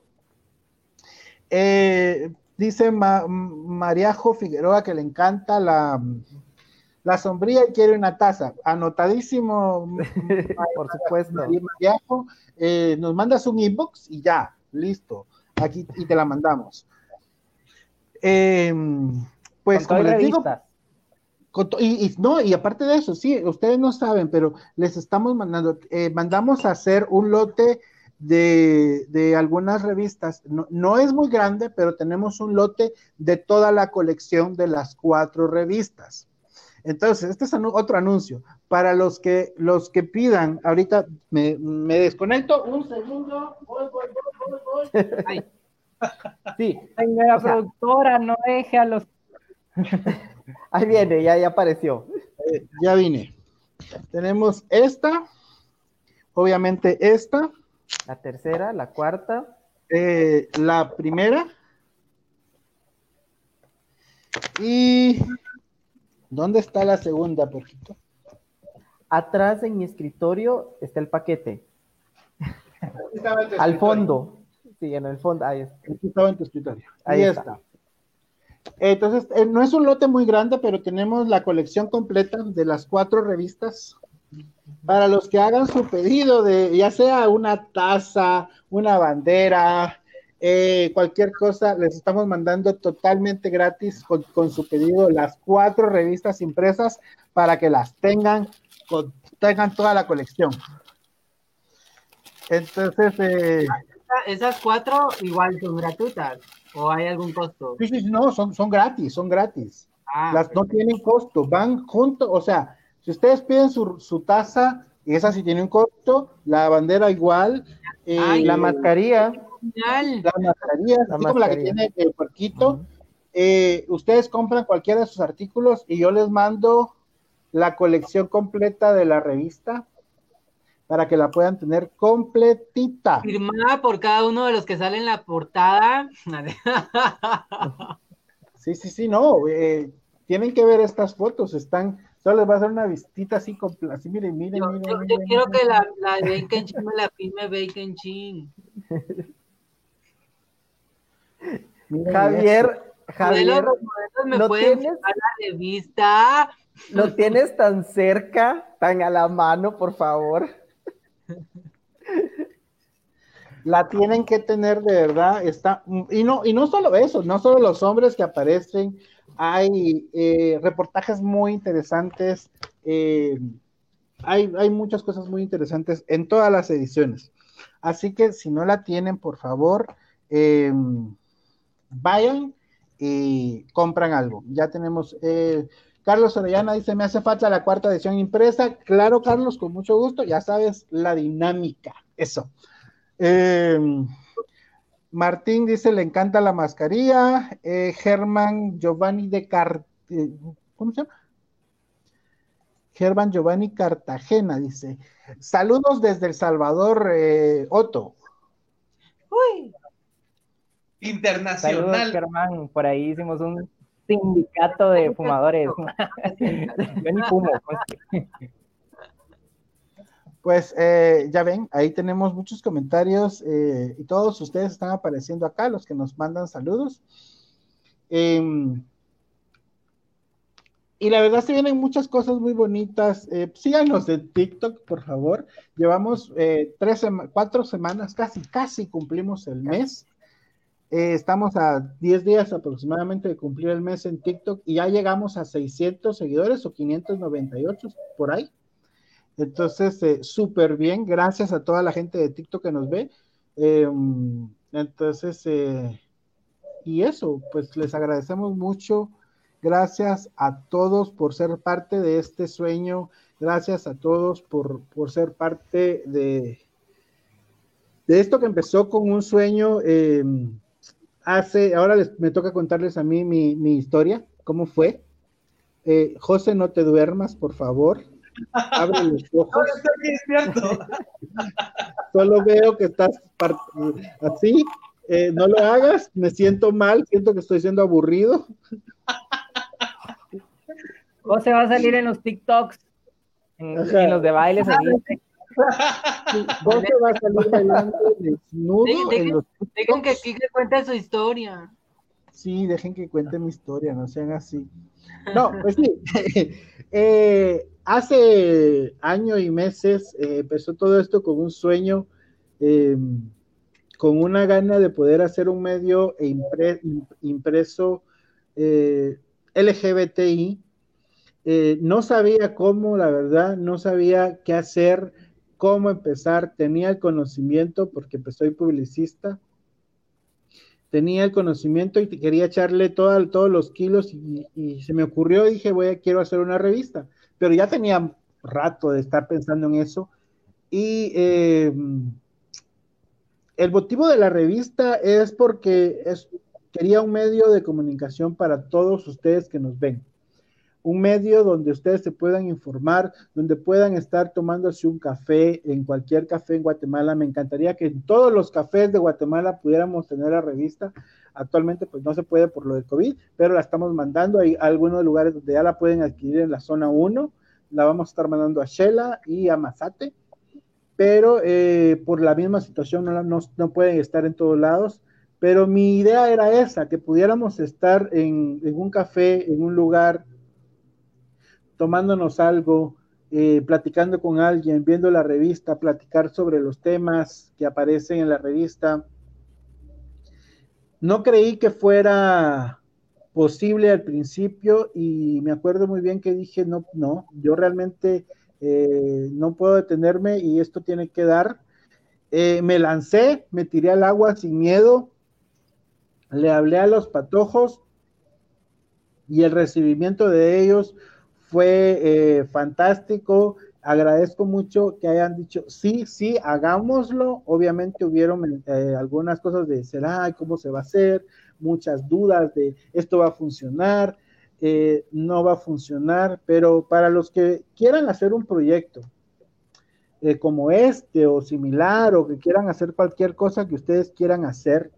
[SPEAKER 3] Eh, dice Ma- Mariajo Figueroa que le encanta la, la sombría y quiere una taza. Anotadísimo,
[SPEAKER 4] Por supuesto.
[SPEAKER 3] Mariajo. Eh, nos mandas un inbox y ya, listo. Aquí y te la mandamos. Eh, pues como les digo, y, y no, y aparte de eso, sí, ustedes no saben, pero les estamos mandando, eh, mandamos a hacer un lote de, de algunas revistas. No, no es muy grande, pero tenemos un lote de toda la colección de las cuatro revistas. Entonces, este es anu- otro anuncio. Para los que, los que pidan, ahorita me, me desconecto un segundo. Voy, voy, voy,
[SPEAKER 4] Sí,
[SPEAKER 6] Señora
[SPEAKER 4] O sea-
[SPEAKER 6] productora, no deje a los
[SPEAKER 4] ahí viene, ya, ya apareció.
[SPEAKER 3] Eh, ya vine. Tenemos esta, obviamente esta,
[SPEAKER 4] La tercera, la cuarta.
[SPEAKER 3] eh, la primera. Y ¿dónde está la segunda, Perquito?
[SPEAKER 4] Atrás en mi escritorio está el paquete. Al fondo. Sí, en el fondo. Ahí está.
[SPEAKER 3] Aquí estaba en tu escritorio.
[SPEAKER 4] Ahí
[SPEAKER 3] Ahí
[SPEAKER 4] está.
[SPEAKER 3] está. Entonces, eh, no es un lote muy grande, pero tenemos la colección completa de las cuatro revistas. Para los que hagan su pedido de ya sea una taza, una bandera, eh, cualquier cosa, les estamos mandando totalmente gratis con, con su pedido las cuatro revistas impresas para que las tengan, con- tengan toda la colección. Entonces, eh,
[SPEAKER 5] Esas cuatro igual son gratuitas. ¿O hay algún costo?
[SPEAKER 3] sí, sí, sí, no, son, son gratis, son gratis.
[SPEAKER 5] Ah,
[SPEAKER 3] Las no tienen costo, van juntos, o sea, Si ustedes piden su, su taza, esa sí tiene un costo, la bandera igual, eh,
[SPEAKER 4] Ay, la mascarilla.
[SPEAKER 5] Genial.
[SPEAKER 3] la mascarilla,
[SPEAKER 4] La
[SPEAKER 3] así como la que tiene el puerquito. Eh, ustedes compran cualquiera de sus artículos y yo les mando la colección completa de la revista para que la puedan tener completita.
[SPEAKER 5] Firmada por cada uno de los que salen en la portada.
[SPEAKER 3] Sí, sí, sí, no. eh, tienen que ver estas fotos, están. Solo les va a hacer una vistita así, compl- así miren, miren,
[SPEAKER 5] Yo,
[SPEAKER 3] miren.
[SPEAKER 5] yo- yo
[SPEAKER 3] miren,
[SPEAKER 5] quiero
[SPEAKER 3] miren.
[SPEAKER 5] que la, la de Bacon Chin me la firme Bacon Chin.
[SPEAKER 3] miren
[SPEAKER 4] Javier,
[SPEAKER 5] Modelos,
[SPEAKER 4] Javier,
[SPEAKER 5] modelos me
[SPEAKER 4] ¿no
[SPEAKER 5] pueden
[SPEAKER 4] tienes?
[SPEAKER 5] firmar la revista.
[SPEAKER 4] lo tienes tan cerca, tan a la mano, por favor.
[SPEAKER 3] La tienen que tener de verdad, está, y no, y no solo eso, no solo los hombres que aparecen, hay eh, reportajes muy interesantes, eh, hay, hay muchas cosas muy interesantes en todas las ediciones. Así que si no la tienen, por favor, eh, vayan y compran algo. Ya tenemos, Carlos Orellana dice, me hace falta la cuarta edición impresa. Claro, Carlos, con mucho gusto, ya sabes la dinámica, eso. Eh, Martín dice, le encanta la mascarilla. Eh, Germán Giovanni de Car... eh, ¿Cómo se llama? Germán Giovanni Cartagena dice, saludos desde El Salvador, eh, Otto.
[SPEAKER 5] Uy,
[SPEAKER 6] Saludos,
[SPEAKER 1] Internacional.
[SPEAKER 6] Germán. Por ahí hicimos un sindicato de fumadores. Yo ni fumo. conste.
[SPEAKER 3] Pues eh, ya ven, ahí tenemos muchos comentarios eh, y todos ustedes están apareciendo acá, los que nos mandan saludos. Em, y la verdad se vienen muchas cosas muy bonitas. Eh, síganos en TikTok, por favor. Llevamos eh, tres sema- cuatro semanas, casi, casi cumplimos el mes. Eh, estamos a 10 días aproximadamente de cumplir el mes en TikTok y ya llegamos a 600 seguidores o 598 por ahí. Entonces, eh, súper bien, gracias a toda la gente de TikTok que nos ve. Eh, entonces, eh, y eso, pues les agradecemos mucho. Gracias a todos por ser parte de este sueño. Gracias a todos por, por ser parte de, de esto que empezó con un sueño. eh, hace, ahora les, me toca contarles a mí mi, mi historia, cómo fue. Eh, José, no te duermas, por favor. Abre los ojos.
[SPEAKER 1] Ahora estoy despierto.
[SPEAKER 3] Solo veo que estás así. eh, no lo hagas, me siento mal, siento que estoy siendo aburrido.
[SPEAKER 6] José va a salir en los TikToks, en, en los de bailes.
[SPEAKER 3] José va a salir bailando desnudo.
[SPEAKER 5] Dejen- dejen-
[SPEAKER 3] en los-
[SPEAKER 5] Dejen que Kike cuente su historia.
[SPEAKER 3] Sí, dejen que cuente mi historia, no sean así. No, pues sí. Eh, hace año y meses eh, empezó todo esto con un sueño, eh, con una gana de poder hacer un medio e impre- impreso eh, LGBTI. Eh, no sabía cómo, la verdad, no sabía qué hacer, cómo empezar. Tenía el conocimiento porque pues, soy publicista tenía el conocimiento y quería echarle todo- todos los kilos y, se me ocurrió, dije, voy a, quiero hacer una revista, pero ya tenía rato de estar pensando en eso y eh, el motivo de la revista es porque es, quería un medio de comunicación para todos ustedes que nos ven. Un medio donde ustedes se puedan informar, donde puedan estar tomándose un café en cualquier café en Guatemala. Me encantaría que en todos los cafés de Guatemala pudiéramos tener la revista. Actualmente pues no se puede por lo del COVID, pero la estamos mandando. Hay algunos lugares donde ya la pueden adquirir en la zona 1. La vamos a estar mandando a Shela y a Mazate, pero eh, por la misma situación no, no pueden estar en todos lados. Pero mi idea era esa, que pudiéramos estar en, en un café, en un lugar, tomándonos algo, eh, platicando con alguien, viendo la revista, platicar sobre los temas que aparecen en la revista. No creí que fuera posible al principio y me acuerdo muy bien que dije, no, no, yo realmente eh, no puedo detenerme y esto tiene que dar. Eh, me lancé, me tiré al agua sin miedo, le hablé a los patojos y el recibimiento de ellos fue eh, fantástico. Agradezco mucho que hayan dicho, sí, sí, hagámoslo. Obviamente hubieron eh, algunas cosas de, ¿será? ¿Cómo se va a hacer? Muchas dudas de, ¿esto va a funcionar? Eh, no va a funcionar, pero para los que quieran hacer un proyecto como este o similar o que quieran hacer cualquier cosa que ustedes quieran hacer,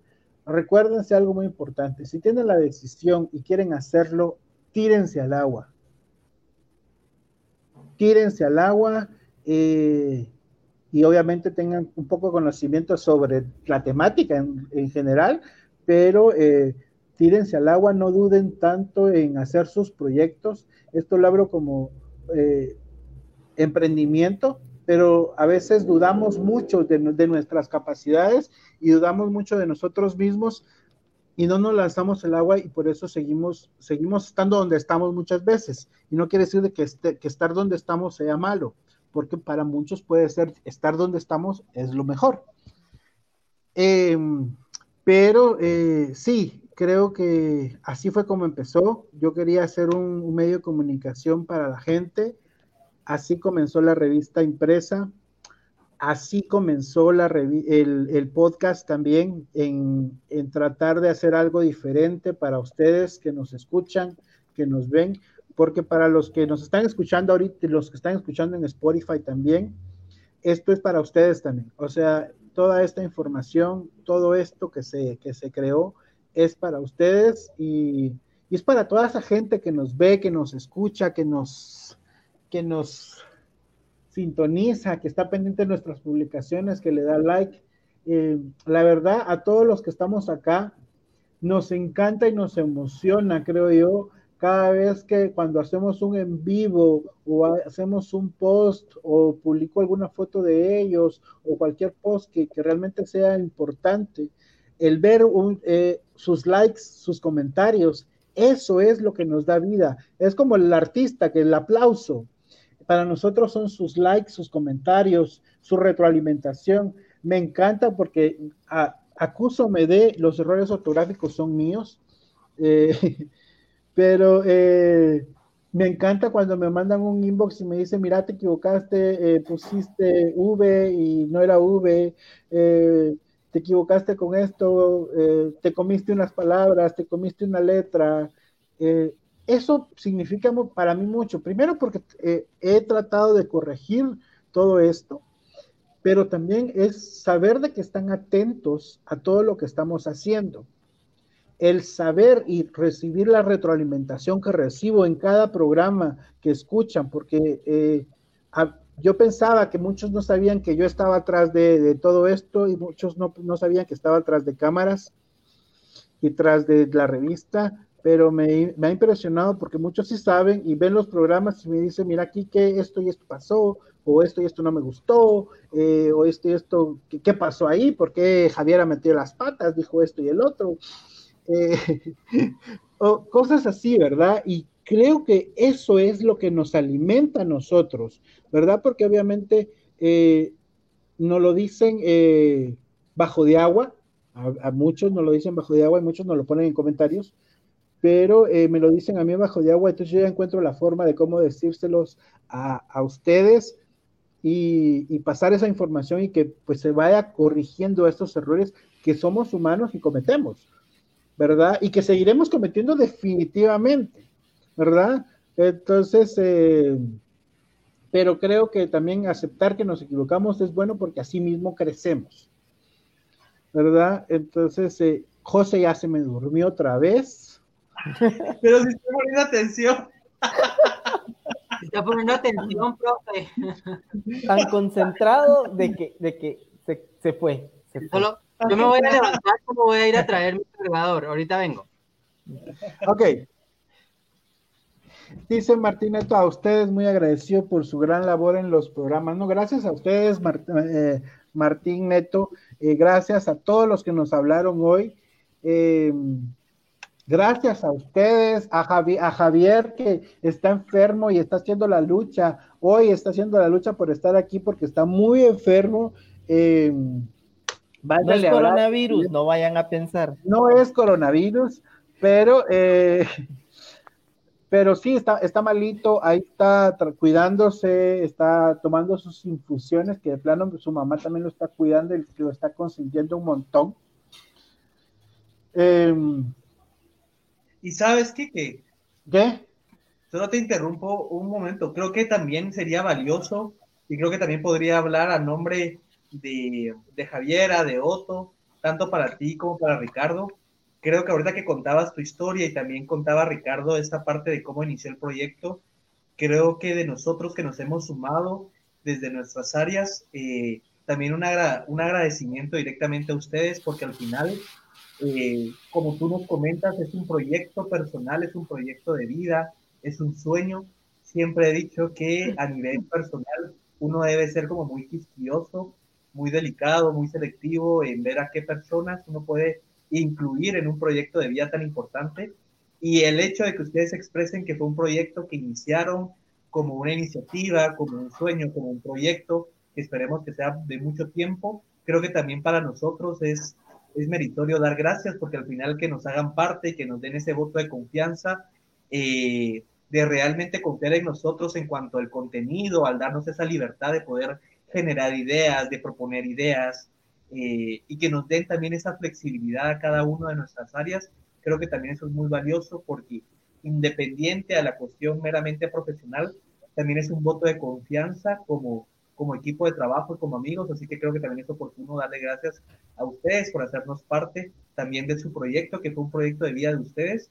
[SPEAKER 3] recuérdense algo muy importante. Si tienen la decisión y quieren hacerlo, tírense al agua tírense al agua eh, y obviamente tengan un poco de conocimiento sobre la temática en, general, pero eh, tírense al agua, no duden tanto en hacer sus proyectos. Esto lo abro como eh, emprendimiento, pero a veces dudamos mucho de, de, nuestras capacidades y dudamos mucho de nosotros mismos y no nos lanzamos el agua y por eso seguimos, seguimos estando donde estamos muchas veces. Y no quiere decir de que, este, estar donde estamos sea malo, porque para muchos puede ser estar donde estamos es lo mejor. Em, pero eh, sí, creo que así fue como empezó. Yo quería hacer un, un medio de comunicación para la gente. Así comenzó la revista impresa así comenzó la el, podcast también en, en, tratar de hacer algo diferente para ustedes que nos escuchan, que nos ven, porque para los que nos están escuchando ahorita los que están escuchando en Spotify también, esto es para ustedes también. O sea, toda esta información, todo esto que se, que se creó es para ustedes y, y es para toda esa gente que nos ve, que nos escucha, que nos, que nos sintoniza, que está pendiente de nuestras publicaciones, que le da like. Eh, la verdad, a todos los que estamos acá, nos encanta y nos emociona, creo yo, cada vez que cuando hacemos un en vivo o hacemos un post o publico alguna foto de ellos o cualquier post que, realmente sea importante, el ver eh, sus likes, sus comentarios, eso es lo que nos da vida. Es como el artista que el aplauso, para nosotros son sus likes, sus comentarios, su retroalimentación. Me encanta porque a, acúsome de los errores ortográficos son míos, eh, pero eh, me encanta cuando me mandan un inbox y me dicen, mira, te equivocaste, eh, pusiste V y no era V, te equivocaste con esto, te comiste unas palabras, te comiste una letra eso significa para mí mucho. Primero porque eh, he tratado de corregir todo esto, pero también es saber de que están atentos a todo lo que estamos haciendo. El saber y recibir la retroalimentación que recibo en cada programa que escuchan, porque eh, yo pensaba que muchos no sabían que yo estaba atrás de, todo esto y muchos no, no sabían que estaba atrás de cámaras y tras de la revista pero me, ha impresionado porque muchos sí saben y ven los programas y me dicen, mira aquí que esto y esto pasó, o esto y esto no me gustó, eh, o esto y esto, ¿qué, pasó ahí? ¿Por qué Javier ha metido las patas? Dijo esto y el otro. Eh, o cosas así, ¿verdad? Y creo que eso es lo que nos alimenta a nosotros, ¿verdad? Porque obviamente eh, nos lo dicen bajo de agua, a, a, muchos nos lo dicen bajo de agua y muchos nos lo ponen en comentarios, pero eh, me lo dicen a mí bajo de agua, entonces yo ya encuentro la forma de cómo decírselos a, a ustedes y, y, pasar esa información y que pues se vaya corrigiendo estos errores que somos humanos y cometemos, ¿verdad? Y que seguiremos cometiendo definitivamente, ¿verdad? Entonces, eh, pero creo que también aceptar que nos equivocamos es bueno porque así mismo crecemos, ¿verdad? Entonces, eh, José ya se me durmió otra vez.
[SPEAKER 1] Pero si está poniendo atención.
[SPEAKER 5] está poniendo atención, profe.
[SPEAKER 4] Tan concentrado de que, de que se, se fue.
[SPEAKER 5] Solo, yo me voy a levantar como voy a ir a traer mi cargador. Ahorita vengo.
[SPEAKER 3] Ok. Dice Martín a ustedes muy agradecido por su gran labor en los programas. No, gracias a ustedes, eh, Martín Neto. Eh, gracias a todos los que nos hablaron hoy. Eh, Gracias a ustedes, a, a Javier que está enfermo y está haciendo la lucha. Hoy está haciendo la lucha por estar aquí porque está muy enfermo. Eh,
[SPEAKER 4] no es coronavirus, no vayan a pensar.
[SPEAKER 3] No es coronavirus, pero eh, pero sí, está, está malito, ahí está cuidándose, está tomando sus infusiones, que de plano su mamá también lo está cuidando y lo está consintiendo un montón.
[SPEAKER 1] Em, y sabes qué? Que,
[SPEAKER 3] ¿Qué?
[SPEAKER 1] Solo te interrumpo un momento. Creo que también sería valioso y creo que también podría hablar a nombre de, de Javiera, de Otto, tanto para ti como para Ricardo creo que ahorita que contabas tu historia y también contaba Ricardo esta parte de cómo inició el proyecto, creo que de nosotros que nos hemos sumado desde nuestras áreas, eh, también un, un agradecimiento directamente a ustedes, porque al final, eh, como tú nos comentas, es un proyecto personal, es un proyecto de vida, es un sueño. Siempre he dicho que a nivel personal uno debe ser como muy quisquilloso, muy delicado, muy selectivo en ver a qué personas uno puede incluir en un proyecto de vida tan importante. Y el hecho de que ustedes expresen que fue un proyecto que iniciaron como una iniciativa, como un sueño, como un proyecto, que esperemos que sea de mucho tiempo, creo que también para nosotros es, es meritorio dar gracias porque al final que nos hagan parte que nos den ese voto de confianza, eh, de realmente confiar en nosotros en cuanto al contenido, al darnos esa libertad de poder generar ideas, de proponer ideas, eh, y que nos den también esa flexibilidad a cada una de nuestras áreas. Creo que también eso es muy valioso porque independiente a la cuestión meramente profesional, también es un voto de confianza como, como equipo de trabajo y como amigos, así que creo que también es oportuno darle gracias a ustedes por hacernos parte también de su proyecto, que fue un proyecto de vida de ustedes,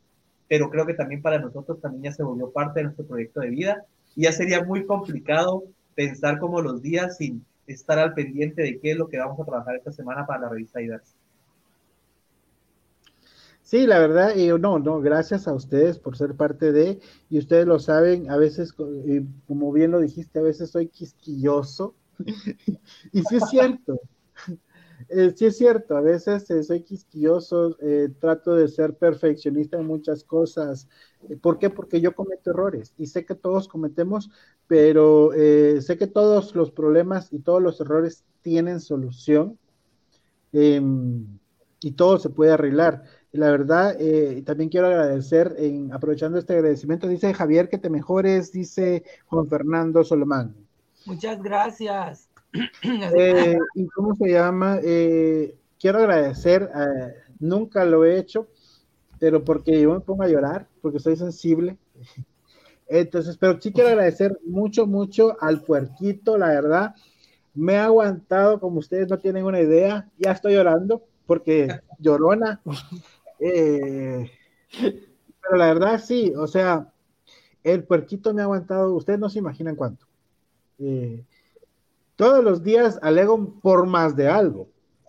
[SPEAKER 1] pero creo que también para nosotros también ya se volvió parte de nuestro proyecto de vida y ya sería muy complicado pensar como los días sin, estar al pendiente de qué es lo que vamos a trabajar esta semana para la revista IDAX.
[SPEAKER 3] Sí, la verdad, no, no, gracias a ustedes por ser parte de, y ustedes lo saben, a veces, como bien lo dijiste, a veces soy quisquilloso, y sí es cierto, eh, sí es cierto, a veces eh, soy quisquilloso, eh, trato de ser perfeccionista en muchas cosas. ¿Por qué? Porque yo cometo errores y sé que todos cometemos, pero sé que todos los problemas y todos los errores tienen solución em, y todo se puede arreglar. La verdad, también quiero agradecer, en, aprovechando este agradecimiento, dice Javier que te mejores, dice Juan Fernando Solomán.
[SPEAKER 5] Muchas gracias.
[SPEAKER 3] Eh, ¿Y cómo se llama? Eh, quiero agradecer, eh, nunca lo he hecho, pero porque yo me pongo a llorar, porque soy sensible. Entonces, pero sí quiero agradecer mucho, mucho al puerquito, la verdad. Me ha aguantado, como ustedes no tienen una idea, ya estoy llorando, porque llorona. Pero la verdad sí, o sea, el puerquito me ha aguantado, ustedes no se imaginan cuánto. Eh, todos los días alego por más de algo.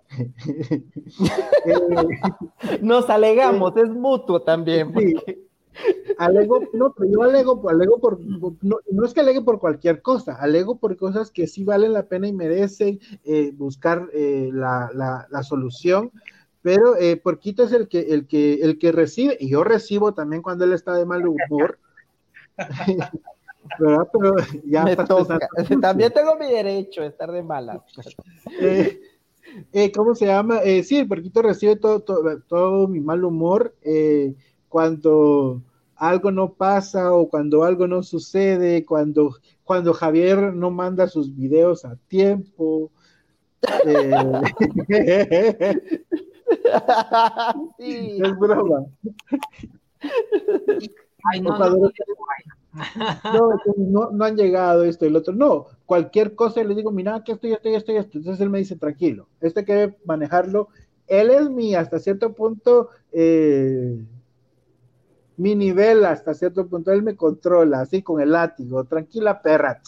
[SPEAKER 4] Nos alegamos, es mutuo también.
[SPEAKER 3] Alego, no, pero yo alego, alego por, no, es que alegue por cualquier cosa, alego por cosas que sí valen la pena y merecen eh, buscar eh, la, solución, pero eh, Porquito es el que, el que, el que recibe, y yo recibo también cuando él está de mal humor. Pero ya
[SPEAKER 4] También tengo mi derecho de estar de malas.
[SPEAKER 3] Eh, eh, ¿Cómo se llama? Eh, sí, el porquito recibe todo, todo, mi mal humor cuando algo no pasa o cuando algo no sucede, cuando, cuando Javier no manda sus videos a tiempo. Es broma. Ay, no, no, no, han llegado esto y el otro. No, cualquier cosa le digo, mira, que estoy, estoy, estoy, esto. Entonces él me dice, tranquilo, este que debe manejarlo. Él es mi, hasta cierto punto, eh, mi nivel, hasta cierto punto, él me controla, así con el látigo, tranquila perra,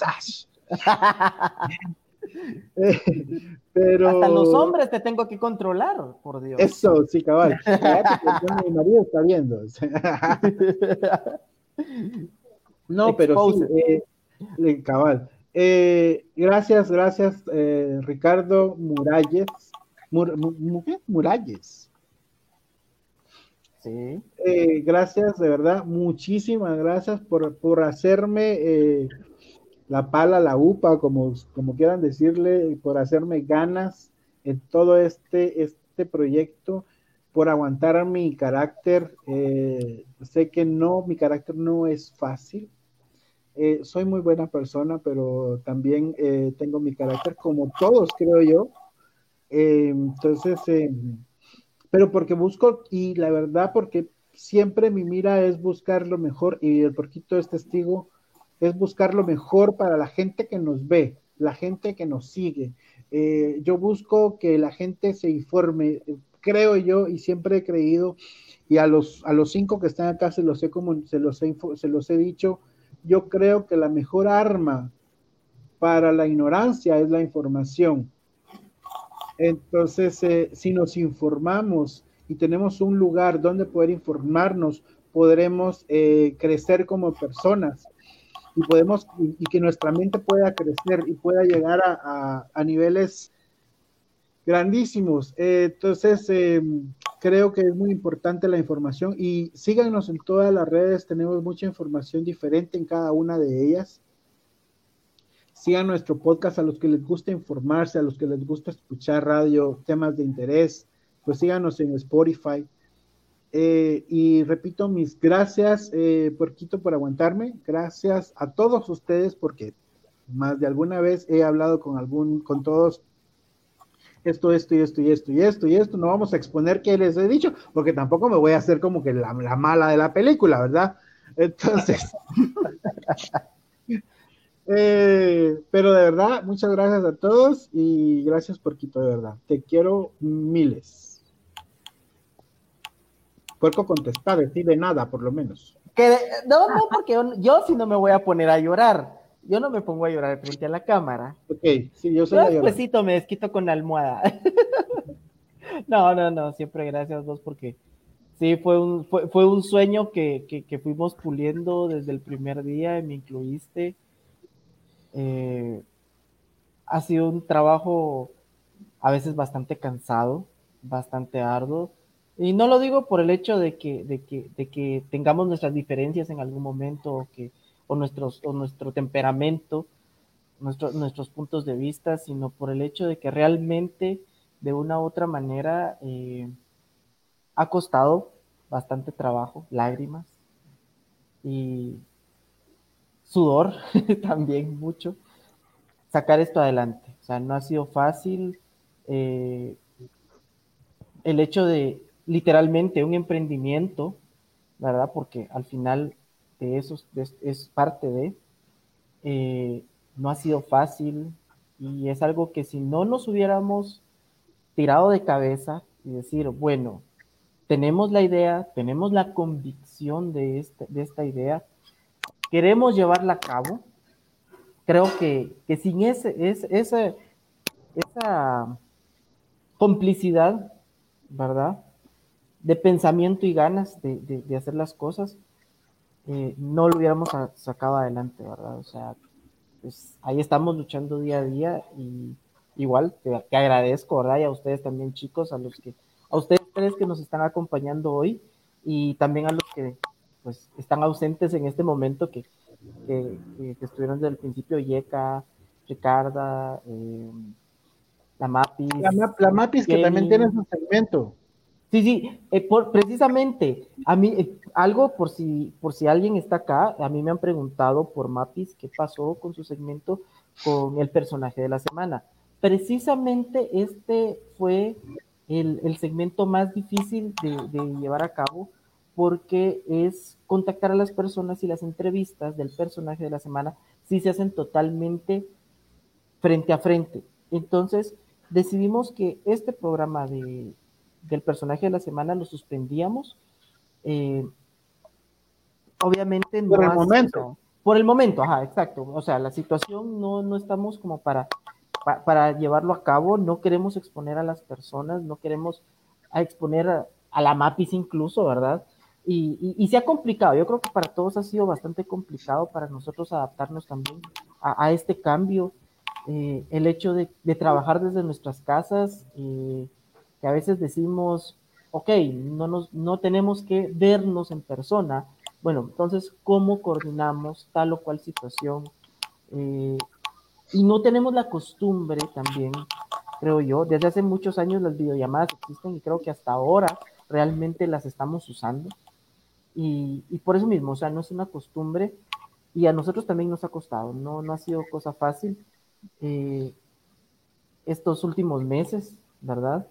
[SPEAKER 4] pero... Hasta los hombres te tengo que controlar, por Dios.
[SPEAKER 3] Eso, sí, cabal. mi marido está viendo. No, pero sí, eh, cabal. Eh, gracias, gracias, eh, Ricardo Muralles. Muralles. Sí. gracias, de verdad, muchísimas gracias por, por hacerme la pala, la upa, como, como quieran decirle, por hacerme ganas en todo este, este proyecto por aguantar mi carácter. Eh, sé que no, mi carácter no es fácil. Eh, soy muy buena persona, pero también eh, tengo mi carácter como todos, creo yo. entonces, pero porque busco, y la verdad, porque siempre mi mira es buscar lo mejor, y el porquito es testigo, es buscar lo mejor para la gente que nos ve, la gente que nos sigue. yo busco que la gente se informe, creo yo y siempre he creído, y a los, a los cinco que están acá se los, he como, se, los he, se los he dicho, yo creo que la mejor arma para la ignorancia es la información. Entonces, eh, si nos informamos y tenemos un lugar donde poder informarnos, podremos eh, crecer como personas y podemos y, que nuestra mente pueda crecer y pueda llegar a, a niveles grandísimos. Eh, entonces, eh, creo que es muy importante la información y síganos en todas las redes, tenemos mucha información diferente en cada una de ellas. Sigan nuestro podcast a los que les gusta informarse, a los que les gusta escuchar radio, temas de interés, pues síganos en Spotify. Eh, y repito mis gracias, eh, Porquito, por aguantarme. Gracias a todos ustedes porque más de alguna vez he hablado con algún, con todos esto, esto y esto y esto y esto y esto. No vamos a exponer qué les he dicho, porque tampoco me voy a hacer como que la, mala de la película, ¿verdad? Entonces, eh, pero de verdad, muchas gracias a todos y gracias por Quito, de verdad. Te quiero miles. Puerco contestar, decirle nada, por lo menos.
[SPEAKER 4] Que, no, no, porque yo, yo sí no me voy a poner a llorar yo no me pongo a llorar frente a la cámara.
[SPEAKER 3] Ok, sí, yo soy
[SPEAKER 4] yo despuésito me desquito con la almohada. no, no, no, siempre gracias vos porque sí, fue un, fue, un sueño que, que, fuimos puliendo desde el primer día y me incluiste. Eh, ha sido un trabajo a veces bastante cansado, bastante arduo. Y no lo digo por el hecho de que, de que, de que tengamos nuestras diferencias en algún momento o que o, nuestros, o nuestro temperamento, nuestros puntos de vista, sino por el hecho de que realmente de una u otra manera eh, ha costado bastante trabajo, lágrimas y sudor también mucho, sacar esto adelante. O sea, no ha sido fácil. Eh, el hecho de literalmente un emprendimiento, ¿verdad? Porque al final de eso es, parte de. Eh, no ha sido fácil y es algo que si no nos hubiéramos tirado de cabeza y decir, bueno, tenemos la idea, tenemos la convicción de, este, de esta idea, queremos llevarla a cabo, creo que, sin ese, ese, esa complicidad, ¿verdad? De pensamiento y ganas de hacer las cosas, eh, no lo hubiéramos sacado adelante, ¿verdad? O sea, pues ahí estamos luchando día a día y igual te, agradezco, ¿verdad? Y a ustedes también, chicos, a los que, a ustedes tres que nos están acompañando hoy y también a los que pues están ausentes en este momento que, que, estuvieron desde el principio, Yeka, Ricarda, eh, la Mapis.
[SPEAKER 3] La, Mapis que también tiene su segmento.
[SPEAKER 4] Sí, sí, eh, por, precisamente, a mí, eh, algo por si, por si alguien está acá, a mí me han preguntado por Mapis qué pasó con su segmento con el personaje de la semana. Precisamente este fue el, segmento más difícil de, llevar a cabo porque es contactar a las personas y las entrevistas del personaje de la semana si se hacen totalmente frente a frente. Entonces, decidimos que este programa de, del personaje de la semana lo suspendíamos. Eh, obviamente
[SPEAKER 3] por el momento.
[SPEAKER 4] Por el momento, ajá, exacto. O sea, la situación no, no estamos como para, para llevarlo a cabo, no queremos exponer a las personas, no queremos exponer a, la MAPIS incluso, ¿verdad? Y, se ha complicado, yo creo que para todos ha sido bastante complicado para nosotros adaptarnos también a, este cambio, eh, el hecho de, trabajar desde nuestras casas, eh, que a veces decimos, ok, no, nos, no tenemos que vernos en persona. Bueno, entonces, ¿cómo coordinamos tal o cual situación? Eh, y no tenemos la costumbre también, creo yo, desde hace muchos años las videollamadas existen y creo que hasta ahora realmente las estamos usando. Y, y, por eso mismo, o sea, no es una costumbre y a nosotros también nos ha costado, no, no ha sido cosa fácil eh, estos últimos meses, ¿verdad?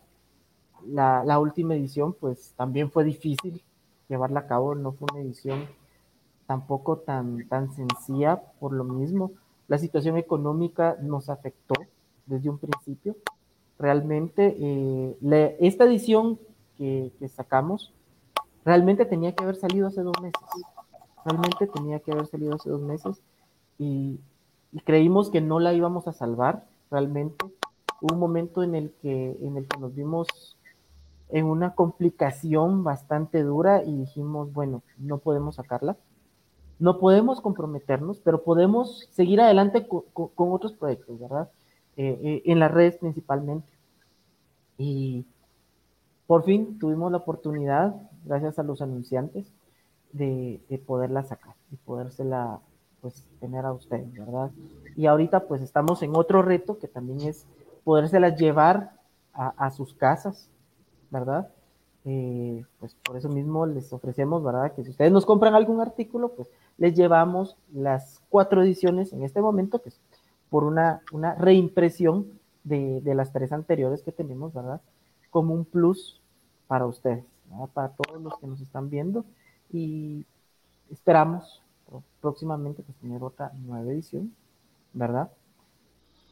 [SPEAKER 4] La, última edición, pues también fue difícil llevarla a cabo, no fue una edición tampoco tan, tan sencilla por lo mismo. La situación económica nos afectó desde un principio. Realmente, eh, esta edición que, que sacamos, realmente tenía que haber salido hace dos meses realmente tenía que haber salido hace dos meses y, creímos que no la íbamos a salvar realmente. Hubo un momento en el que, en el que nos vimos en una complicación bastante dura y dijimos, bueno, no podemos sacarla, no podemos comprometernos, pero podemos seguir adelante con, otros proyectos, ¿verdad? Eh, eh, en las redes principalmente. Y por fin tuvimos la oportunidad, gracias a los anunciantes, de, poderla sacar y podérsela pues tener a ustedes, ¿verdad? Y ahorita pues estamos en otro reto que también es podérselas llevar a, sus casas, ¿verdad? Eh, pues por eso mismo les ofrecemos, ¿verdad? Que si ustedes nos compran algún artículo, pues les llevamos las cuatro ediciones en este momento, que es por una, una reimpresión de, de las tres anteriores que tenemos, ¿verdad? Como un plus para ustedes, ¿verdad? para todos los que nos están viendo y esperamos próximamente pues, tener otra nueva edición, ¿verdad?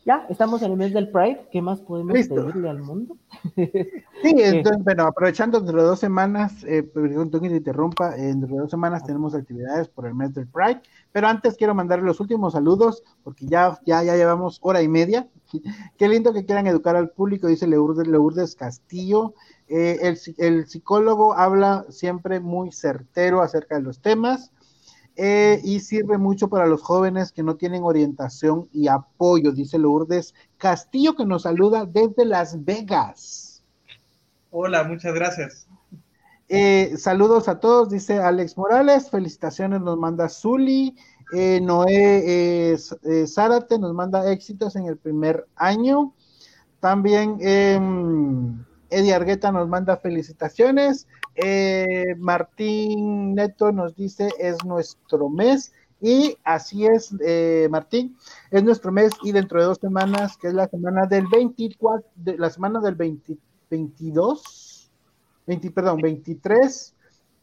[SPEAKER 4] Ya, estamos en el mes del Pride, ¿qué más podemos pedirle al mundo?
[SPEAKER 3] sí, entonces, bueno, aprovechando dentro de dos semanas, eh, perdón que te interrumpa, dentro de dos semanas tenemos actividades por el mes del Pride, pero antes quiero mandarle los últimos saludos, porque ya, ya, ya llevamos hora y media. Qué lindo que quieran educar al público, dice Lourdes, Lourdes Castillo. Eh, el, el, psicólogo habla siempre muy certero acerca de los temas eh, y sirve mucho para los jóvenes que no tienen orientación y apoyo, dice Lourdes Castillo, que nos saluda desde Las Vegas.
[SPEAKER 1] Hola, muchas gracias.
[SPEAKER 3] Eh, saludos a todos, dice Alex Morales, felicitaciones nos manda Zuli, Noé Zárate nos manda éxitos en el primer año. También em, Eddie Argueta nos manda felicitaciones. Eh, Martín Neto nos dice es nuestro mes. Y así es, eh, Martín, es nuestro mes y dentro de dos semanas, que es la semana del 24, de, la semana del 20, 22, 20, perdón, 23,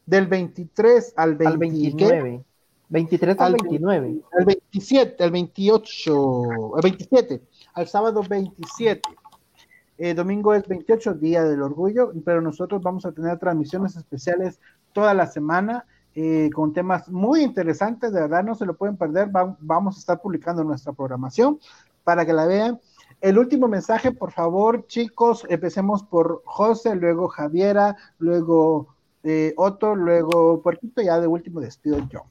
[SPEAKER 3] del 23 al, 20,
[SPEAKER 4] al 29. 23 al, 29.
[SPEAKER 3] Al 27, al 28, al 27, al sábado 27. Eh, domingo es 28, Día del Orgullo, pero nosotros vamos a tener transmisiones especiales toda la semana eh, con temas muy interesantes, de verdad no se lo pueden perder, vamos a estar publicando nuestra programación para que la vean. El último mensaje, por favor, chicos, empecemos por José, luego Javiera, luego eh, Otto, luego Puerquito, ya de último despido yo.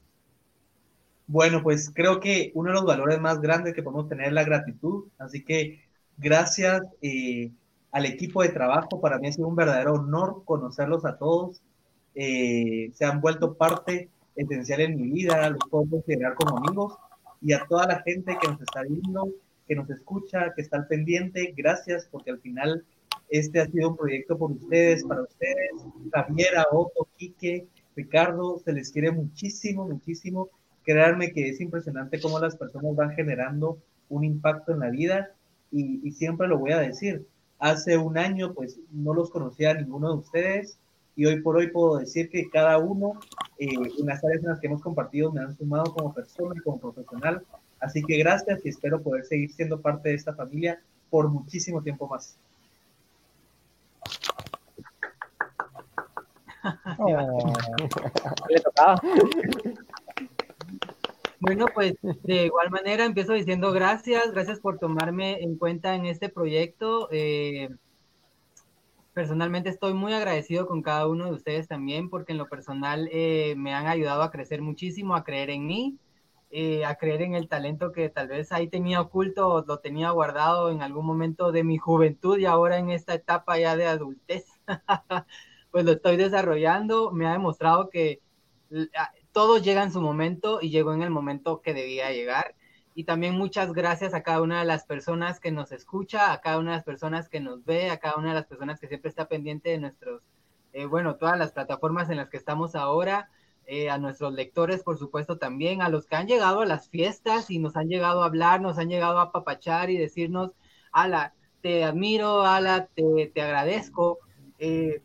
[SPEAKER 1] Bueno, pues creo que uno de los valores más grandes que podemos tener es la gratitud, así que Gracias eh, al equipo de trabajo. Para mí ha sido un verdadero honor conocerlos a todos. Eh, se han vuelto parte esencial en mi vida, los puedo considerar como amigos. Y a toda la gente que nos está viendo, que nos escucha, que está al pendiente, gracias, porque al final este ha sido un proyecto por ustedes, para ustedes. Javiera, Otto, Quique, Ricardo, se les quiere muchísimo, muchísimo. Créanme que es impresionante cómo las personas van generando un impacto en la vida y, siempre lo voy a decir. Hace un año, pues no los conocía a ninguno de ustedes y hoy por hoy puedo decir que cada uno eh, en las áreas en las que hemos compartido me han sumado como persona y como profesional. Así que gracias y espero poder seguir siendo parte de esta familia por muchísimo tiempo más.
[SPEAKER 5] Oh. Bueno, pues de igual manera empiezo diciendo gracias, gracias por tomarme en cuenta en este proyecto. Eh, personalmente estoy muy agradecido con cada uno de ustedes también, porque en lo personal eh, me han ayudado a crecer muchísimo, a creer en mí, eh, a creer en el talento que tal vez ahí tenía oculto lo tenía guardado en algún momento de mi juventud y ahora en esta etapa ya de adultez. pues lo estoy desarrollando, me ha demostrado que todo llega en su momento y llegó en el momento que debía llegar. Y también muchas gracias a cada una de las personas que nos escucha, a cada una de las personas que nos ve, a cada una de las personas que siempre está pendiente de nuestros eh, bueno, todas las plataformas en las que estamos ahora, eh, a nuestros lectores, por supuesto, también, a los que han llegado a las fiestas y nos han llegado a hablar, nos han llegado a papachar y decirnos, ala, te admiro, ala, te, te agradezco. Eh,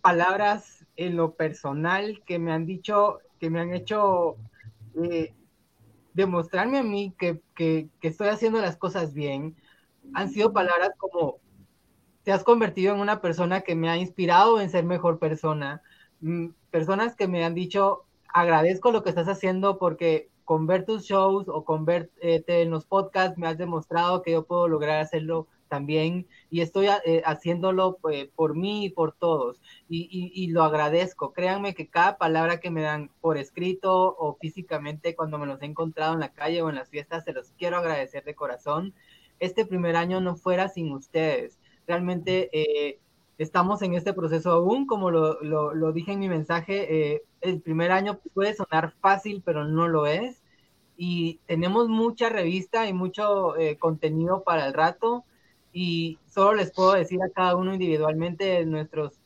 [SPEAKER 5] palabras en lo personal que me han dicho, que me han hecho demostrarme a mí que, que, que estoy haciendo las cosas bien, han sido palabras como te has convertido en una persona que me ha inspirado en ser mejor persona. Mm, personas que me han dicho, agradezco lo que estás haciendo porque con ver tus shows o con verte en los podcasts me has demostrado que yo puedo lograr hacerlo también y estoy eh, haciéndolo eh, por mí y por todos y, y, lo agradezco. Créanme que cada palabra que me dan por escrito o físicamente cuando me los he encontrado en la calle o en las fiestas, se los quiero agradecer de corazón. Este primer año no fuera sin ustedes realmente eh, estamos en este proceso aún, como lo, lo, dije en mi mensaje, eh, el primer año puede sonar fácil, pero no lo es. Y tenemos mucha revista y mucho eh, contenido para el rato. Y solo les puedo decir a cada uno individualmente, nuestros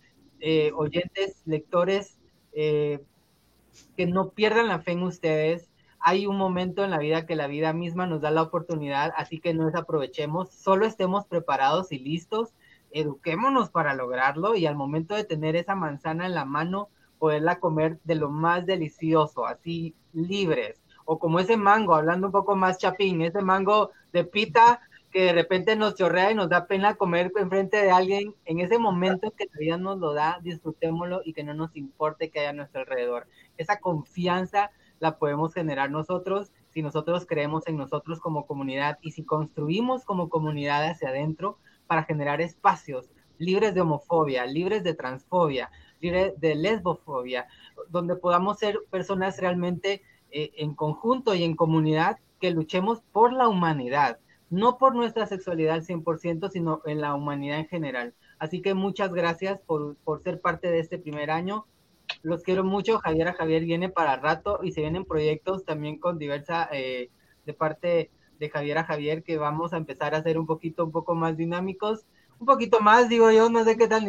[SPEAKER 5] oyentes, lectores, que no pierdan la fe en ustedes. Hay un momento en la vida que la vida misma nos da la oportunidad, así que no desaprovechemos, solo estemos preparados y listos eduquémonos para lograrlo y al momento de tener esa manzana en la mano, poderla comer de lo más delicioso, así libres. O como ese mango, hablando un poco más chapín, ese mango de pita que de repente nos chorrea y nos da pena comer enfrente de alguien, en ese momento que la vida nos lo da, disfrutémoslo y que no nos importe que haya a nuestro alrededor. Esa confianza la podemos generar nosotros si nosotros creemos en nosotros como comunidad y si construimos como comunidad hacia adentro, para generar espacios libres de homofobia, libres de transfobia, libres de lesbofobia, donde podamos ser personas realmente eh, en conjunto y en comunidad que luchemos por la humanidad, no por nuestra sexualidad al 100%, sino en la humanidad en general. Así que muchas gracias por, por ser parte de este primer año. Los quiero mucho. Javier a Javier viene para rato y se vienen proyectos también con diversa eh, de parte de Javier a Javier que vamos a empezar a hacer un poquito, un poco más dinámicos, un poquito más, digo yo, no sé qué tan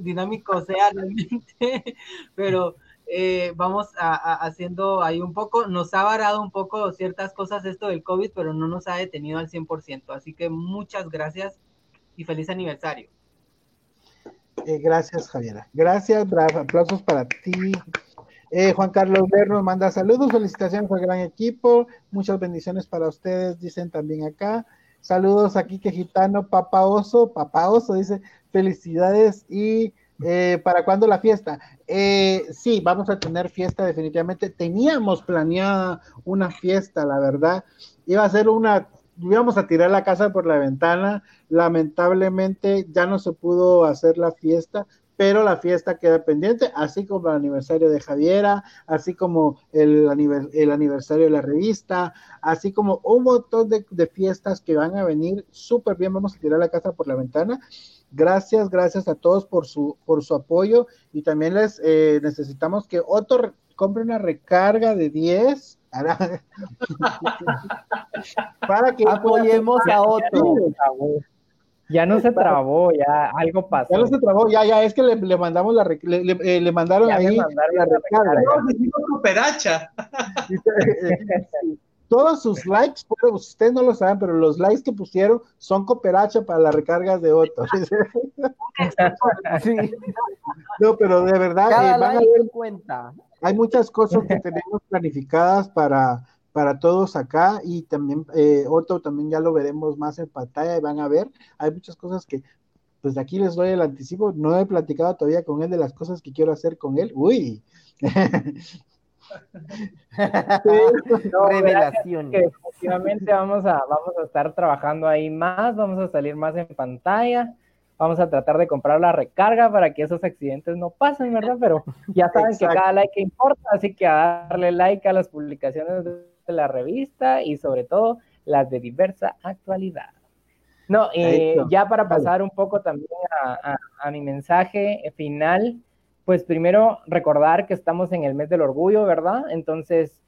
[SPEAKER 5] dinámico sea realmente, pero eh, vamos a, haciendo ahí un poco, nos ha varado un poco ciertas cosas esto del COVID, pero no nos ha detenido al 100%, así que muchas gracias y feliz aniversario.
[SPEAKER 3] Eh, gracias, Javiera. Gracias, aplausos para ti, eh, Juan Carlos Berro manda saludos, felicitaciones al gran equipo, muchas bendiciones para ustedes, dicen también acá. Saludos aquí que gitano, papá oso, papá oso, dice. Felicidades y eh, ¿para cuándo la fiesta? Eh, sí, vamos a tener fiesta definitivamente. Teníamos planeada una fiesta, la verdad. Iba a ser una, íbamos a tirar la casa por la ventana. Lamentablemente ya no se pudo hacer la fiesta, pero la fiesta queda pendiente, así como el aniversario de Javiera, así como el, aniversario de la revista, así como un montón de, fiestas que van a venir súper bien. Vamos a tirar la casa por la ventana. Gracias, gracias a todos por su, por su apoyo y también les eh, necesitamos que Otto compre una recarga de 10
[SPEAKER 4] para que apoyemos a Otto.
[SPEAKER 6] Ya no se trabó, ya algo pasó.
[SPEAKER 3] Ya no se trabó, ya, ya, es que le, le mandamos la, le, le, eh, le mandaron ahí la
[SPEAKER 1] recarga.
[SPEAKER 3] Todos sus likes, ustedes no lo saben, pero los likes que pusieron son cooperacha para las recargas de Otto. sí. No, pero de verdad,
[SPEAKER 4] eh, van a ver, cuenta.
[SPEAKER 3] hay muchas cosas que tenemos planificadas para, para todos acá y también eh, Otto también ya lo veremos más en pantalla y van a ver, hay muchas cosas que pues de aquí les doy el anticipo, no he platicado todavía con él de las cosas que quiero hacer con él, uy.
[SPEAKER 6] Revelación. efectivamente vamos a, vamos a estar trabajando ahí más, vamos a salir más en pantalla, vamos a tratar de comprar la recarga para que esos accidentes no pasen, ¿verdad? Pero ya saben que cada like importa, así que a darle like a las publicaciones de la revista y sobre todo las de diversa actualidad. No, eh, ya para pasar un poco también a, mi mensaje final, pues primero recordar que estamos en el mes del orgullo, ¿verdad? Entonces,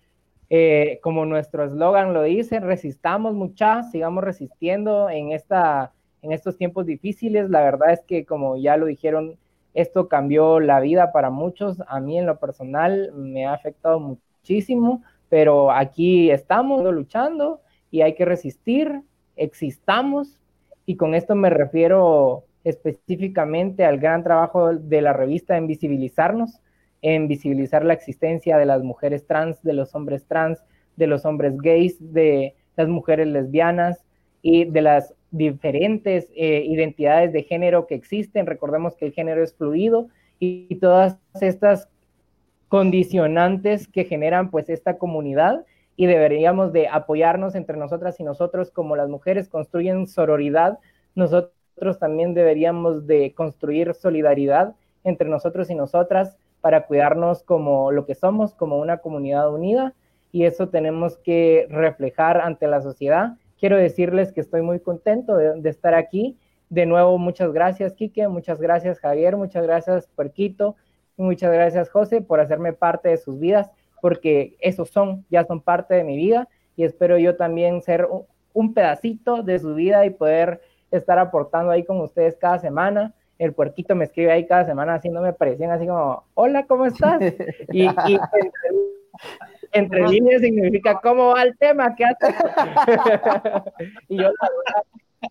[SPEAKER 6] eh, como nuestro eslogan lo dice, resistamos mucha, sigamos resistiendo en, esta, en estos tiempos difíciles. La verdad es que, como ya lo dijeron Esto cambió la vida para muchos, a mí en lo personal me ha afectado muchísimo, pero aquí estamos luchando y hay que resistir, existamos, y con esto me refiero específicamente al gran trabajo de la revista en visibilizarnos, en visibilizar la existencia de las mujeres trans, de los hombres trans, de los hombres gays, de las mujeres lesbianas y de las diferentes eh, identidades de género que existen. Recordemos que el género es fluido y, todas estas condicionantes que generan pues esta comunidad y deberíamos de apoyarnos entre nosotras y nosotros como las mujeres construyen sororidad, también deberíamos de construir solidaridad entre nosotros y nosotras para cuidarnos como lo que somos, como una comunidad unida y eso tenemos que reflejar ante la sociedad. Quiero decirles que estoy muy contento de, estar aquí. De nuevo, muchas gracias, Quique, muchas gracias, Javier, muchas gracias, Puerquito, y muchas gracias, José, por hacerme parte de sus vidas, porque esos son, ya son parte de mi vida, y espero yo también ser un pedacito de su vida y poder estar aportando ahí con ustedes cada semana el puerquito me escribe ahí cada semana haciéndome presión, así como, hola, ¿cómo estás? Y, y entre líneas significa cómo va el tema, ¿qué hace? y yo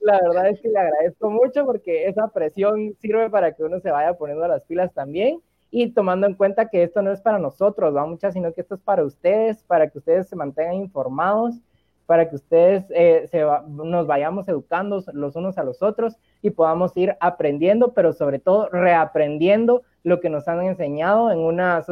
[SPEAKER 6] la verdad, es que le agradezco mucho porque esa presión sirve para que uno se vaya poniendo las pilas también y tomando en cuenta que esto no es para nosotros, va muchas, sino que esto es para ustedes, para que ustedes se mantengan informados, para que ustedes eh, nos vayamos educando los unos a los otros y podamos ir aprendiendo, pero sobre todo reaprendiendo lo que nos han enseñado en una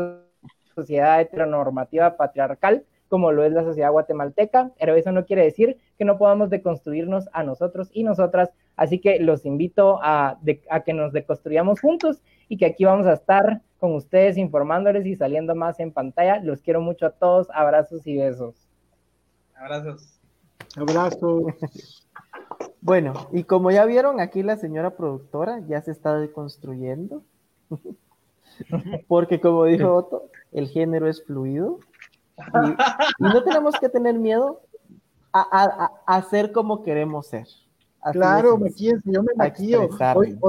[SPEAKER 6] sociedad heteronormativa patriarcal como lo es la sociedad guatemalteca, pero eso no quiere decir que no podamos deconstruirnos a nosotros y nosotras, así que los invito a, que nos deconstruyamos juntos y que aquí vamos a estar con ustedes informándoles y saliendo más en pantalla. Los quiero mucho a todos, abrazos y besos.
[SPEAKER 1] Abrazos.
[SPEAKER 3] Abrazos.
[SPEAKER 4] Bueno, y como ya vieron, aquí la señora productora ya se está deconstruyendo. Porque como dijo Otto, el género es fluido. Y, no tenemos que tener miedo a, a, ser como queremos ser.
[SPEAKER 3] claro, yo me maquillo. Hoy,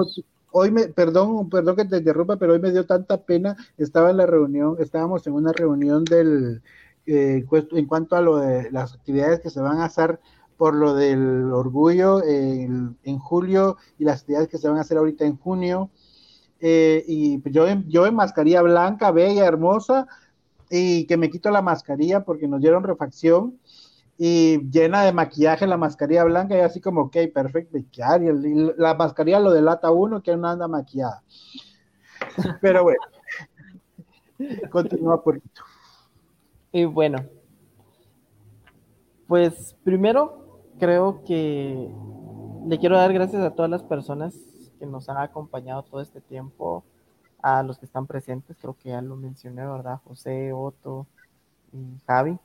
[SPEAKER 3] hoy, me, perdón, perdón que te interrumpa, pero hoy me dio tanta pena. Estaba en la reunión, estábamos en una reunión del, eh, en cuanto a lo de las actividades que se van a hacer por lo del orgullo en julio y las actividades que se van a hacer ahorita en junio. Eh, y yo, yo en mascarilla blanca, bella, hermosa, y que me quito la mascarilla porque nos dieron refacción y llena de maquillaje la mascarilla blanca y así como, ok, perfecto, y la mascarilla lo delata uno que no anda maquillada. Pero bueno, continúa por
[SPEAKER 4] Y bueno, pues primero creo que le quiero dar gracias a todas las personas que nos han acompañado todo este tiempo, a los que están presentes, creo que ya lo mencioné, ¿verdad? José, Otto y Javi.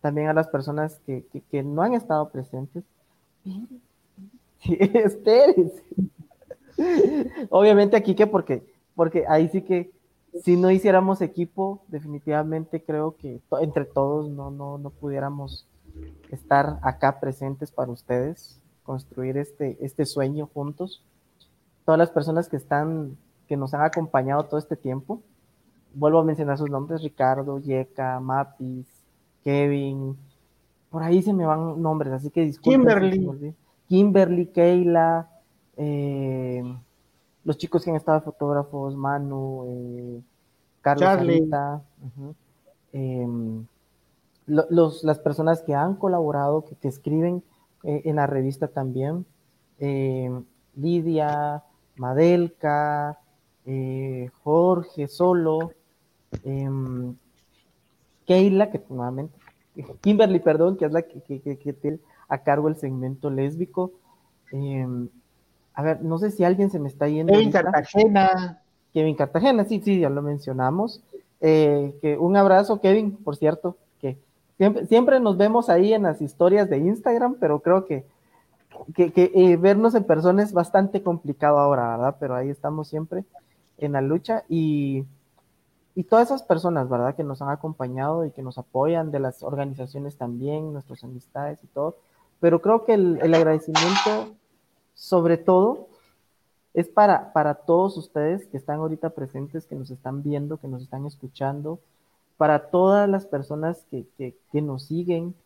[SPEAKER 4] También a las personas que, que, no han estado presentes. Espérense. Obviamente aquí que porque, porque ahí sí que si no hiciéramos equipo, definitivamente creo que entre todos no, no, no pudiéramos estar acá presentes para ustedes, construir este, este sueño juntos todas las personas que están, que nos han acompañado todo este tiempo. Vuelvo a mencionar sus nombres, Ricardo, Yeka, Mapis, Kevin, por ahí se me van nombres, así que disculpen.
[SPEAKER 3] Kimberly.
[SPEAKER 4] Kimberly, Keila, eh, los chicos que han estado fotógrafos, Manu, eh, Carlos em, los, las personas que han colaborado, que, escriben eh, en la revista también, em, Lidia, Madelka, eh, Jorge Solo, em, Keila, que nuevamente, Kimberly, perdón, que es la que, tiene a cargo el segmento lésbico. A ver, no sé si alguien se me está yendo.
[SPEAKER 3] Kevin Cartagena.
[SPEAKER 4] Kevin Cartagena, sí, sí, ya lo mencionamos. Eh, que un abrazo, Kevin, por cierto, que siempre, siempre nos vemos ahí en las historias de Instagram, pero creo que que, eh, vernos en persona es bastante complicado ahora, ¿verdad? Pero ahí estamos siempre en la lucha y, y todas esas personas, ¿verdad? Que nos han acompañado y que nos apoyan, de las organizaciones también, nuestras amistades y todo. Pero creo que el, agradecimiento, sobre todo, es para, para todos ustedes que están ahorita presentes, que nos están viendo, que nos están escuchando, para todas las personas que, que, nos siguen,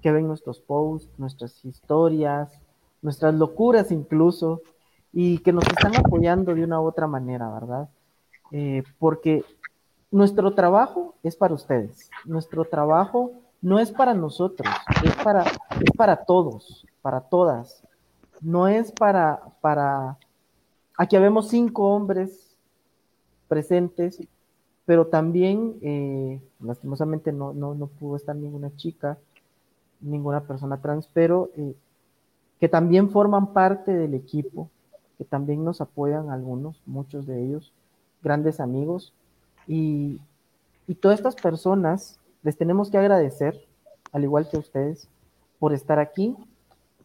[SPEAKER 4] que ven nuestros posts, nuestras historias, nuestras locuras incluso, y que nos están apoyando de una u otra manera, ¿verdad? Eh, porque nuestro trabajo es para ustedes, nuestro trabajo no es para nosotros, es para, es para todos, para todas. No es para, para, aquí vemos cinco hombres presentes, pero también, eh, lastimosamente no, no, no, pudo estar ninguna chica, ninguna persona trans, pero eh, que también forman parte del equipo, que también nos apoyan algunos, muchos de ellos, grandes amigos, y, y todas estas personas les tenemos que agradecer, al igual que ustedes, por estar aquí,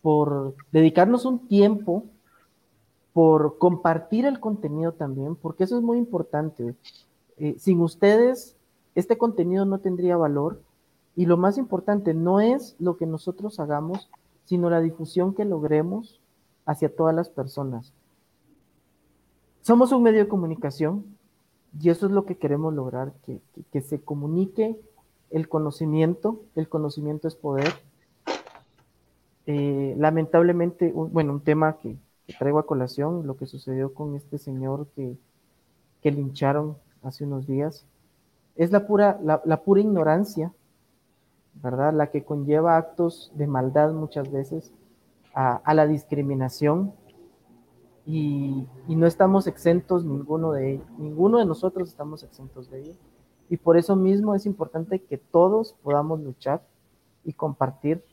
[SPEAKER 4] por dedicarnos un tiempo, por compartir el contenido también, porque eso es muy importante. Eh, sin ustedes, este contenido no tendría valor y lo más importante no es lo que nosotros hagamos, sino la difusión que logremos hacia todas las personas. Somos un medio de comunicación y eso es lo que queremos lograr, que, que, que se comunique el conocimiento, el conocimiento es poder. Eh, lamentablemente, un, bueno, un tema que, que, traigo a colación, lo que sucedió con este señor que, que lincharon hace unos días, es la pura, la, la, pura ignorancia, ¿verdad? La que conlleva actos de maldad muchas veces a, la discriminación y, no estamos exentos ninguno de ellos, ninguno de nosotros estamos exentos de ello. Y por eso mismo es importante que todos podamos luchar y compartir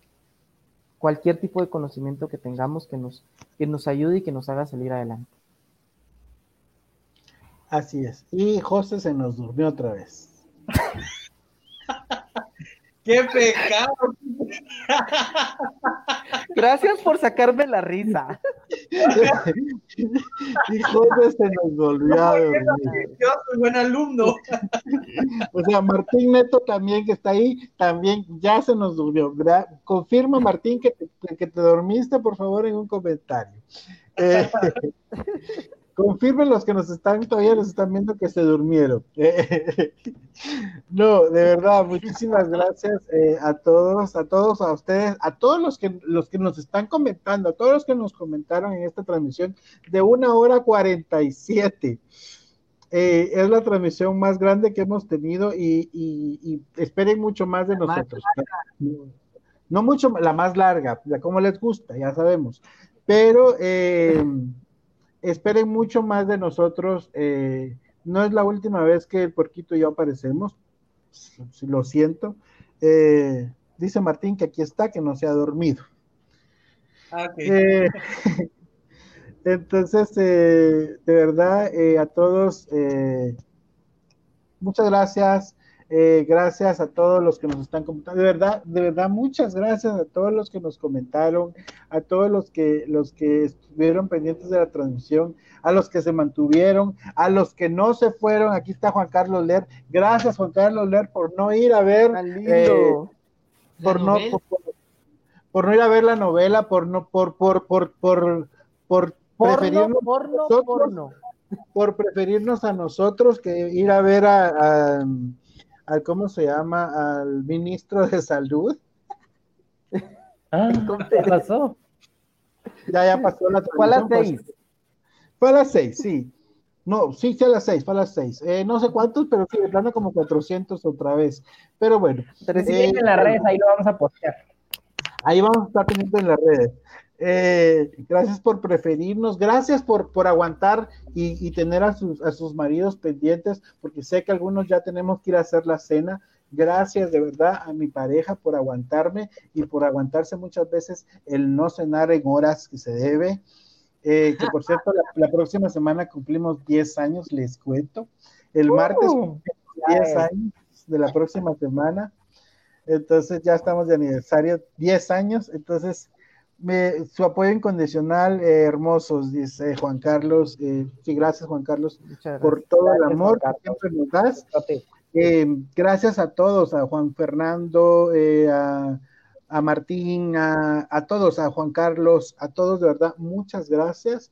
[SPEAKER 4] cualquier tipo de conocimiento que tengamos que nos, que nos ayude y que nos haga salir adelante.
[SPEAKER 3] Así es. Y José se nos durmió otra vez.
[SPEAKER 1] ¡Qué pecado!
[SPEAKER 4] Gracias por sacarme la risa.
[SPEAKER 3] se nos volvió a dormir.
[SPEAKER 1] Yo soy buen alumno.
[SPEAKER 3] O sea, Martín Neto también que está ahí, también ya se nos durmió. Confirma, Martín, que te, que te dormiste, por favor, en un comentario. Eh, confirmen los que nos están todavía nos están viendo que se durmieron. no, de verdad, muchísimas gracias eh, a todos, a todos, a ustedes, a todos los que los que nos están comentando, a todos los que nos comentaron en esta transmisión de una hora cuarenta y siete. Eh, es la transmisión más grande que hemos tenido y, y, y esperen mucho más de nosotros. No mucho, la más larga, la como les gusta, ya sabemos. Pero eh, esperen mucho más de nosotros. Eh, no es la última vez que el puerquito y yo aparecemos. Lo siento. Eh, dice Martín que aquí está, que no se ha dormido.
[SPEAKER 1] Okay.
[SPEAKER 3] Eh, entonces, de verdad, a todos, muchas gracias. Eh, gracias a todos los que nos están comentando. De verdad, de verdad, muchas gracias a todos los que nos comentaron, a todos los que, los que estuvieron pendientes de la transmisión, a los que se mantuvieron, a los que no se fueron. Aquí está Juan Carlos Ler. Gracias, Juan Carlos Ler, por no ir a ver. Eh, por, no, por, por, no ir a ver la novela, por no, por, por, por, por, por
[SPEAKER 4] preferirnos porno, nosotros, porno.
[SPEAKER 3] por preferirnos a nosotros que ir a ver a, a al ¿cómo se llama? al ministro de salud.
[SPEAKER 6] Ah, ¿qué pasó?
[SPEAKER 3] Ya, ya pasó la
[SPEAKER 4] Fue a las seis.
[SPEAKER 3] Fue a las seis, sí. No, sí, sí, a las seis, fue a las seis. Eh, no sé cuántos, pero sí, de plano como 400 otra vez. Pero bueno.
[SPEAKER 6] Pero sí, eh, en las redes, ahí lo vamos a postear.
[SPEAKER 3] Ahí vamos a estar pendientes en las redes. Eh, gracias por preferirnos, gracias por, por aguantar y, y tener a sus, a sus maridos pendientes, porque sé que algunos ya tenemos que ir a hacer la cena. Gracias de verdad a mi pareja por aguantarme y por aguantarse muchas veces el no cenar en horas que se debe. Eh, que por cierto, la, la, próxima semana cumplimos 10 años, les cuento. El martes
[SPEAKER 6] Uh,
[SPEAKER 3] 10 años de la próxima semana. Entonces ya estamos de aniversario, 10 años. Entonces, me, su apoyo incondicional, eh, hermosos, dice Juan Carlos. Eh, sí, gracias, Juan Carlos,
[SPEAKER 4] Muchas
[SPEAKER 3] por
[SPEAKER 4] gracias.
[SPEAKER 3] todo el amor que siempre nos das. Eh, gracias a todos, a Juan Fernando, eh, a, a, Martín, a, a, todos, a Juan Carlos, a todos, de verdad, muchas gracias.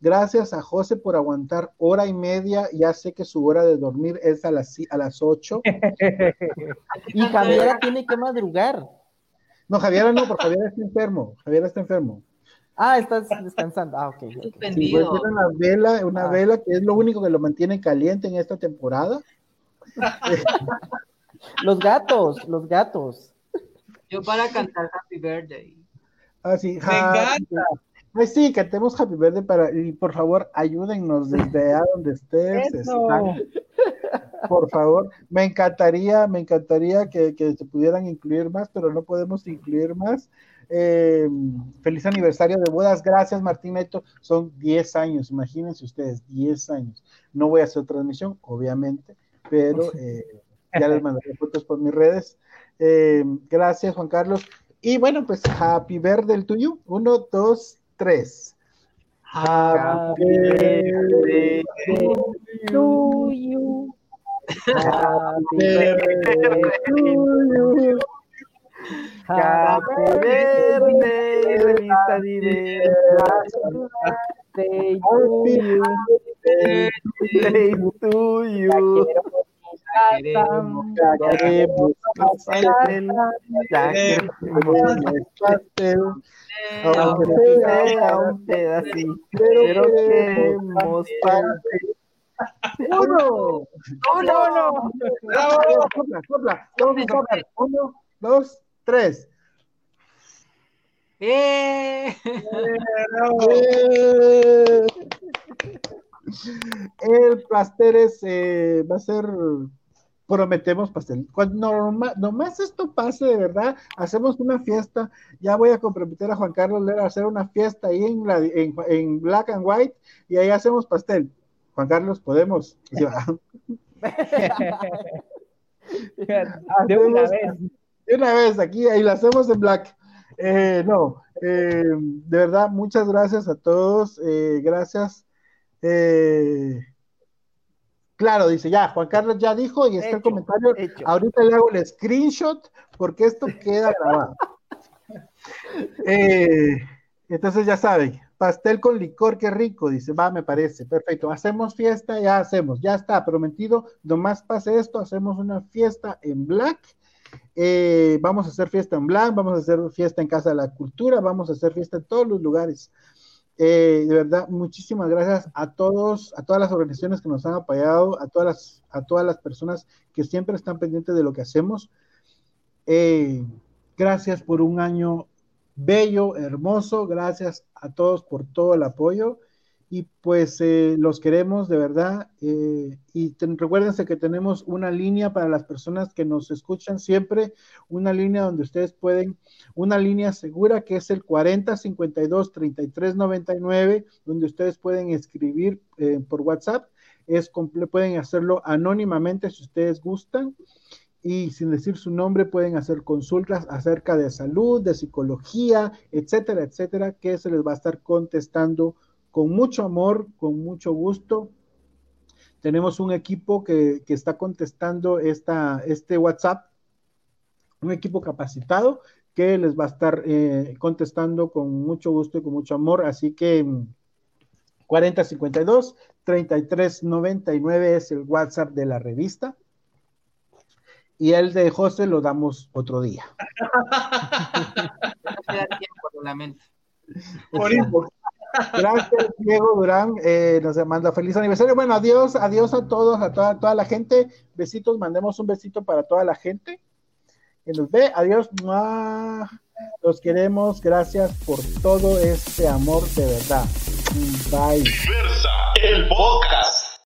[SPEAKER 3] Gracias a José por aguantar hora y media. Ya sé que su hora de dormir es a las, a las 8.
[SPEAKER 4] y Javiera tiene que madrugar.
[SPEAKER 3] No, Javiera no, porque Javiera está enfermo. Javiera está enfermo.
[SPEAKER 4] Ah, estás descansando. Ah, ok. okay.
[SPEAKER 3] Sí, pues, una vela, una ah. vela que es lo único que lo mantiene caliente en esta temporada.
[SPEAKER 4] los gatos, los gatos.
[SPEAKER 5] Yo para cantar Happy Birthday.
[SPEAKER 3] Ah, sí. Me encanta. Ay, sí, cantemos Happy Birthday para, y por favor, ayúdennos desde a donde estés. Por favor, me encantaría, me encantaría que, que, se pudieran incluir más, pero no podemos incluir más. Eh, feliz aniversario de bodas, gracias Martín Neto, son 10 años, imagínense ustedes, 10 años. No voy a hacer transmisión, obviamente, pero eh, ya les mandaré fotos por mis redes. Eh, gracias Juan Carlos. Y bueno, pues happy birthday el tuyo. Uno, dos, tres. Happy birthday to you. Happy birthday to you. Happy birthday, revista Birthday to you. Queremos, queremos pastel, ya queremos pastel, aunque sea un pedacito, pero queremos pastel. Uno, uno, uno, sopla, sopla, vamos a soplar, uno, dos, tres. ¡Eh! ¡Eh! El pastel es, eh, va a ser, prometemos pastel. Cuando nomás esto pase de verdad, hacemos una fiesta. Ya voy a comprometer a Juan Carlos Lera a hacer una fiesta ahí en, la, en, Black and White y ahí hacemos pastel. Juan Carlos, podemos. de una vez. De una vez, aquí, ahí lo hacemos en Black. Eh, no, eh, de verdad, muchas gracias a todos. gracias eh, claro, dice ya, Juan Carlos ya dijo y está el comentario. Ahorita le hago el screenshot porque esto queda grabado. Eh, entonces ya saben, pastel con licor, qué rico, dice, va, me parece, perfecto. Hacemos fiesta, ya hacemos, ya está prometido. Nomás pase esto, hacemos una fiesta en Black. Eh, vamos a hacer fiesta en Black, vamos a hacer fiesta en Casa de la Cultura, vamos a hacer fiesta en todos los lugares. Eh, de verdad, muchísimas gracias a todos, a todas las organizaciones que nos han apoyado, a todas las, a todas las personas que siempre están pendientes de lo que hacemos. Eh, gracias por un año bello, hermoso. Gracias a todos por todo el apoyo y pues eh, los queremos de verdad. Eh, y ten, recuérdense que tenemos una línea para las personas que nos escuchan siempre, una línea donde ustedes pueden, una línea segura que es el 40 52 33 99, donde ustedes pueden escribir eh, por WhatsApp. Es pueden hacerlo anónimamente si ustedes gustan y sin decir su nombre pueden hacer consultas acerca de salud, de psicología, etcétera, etcétera, que se les va a estar contestando con mucho amor, con mucho gusto. Tenemos un equipo que, está contestando esta, este WhatsApp, un equipo capacitado que les va a estar eh, contestando con mucho gusto y con mucho amor. Así que 4052 3399 es el WhatsApp de la revista. Y el de José lo damos otro día. Por Gracias, Diego Durán. Eh, nos manda feliz aniversario. Bueno, adiós, adiós a todos, a toda, toda la gente. Besitos, mandemos un besito para toda la gente que nos ve. Adiós. Los queremos. Gracias por todo este amor de verdad. Bye.
[SPEAKER 7] el podcast.